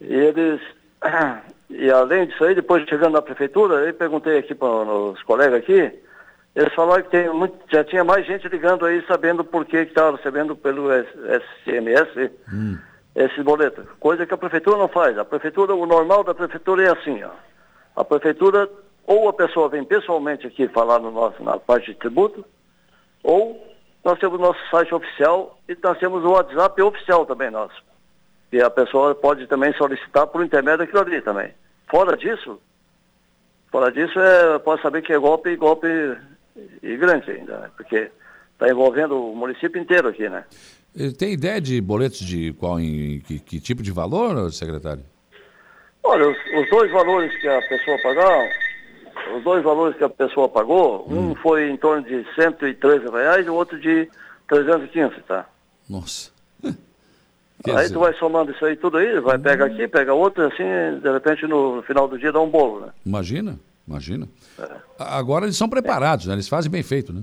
E eles e além disso aí, depois chegando na prefeitura, eu perguntei aqui para os colegas aqui, eles falaram que tem muito, já tinha mais gente ligando aí sabendo por que estava recebendo pelo SMS. Esse boleto, coisa que a prefeitura não faz. A prefeitura, o normal da prefeitura é assim, ó. A prefeitura, ou a pessoa vem pessoalmente aqui falar no nosso, na parte de tributo, ou nós temos nosso site oficial e nós temos o WhatsApp oficial também nosso. E a pessoa pode também solicitar por intermédio daquilo ali também. Fora disso, fora disso, é, pode saber que é golpe, golpe e grande ainda, né? porque está envolvendo o município inteiro aqui, né? Tem ideia de boletos de qual em que, que tipo de valor, secretário? Olha, os, os, dois valores que a pessoa pagou, os dois valores que a pessoa pagou, hum. um foi em torno de 113 reais e o outro de 315, tá? Nossa. Quer aí dizer... tu vai somando isso aí tudo aí, vai hum. pega aqui, pega outro, assim, de repente no final do dia dá um bolo, né? Imagina, imagina. É. Agora eles são preparados, né? Eles fazem bem feito, né?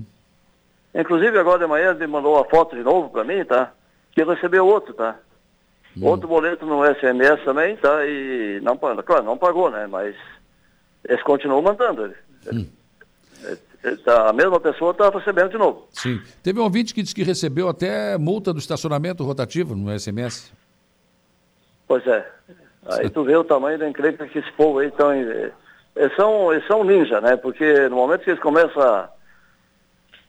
Inclusive agora de manhã ele mandou uma foto de novo para mim, tá? Que recebeu outro, tá? Hum. Outro boleto no SMS também, tá? E não, claro, não pagou, né? Mas eles continuam mandando. Ele, hum. ele, ele tá, a mesma pessoa está recebendo de novo. Sim. Teve um ouvinte que disse que recebeu até multa do estacionamento rotativo no SMS. Pois é. Aí tu vê o tamanho da encrenca que esse povo aí estão. Eles são, eles são ninja, né? Porque no momento que eles começam a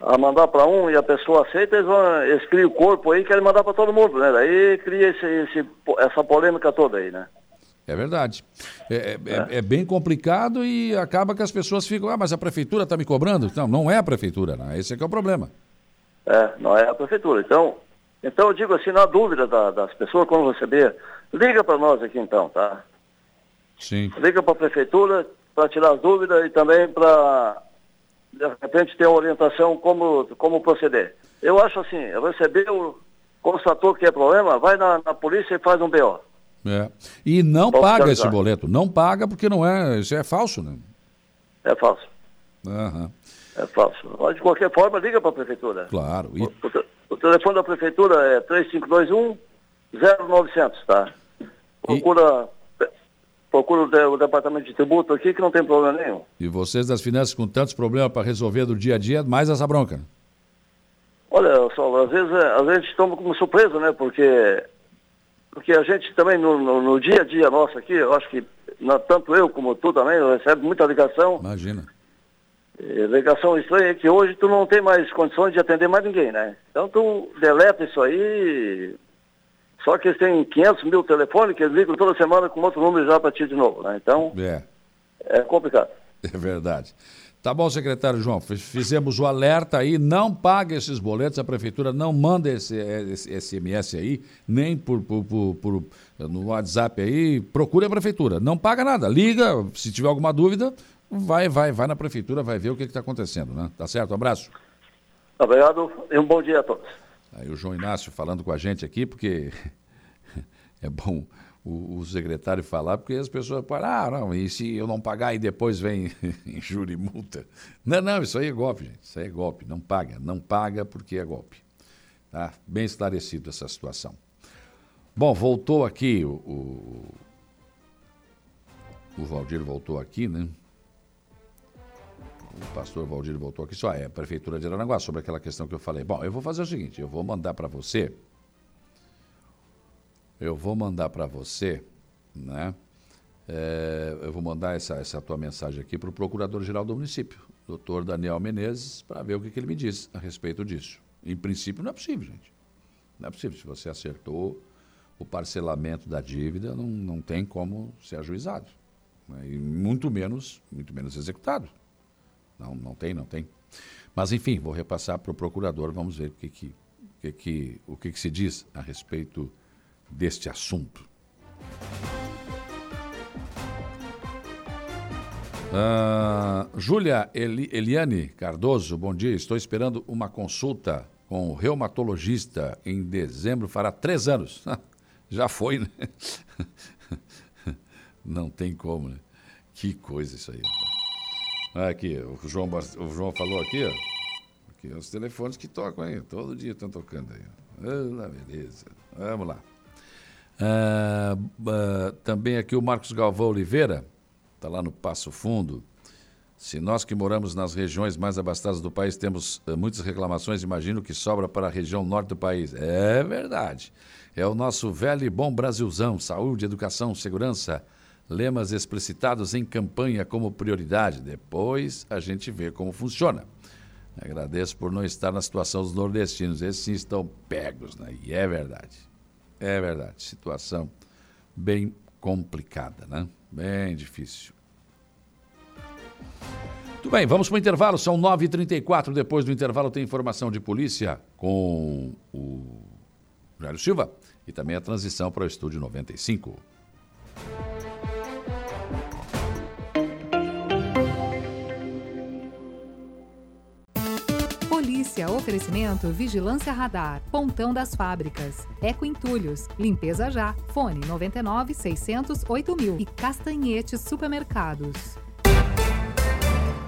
a mandar para um e a pessoa aceita, eles, vão, eles criam o corpo aí e querem mandar para todo mundo, né? Daí cria esse, esse, essa polêmica toda aí, né? É verdade. É, é, é. é, bem complicado e acaba que as pessoas ficam, ah, mas a prefeitura está me cobrando? Não, não é a prefeitura, né? esse é que é o problema. É, não é a prefeitura. Então, então eu digo assim, na dúvida da, das pessoas quando receber, liga para nós aqui então, tá? Sim. Liga para a prefeitura para tirar as dúvidas e também para de repente ter uma orientação como, como proceder. Eu acho assim, recebeu, constatou que é problema, vai na, na polícia e faz um BO. É. E não paga esse boleto. Não paga porque não é. Isso é falso, né? É falso. Aham. É falso. Mas de qualquer forma, liga para a prefeitura. Claro. E O, te- o telefone da prefeitura é 3521 0900, tá? Procura, procura o, de- o departamento de tributo aqui que não tem problema nenhum. E vocês das finanças com tantos problemas para resolver do dia a dia, mais essa bronca. né? Olha, Saulo, às vezes, é, às vezes a gente toma como surpresa, né? Porque, porque a gente também, no, no- no dia a dia nosso aqui, eu acho que na- tanto eu como tu também, recebe muita ligação. Imagina. E ligação estranha é que hoje tu não tem mais condições de atender mais ninguém, né? Então tu deleta isso aí. Só que eles têm 500 mil telefones que eles ligam toda semana com outro número já para ti de novo, né? Então É, é complicado. é verdade. Tá bom, secretário João. Fiz- Fizemos o alerta aí. Não paga esses boletos. A prefeitura não manda esse, esse SMS aí, nem por, por- por- por- no WhatsApp aí. Procure a prefeitura. Não paga nada. Liga. Se tiver alguma dúvida, vai, vai, vai na prefeitura, vai ver o que está acontecendo, né? Tá certo? Um abraço. Obrigado e um bom dia a todos. Aí o João Inácio falando com a gente aqui, porque é bom o, o secretário falar, porque as pessoas falam, ah, não, e se eu não pagar e depois vem juro e multa? Não, não, isso aí é golpe, gente. Isso aí é golpe. Não paga. Não paga porque é golpe. Tá? Bem esclarecido essa situação. Bom, voltou aqui o, o, o Valdir voltou aqui, né? O pastor Valdir voltou aqui, só é Prefeitura de Aranaguá, sobre aquela questão que eu falei. Bom, eu vou fazer o seguinte, eu vou mandar para você, eu vou mandar para você, né? É, eu vou mandar essa, essa tua mensagem aqui para o Procurador-Geral do município, doutor Daniel Menezes, para ver o que, que ele me diz a respeito disso. Em princípio, não é possível, gente. Não é possível. Se você acertou o parcelamento da dívida, não, não tem como ser ajuizado. né? E muito menos, muito menos executado. Não, não tem, não tem. Mas, enfim, vou repassar para o procurador, vamos ver o que, que, que, que, o que, que se diz a respeito deste assunto. Ah, Júlia Eli- Eliane Cardoso, bom dia. Estou esperando uma consulta com o reumatologista em dezembro, fará três anos. Já foi, né? Não tem como, né? Que coisa isso aí. Ah, Aqui, o João, o João falou aqui, ó. Aqui, os telefones que tocam aí, todo dia estão tocando aí. Ah, beleza. Vamos lá. Ah, ah, também aqui o Marcos Galvão Oliveira, está lá no Passo Fundo. Se nós que moramos nas regiões mais abastadas do país temos eh, muitas reclamações, imagino que sobra para a região norte do país. É verdade. É o nosso velho e bom Brasilzão. Saúde, educação, segurança. Lemas explicitados em campanha como prioridade. Depois a gente vê como funciona. Agradeço por não estar na situação dos nordestinos. Esses sim estão pegos, né? E é verdade. É verdade. Situação bem complicada, né? Bem difícil. Muito bem, vamos para o intervalo. São 9h34. Depois do intervalo tem informação de polícia com o Jairo Silva e também a transição para o Estúdio 95. Oferecimento, vigilância radar, pontão das fábricas, Eco Entulhos, limpeza já, fone 99 600 8000 e Castanhetes Supermercados.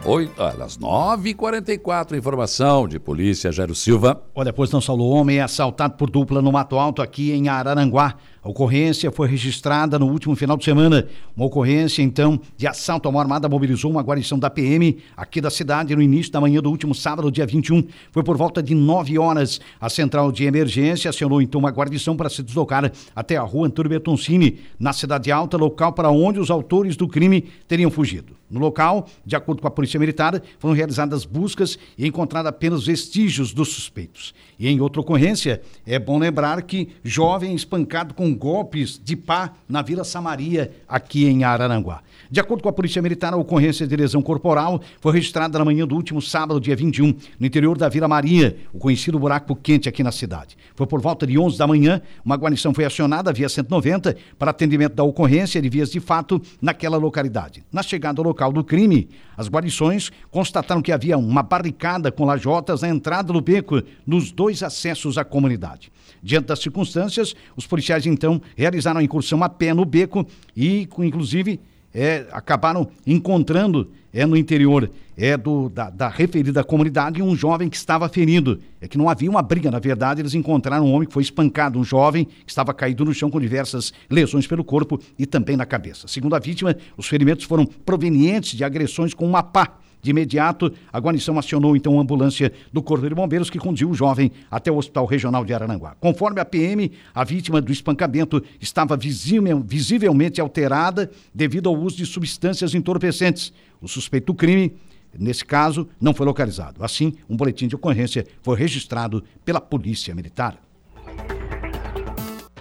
Oi, às 9h44, informação de polícia, Jairo Silva. Olha, pois não Saulo, homem é assaltado por dupla no Mato Alto aqui em Araranguá. A ocorrência foi registrada no último final de semana. Uma ocorrência, então, de assalto a uma armada mobilizou uma guarnição da PM aqui da cidade no início da manhã do último sábado, dia 21. Foi por volta de 9 horas. A central de emergência acionou, então, uma guarnição para se deslocar até a rua Antônio Bertoncini, na Cidade Alta, local para onde os autores do crime teriam fugido. No local, de acordo com a Polícia Militar, foram realizadas buscas e encontrados apenas vestígios dos suspeitos. E em outra ocorrência, é bom lembrar que jovem espancado com golpes de pá na Vila Samaria, aqui em Araranguá. De acordo com a Polícia Militar, a ocorrência de lesão corporal foi registrada na manhã do último sábado, dia 21, no interior da Vila Maria, o conhecido buraco quente aqui na cidade. Foi por volta de 11 da manhã, uma guarnição foi acionada via 190 para atendimento da ocorrência de vias de fato naquela localidade. Na chegada ao local, do crime. As guarnições constataram que havia uma barricada com lajotas na entrada do beco, nos dois acessos à comunidade. Diante das circunstâncias, os policiais então realizaram a incursão a pé no beco e, inclusive, é, acabaram encontrando é, no interior é, do, da, da, referida comunidade um jovem que estava ferido. É que não havia uma briga, na verdade, eles encontraram um homem que foi espancado, um jovem que estava caído no chão com diversas lesões pelo corpo e também na cabeça. Segundo a vítima, os ferimentos foram provenientes de agressões com uma pá de imediato, a guarnição acionou então a ambulância do Corpo de Bombeiros que conduziu o jovem até o Hospital Regional de Araranguá. Conforme a PM, a vítima do espancamento estava visivelmente alterada devido ao uso de substâncias entorpecentes. O suspeito do crime nesse caso, não foi localizado. Assim, um boletim de ocorrência foi registrado pela Polícia Militar.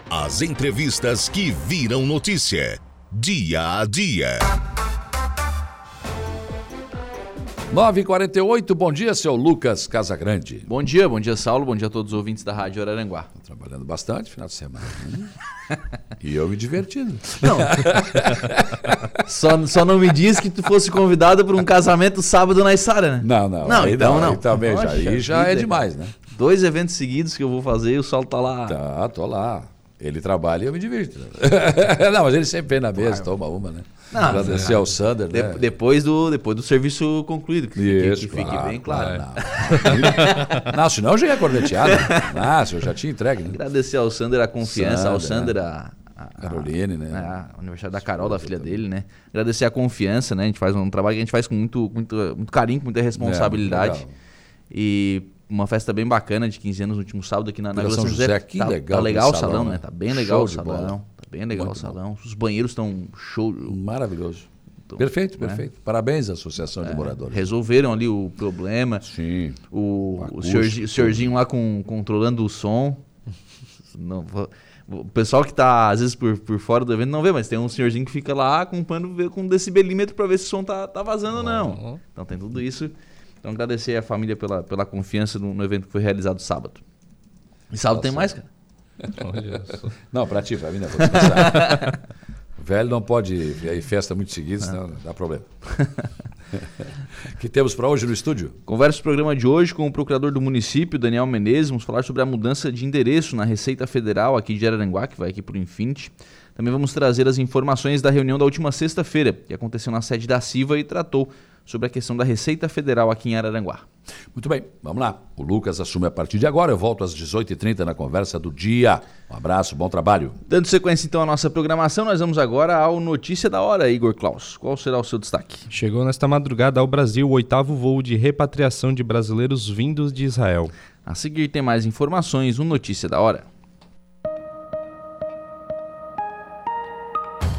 As entrevistas que viram notícia. Dia a dia. 9h48, bom dia, seu Lucas Casagrande. Bom dia, bom dia, Saulo, bom dia a todos os ouvintes da Rádio Araranguá. Tô trabalhando bastante final de semana. e eu me divertindo. Não. só, só não me diz que tu fosse convidado para um casamento sábado na Isara, né? Não, não. Não, então não. Aí também, já, aí já é demais, né? Dois eventos seguidos que eu vou fazer e o Saulo tá lá. Tá, tô lá. Ele trabalha e eu me divirto. não, mas ele sempre vem na mesa, Vai, toma uma, né? Não, Agradecer é. ao Sander, de, né? Depois do, depois do serviço concluído, que, Isso, que, que claro, fique bem claro. Não, não senão eu já ia corneteado. Não, eu já tinha entregue. Né? Agradecer ao Sander a confiança, Sander, ao Sander a, a, Caroline, né? A, a aniversário da Carol, da filha dele, né? Agradecer a confiança, né? A gente faz um trabalho que a gente faz com muito, muito, muito carinho, com muita responsabilidade. É, e uma festa bem bacana de 15 anos no último sábado aqui na, na Vila São José. José que tá, legal, tá legal o salão, né? né? Tá bem legal show o salão. Tá bem legal Muito o salão. Bom. Os banheiros estão show. Maravilhoso. Então, perfeito, né? perfeito. Né? Parabéns à Associação é, de Moradores. Resolveram ali o problema. Sim. O, o, senhorzinho, o senhorzinho lá com, controlando o som. Não, o pessoal que está às vezes por, por fora do evento não vê, mas tem um senhorzinho que fica lá acompanhando com um decibelímetro para ver se o som tá, tá vazando ou não. Então tem tudo isso. Então agradecer a família pela, pela confiança no, no evento que foi realizado sábado. E sábado Nossa. tem mais, cara? não, para ti, para mim não é Velho não pode ir festa muito seguida, senão dá problema. que temos para hoje no estúdio? Conversa o programa de hoje com o procurador do município, Daniel Menezes. Vamos falar sobre a mudança de endereço na Receita Federal aqui de Araranguá, que vai aqui para o Infinity. Também vamos trazer as informações da reunião da última sexta-feira, que aconteceu na sede da CIVA e tratou sobre a questão da Receita Federal aqui em Araranguá. Muito bem, vamos lá. O Lucas assume a partir de agora. Eu volto às 18h30 na conversa do dia. Um abraço, bom trabalho. Dando sequência então à nossa programação, nós vamos agora ao Notícia da Hora, Igor Klaus. Qual será o seu destaque? Chegou nesta madrugada ao Brasil o oitavo voo de repatriação de brasileiros vindos de Israel. A seguir tem mais informações no Notícia da Hora.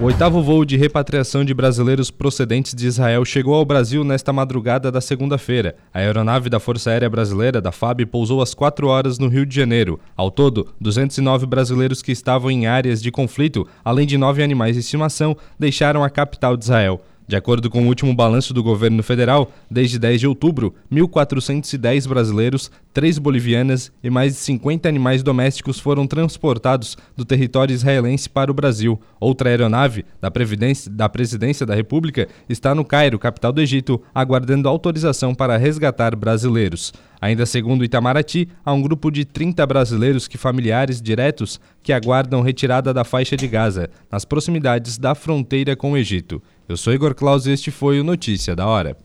O oitavo voo de repatriação de brasileiros procedentes de Israel chegou ao Brasil nesta madrugada da segunda-feira. A aeronave da Força Aérea Brasileira, da FAB, pousou às 4 horas no Rio de Janeiro. Ao todo, 209 brasileiros que estavam em áreas de conflito, além de nove animais de estimação, deixaram a capital de Israel. De acordo com o último balanço do governo federal, desde 10 de outubro, 1.410 brasileiros, 3 bolivianas e mais de 50 animais domésticos foram transportados do território israelense para o Brasil. Outra aeronave da, da Presidência da República está no Cairo, capital do Egito, aguardando autorização para resgatar brasileiros. Ainda segundo Itamaraty, há um grupo de 30 brasileiros que familiares diretos que aguardam retirada da faixa de Gaza, nas proximidades da fronteira com o Egito. Eu sou Igor Claus e este foi o Notícia da Hora.